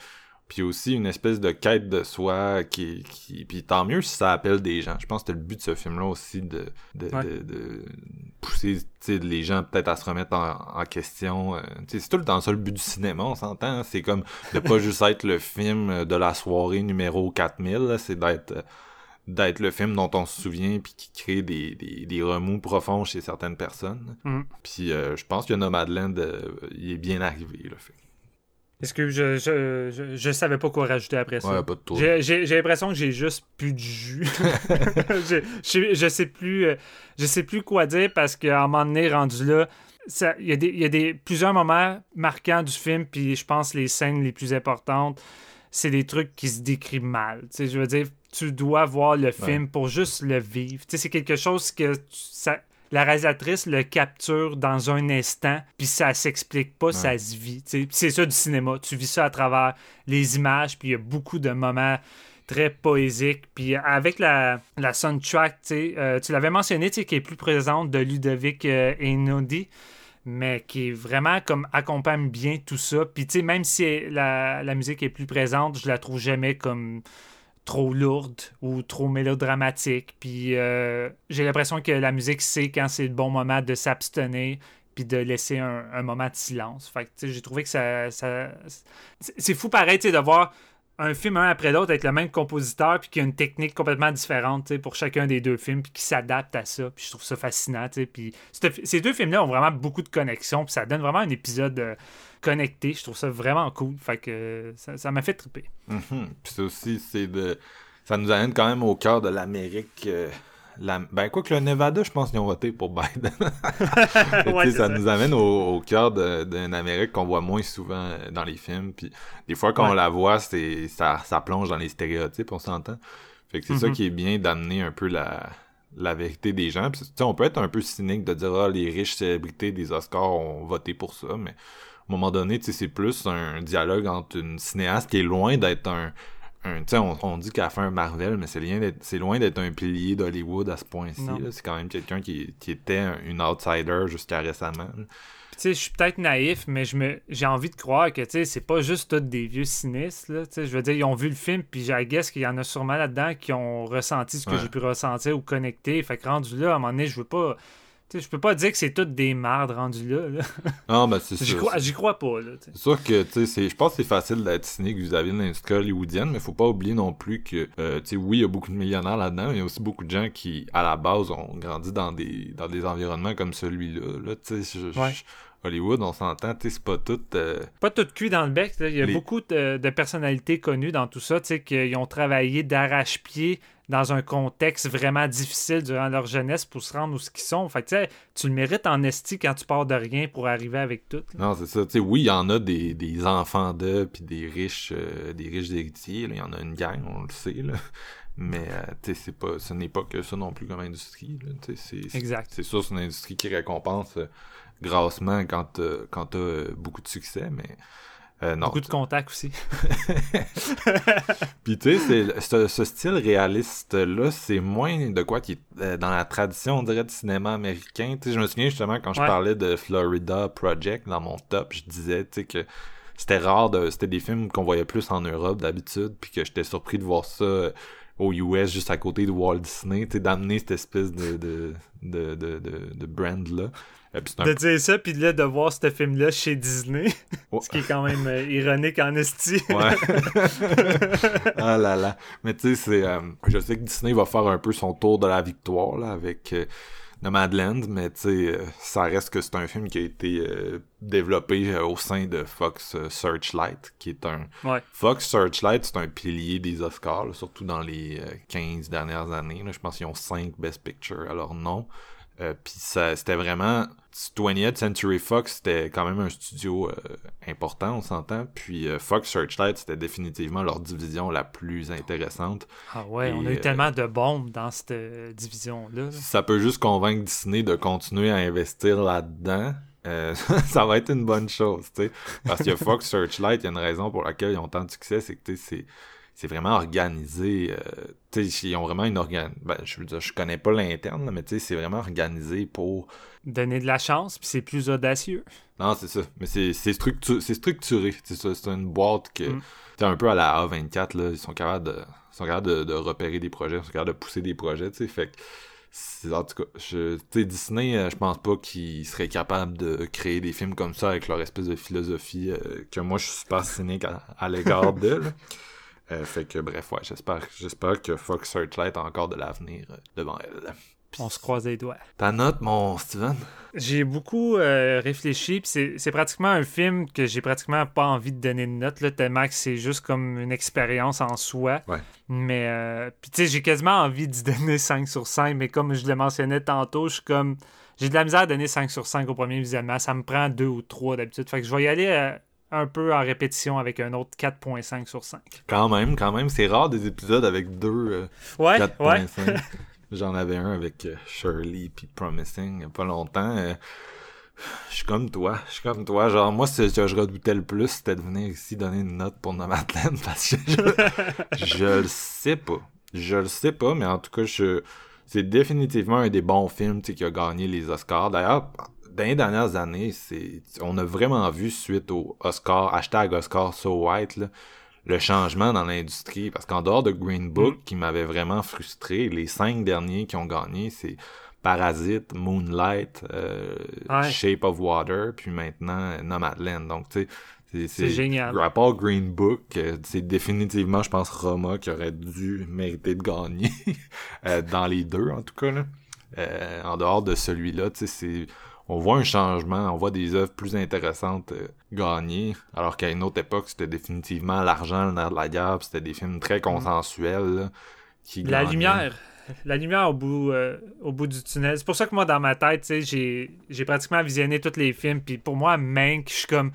puis aussi une espèce de quête de soi qui, qui puis tant mieux si ça appelle des gens. Je pense que c'était le but de ce film-là aussi de, de, Ouais. de, de pousser les gens peut-être à se remettre en, en question. euh, c'est tout le temps ça le but du cinéma, on s'entend. hein. C'est comme de pas juste être le film de la soirée numéro 4000, là, c'est d'être d'être le film dont on se souvient puis qui crée des, des, des remous profonds chez certaines personnes. Mhm. Puis euh, je pense que Nomadland, euh, il est bien arrivé, le film. Est-ce que je, je, je, je savais pas quoi rajouter après ça? Ouais, pas de. J'ai- l'impression que j'ai juste plus de jus. je, je, sais plus euh, je sais plus quoi dire parce qu'à un moment donné, rendu là, il y a, des, y a des, plusieurs moments marquants du film, puis je pense les scènes les plus importantes, c'est des trucs qui se décrivent mal. Je veux dire, tu dois voir le film pour juste le vivre. C'est quelque chose que tu- ça, la réalisatrice le capture dans un instant, puis ça s'explique pas, ça se vit. C'est ça du cinéma. Tu vis ça à travers les images, puis il y a beaucoup de moments très poésiques. Puis avec la, la soundtrack, tu euh, tu l'avais mentionné, tu sais, qui est plus présente de Ludovic euh, Einaudi, mais qui est vraiment comme accompagne bien tout ça. Puis même si la, la musique est plus présente, je la trouve jamais comme trop lourde ou trop mélodramatique. Puis euh, j'ai l'impression que la musique sait quand c'est le bon moment de s'abstenir puis de laisser un, moment de silence. Fait que, j'ai trouvé que ça... c'est fou pareil, de voir un film un après l'autre avec le même compositeur puis qui a une technique complètement différente pour chacun des deux films puis qui s'adapte à ça. Puis je trouve ça fascinant. Puis ces deux films-là ont vraiment beaucoup de connexions puis ça donne vraiment un épisode euh, connecté. Je trouve ça vraiment cool. Fait que euh, ça m'a fait triper. Mhm. Puis c'est aussi, c'est de... Ça nous amène quand même au cœur de l'Amérique. euh, la... Ben, quoi que le Nevada, je pense qu'ils ont voté pour Biden. Ouais, ça, ça. nous amène au, au cœur d'une Amérique qu'on voit moins souvent euh, dans les films. Puis des fois, quand Ouais. on la voit, c'est ça, ça plonge dans les stéréotypes, on s'entend. Fait que c'est ça Mhm. qui est bien d'amener un peu la, la vérité des gens. Puis, on peut être un peu cynique de dire ah, les riches célébrités des Oscars ont voté pour ça, mais un moment donné, c'est plus un dialogue entre une cinéaste qui est loin d'être un. un on, on dit qu'elle a fait un Marvel, mais c'est loin d'être- c'est loin d'être un pilier d'Hollywood à ce point-ci. C'est quand même quelqu'un qui, qui était un- une outsider jusqu'à récemment. là. je suis peut-être naïf, mais j'ai envie de croire que tu sais, c'est pas juste tous des vieux cynistes. Je veux dire, ils ont vu le film, puis j'ai guess qu'il y en a sûrement là-dedans qui ont ressenti ce que Ouais. j'ai pu ressentir ou connecter. Fait que rendu là, à un moment donné, je veux pas. Sais, je peux pas dire que c'est toutes des mardes rendues là. là. Non, ben c'est J'y crois, j'y crois pas. Là. C'est sûr que, je pense que c'est facile d'être cynique vis-à-vis de l'industrie hollywoodienne, mais faut pas oublier non plus que, euh, tu sais, oui, il y a beaucoup de millionnaires là-dedans, mais il y a aussi beaucoup de gens qui, à la base, ont grandi dans des, dans des environnements comme celui-là, là, tu sais, je- je- Ouais. Hollywood, on s'entend, c'est pas tout. euh, Pas tout cuit dans le bec. Il y a Les- beaucoup de, de personnalités connues dans tout ça, tu sais, qui ont travaillé d'arrache-pied dans un contexte vraiment difficile durant leur jeunesse pour se rendre où ce qu'ils sont. Fait que, tu tu le mérites en esti quand tu pars de rien pour arriver avec tout. là. Non, c'est ça. Tu oui, il y en a des, des enfants d'eux, puis des riches, euh, des riches héritiers. Il y en a une gang, on le sait. Là. Mais euh, tu c'est pas, ce n'est pas que ça non plus comme industrie. Tu C'est, c'est- Exact. C'est sûr, c'est une industrie qui récompense euh, grassement quand, euh, quand t'as euh, beaucoup de succès, mais euh, non. Beaucoup de contacts aussi. Puis tu sais, ce, ce style réaliste-là, c'est moins de quoi qui est euh, dans la tradition, on dirait, du cinéma américain. Tu sais, je me souviens justement quand je parlais de Florida Project dans mon top, je disais, tu sais, que c'était rare, de, c'était des films qu'on voyait plus en Europe d'habitude, puis que j'étais surpris de voir ça euh, aux US, juste à côté de Walt Disney, tu sais, d'amener cette espèce de, de, de, de, de, de brand-là. Un De dire ça, puis là, de voir ce film-là chez Disney, ce qui est quand même euh, ironique en esti. Ouais. ah là là. Mais tu sais, c'est. euh, je sais que Disney va faire un peu son tour de la victoire là, avec euh, Nomadland, mais tu sais, euh, ça reste que c'est un film qui a été développé au sein de Fox Searchlight, qui est un. Ouais. Fox Searchlight, c'est un pilier des Oscars, là, surtout dans les euh, 15 dernières années. là. Je pense qu'ils ont 5 Best Picture à leur nom. Euh, Puis ça, c'était vraiment 20th Century Fox, c'était quand même un studio euh, important, on s'entend. Puis euh, Fox Searchlight, c'était définitivement leur division la plus intéressante. Ah ouais, on a eu euh, tellement de bombes dans cette division-là. là. Si ça peut juste convaincre Disney de continuer à investir là-dedans, euh, ça va être une bonne chose, tu sais. Parce que Fox Searchlight, il y a une raison pour laquelle ils ont tant de succès, c'est que tu sais, c'est c'est vraiment organisé. euh, ils ont vraiment une organ... Ben, je veux dire, je connais pas l'interne, mais c'est vraiment organisé pour Donner de la chance, puis c'est plus audacieux. Non, c'est ça. Mais c'est c'est structu- c'est structuré. C'est ça. C'est une boîte que. Mm. Un peu à la A24, là. Ils sont capables de. Ils sont capables de, de repérer des projets, ils sont capables de pousser des projets, tu sais. Fait que. En tout cas, je, Disney, euh, je pense pas qu'ils seraient capables de créer des films comme ça avec leur espèce de philosophie euh, que moi je suis super cynique à, à l'égard d'eux. Euh, fait que bref, ouais, j'espère, j'espère que Fox Searchlight a encore de l'avenir euh, devant elle. On se croise les doigts. Ta note, mon Steven? J'ai beaucoup euh, réfléchi, puis c'est- c'est pratiquement un film que j'ai pratiquement pas envie de donner de note, là, tellement que c'est juste comme une expérience en soi. Ouais. Mais, euh, puis tu sais, j'ai quasiment envie d'y donner 5 sur 5, mais comme je le mentionnais tantôt, je suis comme. J'ai de la misère à donner 5 sur 5 au premier visionnement. Ça me prend 2 ou 3 d'habitude. Fait que je vais y aller euh, un peu en répétition avec un autre 4.5 sur 5. Quand même, quand même. C'est rare des épisodes avec deux. euh, Ouais, ouais. 4.5. J'en avais un avec euh, Shirley puis Promising il y a pas longtemps. euh, je suis comme toi. Je suis comme toi. Genre, moi, ce que je redoutais le plus, c'était de venir ici donner une note pour Nomadland parce que je, je le sais pas. Je le sais pas, mais en tout cas, je, c'est définitivement un des bons films tu sais, qui a gagné les Oscars. D'ailleurs, dans les dernières années, c'est, on a vraiment vu suite au Oscar, hashtag Oscar So White, là, le changement dans l'industrie. Parce qu'en dehors de Green Book, qui m'avait vraiment frustré, les cinq derniers qui ont gagné, c'est Parasite, Moonlight, euh, Ouais. Shape of Water, puis maintenant Nomadland. Donc, tu sais, c'est, génial. Part Green Book, euh, c'est définitivement, je pense, Roma qui aurait dû mériter de gagner, euh, dans les deux en tout cas. Là. Euh, en dehors de celui-là, tu sais, c'est on voit un changement, on voit des œuvres plus intéressantes euh, gagner, alors qu'à une autre époque, c'était définitivement l'argent, le nerf de la guerre, c'était des films très consensuels là, qui La gagnaient. lumière. La lumière au bout, euh, au bout du tunnel. C'est pour ça que moi, dans ma tête, tu sais, j'ai j'ai pratiquement visionné tous les films. Puis pour moi, Mank, je suis comme,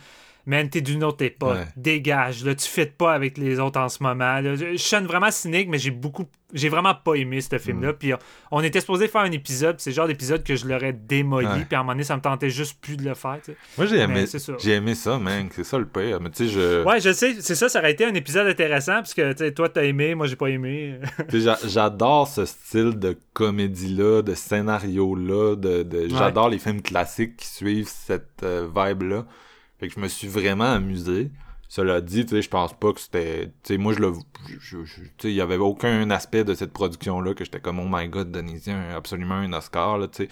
man, t'es d'une autre époque. Ouais. Dégage, là, tu fites pas avec les autres en ce moment. là. Je, sonne vraiment cynique, mais j'ai beaucoup. J'ai vraiment pas aimé ce film-là. Mm. Puis on, on était supposé faire un épisode. C'est le genre d'épisode que je l'aurais démoli. Ouais. Puis à un moment donné, ça me tentait juste plus de le faire. Moi, j'ai aimé, j'ai aimé ça, man, c'est ça le pire. Mais tu sais, je... Ouais, je sais, c'est ça, ça aurait été un épisode intéressant. Parce que toi, t'as aimé, moi, j'ai pas aimé. J'adore ce style de comédie-là, de scénario-là, de, de- j'adore les films classiques qui suivent cette euh, vibe-là. Fait que je me suis vraiment amusé. Cela dit, tu sais, je pense pas que c'était... Tu sais, moi, je le... Tu sais, il y avait aucun aspect de cette production-là que j'étais comme, oh my god, un- absolument un Oscar, là, tu sais.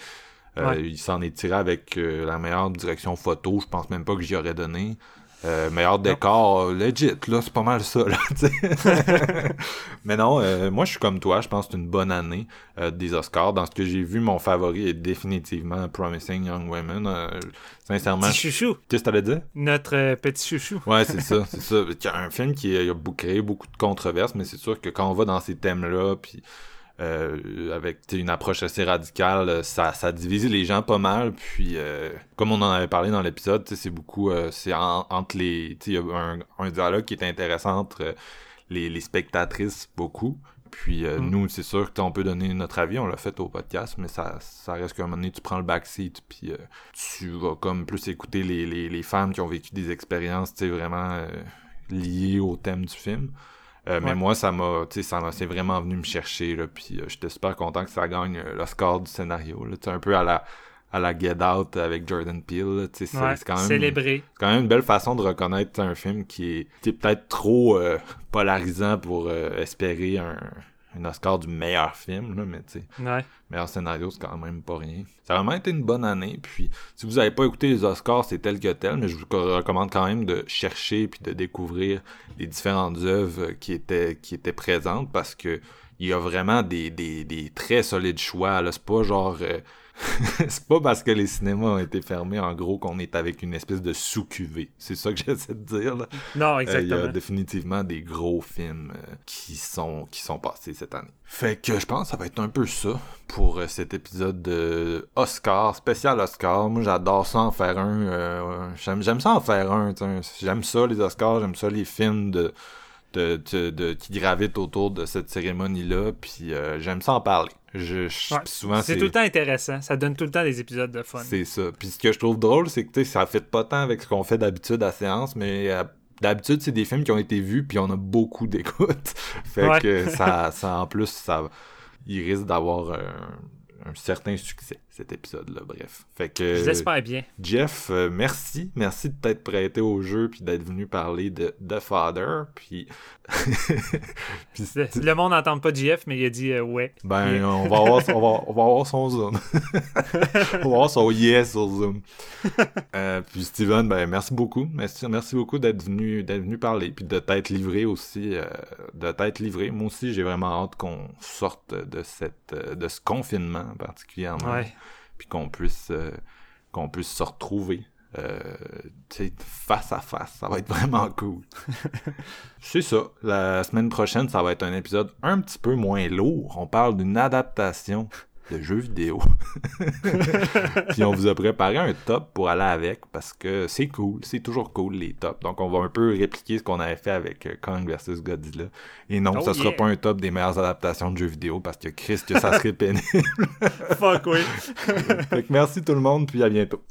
Euh, Ouais. Il s'en est tiré avec euh, la meilleure direction photo. Je pense même pas que j'y aurais donné. Euh, meilleur décor, euh, legit, là, c'est pas mal ça, là. Mais non, euh, moi, je suis comme toi, je pense que c'est une bonne année euh, des Oscars. Dans ce que j'ai vu, mon favori est définitivement Promising Young Women. Euh, sincèrement, Petit chouchou. qu'est-ce que t'allais dire? Notre euh, petit chouchou. Ouais, c'est ça, c'est ça. Il y a un film qui a bou- créé beaucoup de controverses, mais c'est sûr que quand on va dans ces thèmes-là, puis euh, avec une approche assez radicale, euh, ça, ça divise les gens pas mal. Puis, euh, comme on en avait parlé dans l'épisode, c'est beaucoup, euh, c'est en- entre les, il y a un, un dialogue qui est intéressant entre les, les spectatrices beaucoup. Puis Mm. nous, c'est sûr que on peut donner notre avis, on l'a fait au podcast, mais ça, ça reste qu'à un moment donné, tu prends le backseat, puis tu vas comme plus écouter les, les, les femmes qui ont vécu des expériences, tu sais, vraiment liées au thème du film. Euh, Mais moi, ça m'a, tu sais, ça m'a, c'est vraiment venu me chercher, là, puis euh, j'étais super content que ça gagne euh, l'Oscar du scénario, là, tu sais, un peu à la, à la Get Out avec Jordan Peele, là, tu sais, c'est Ouais, quand même... célébré. Quand même une belle façon de reconnaître un film qui est, qui est peut-être trop euh, polarisant pour euh, espérer un, un Oscar du meilleur film, là, mais tu sais, Ouais. meilleur scénario, c'est quand même pas rien. Ça a vraiment été une bonne année, puis si vous avez pas écouté les Oscars, c'est tel que tel, mais je vous recommande quand même de chercher puis de découvrir les différentes œuvres qui étaient, qui étaient présentes, parce que il y a vraiment des, des, des très solides choix, là, c'est pas genre... euh, c'est pas parce que les cinémas ont été fermés, en gros, qu'on est avec une espèce de sous-cuvée. C'est ça que j'essaie de dire, là. Non, Euh, Il y exactement. a définitivement des gros films euh, qui sont qui sont passés cette année. Fait que je pense que ça va être un peu ça pour euh, cet épisode de Oscar, spécial Oscar. Moi j'adore ça en faire un. j'aime, j'aime ça en faire un. J'aime ça les Oscars, j'aime ça les films de, de, de, de- qui gravitent autour de cette cérémonie-là. Puis euh, j'aime ça en parler. Je, je- Ouais. puis souvent C'est tout le temps intéressant. Ça donne tout le temps des épisodes de fun. c'est ça. Puis ce que je trouve drôle, c'est que ça fait pas tant avec ce qu'on fait d'habitude à séance, mais euh, d'habitude, c'est des films qui ont été vus, puis on a beaucoup d'écoutes. fait Ouais. que ça, ça, en plus, ça, il risque d'avoir un, un certain succès, cet épisode-là. Bref. Fait que. Je l'espère bien. Jeff, euh, merci. Merci de t'être prêté au jeu puis d'être venu parler de The Father. Puis. puis Le, monde n'entend pas JF, mais il a dit euh, ouais. ben, Yeah. on, va avoir, on, va, on va avoir son Zoom. on va avoir son yes sur Zoom. Euh, puis Steven, ben, merci beaucoup. Merci, merci beaucoup d'être venu, d'être venu parler. Puis de t'être livré aussi. euh, de t'être livré. Moi aussi, j'ai vraiment hâte qu'on sorte de, cette, de ce confinement particulièrement. Ouais. Puis qu'on puisse, euh, qu'on puisse se retrouver. euh, face à face, ça va être vraiment cool. C'est ça. La semaine prochaine, ça va être un épisode un petit peu moins lourd. On parle d'une adaptation de jeux vidéo. Puis on vous a préparé un top pour aller avec parce que c'est cool, c'est toujours cool les tops. Donc on va un peu répliquer ce qu'on avait fait avec euh, Kong vs Godzilla. Et non, Oh ça sera yeah. pas un top des meilleures adaptations de jeux vidéo parce que Chris que ça serait pénible. Fuck oui. Fait que merci tout le monde puis à bientôt.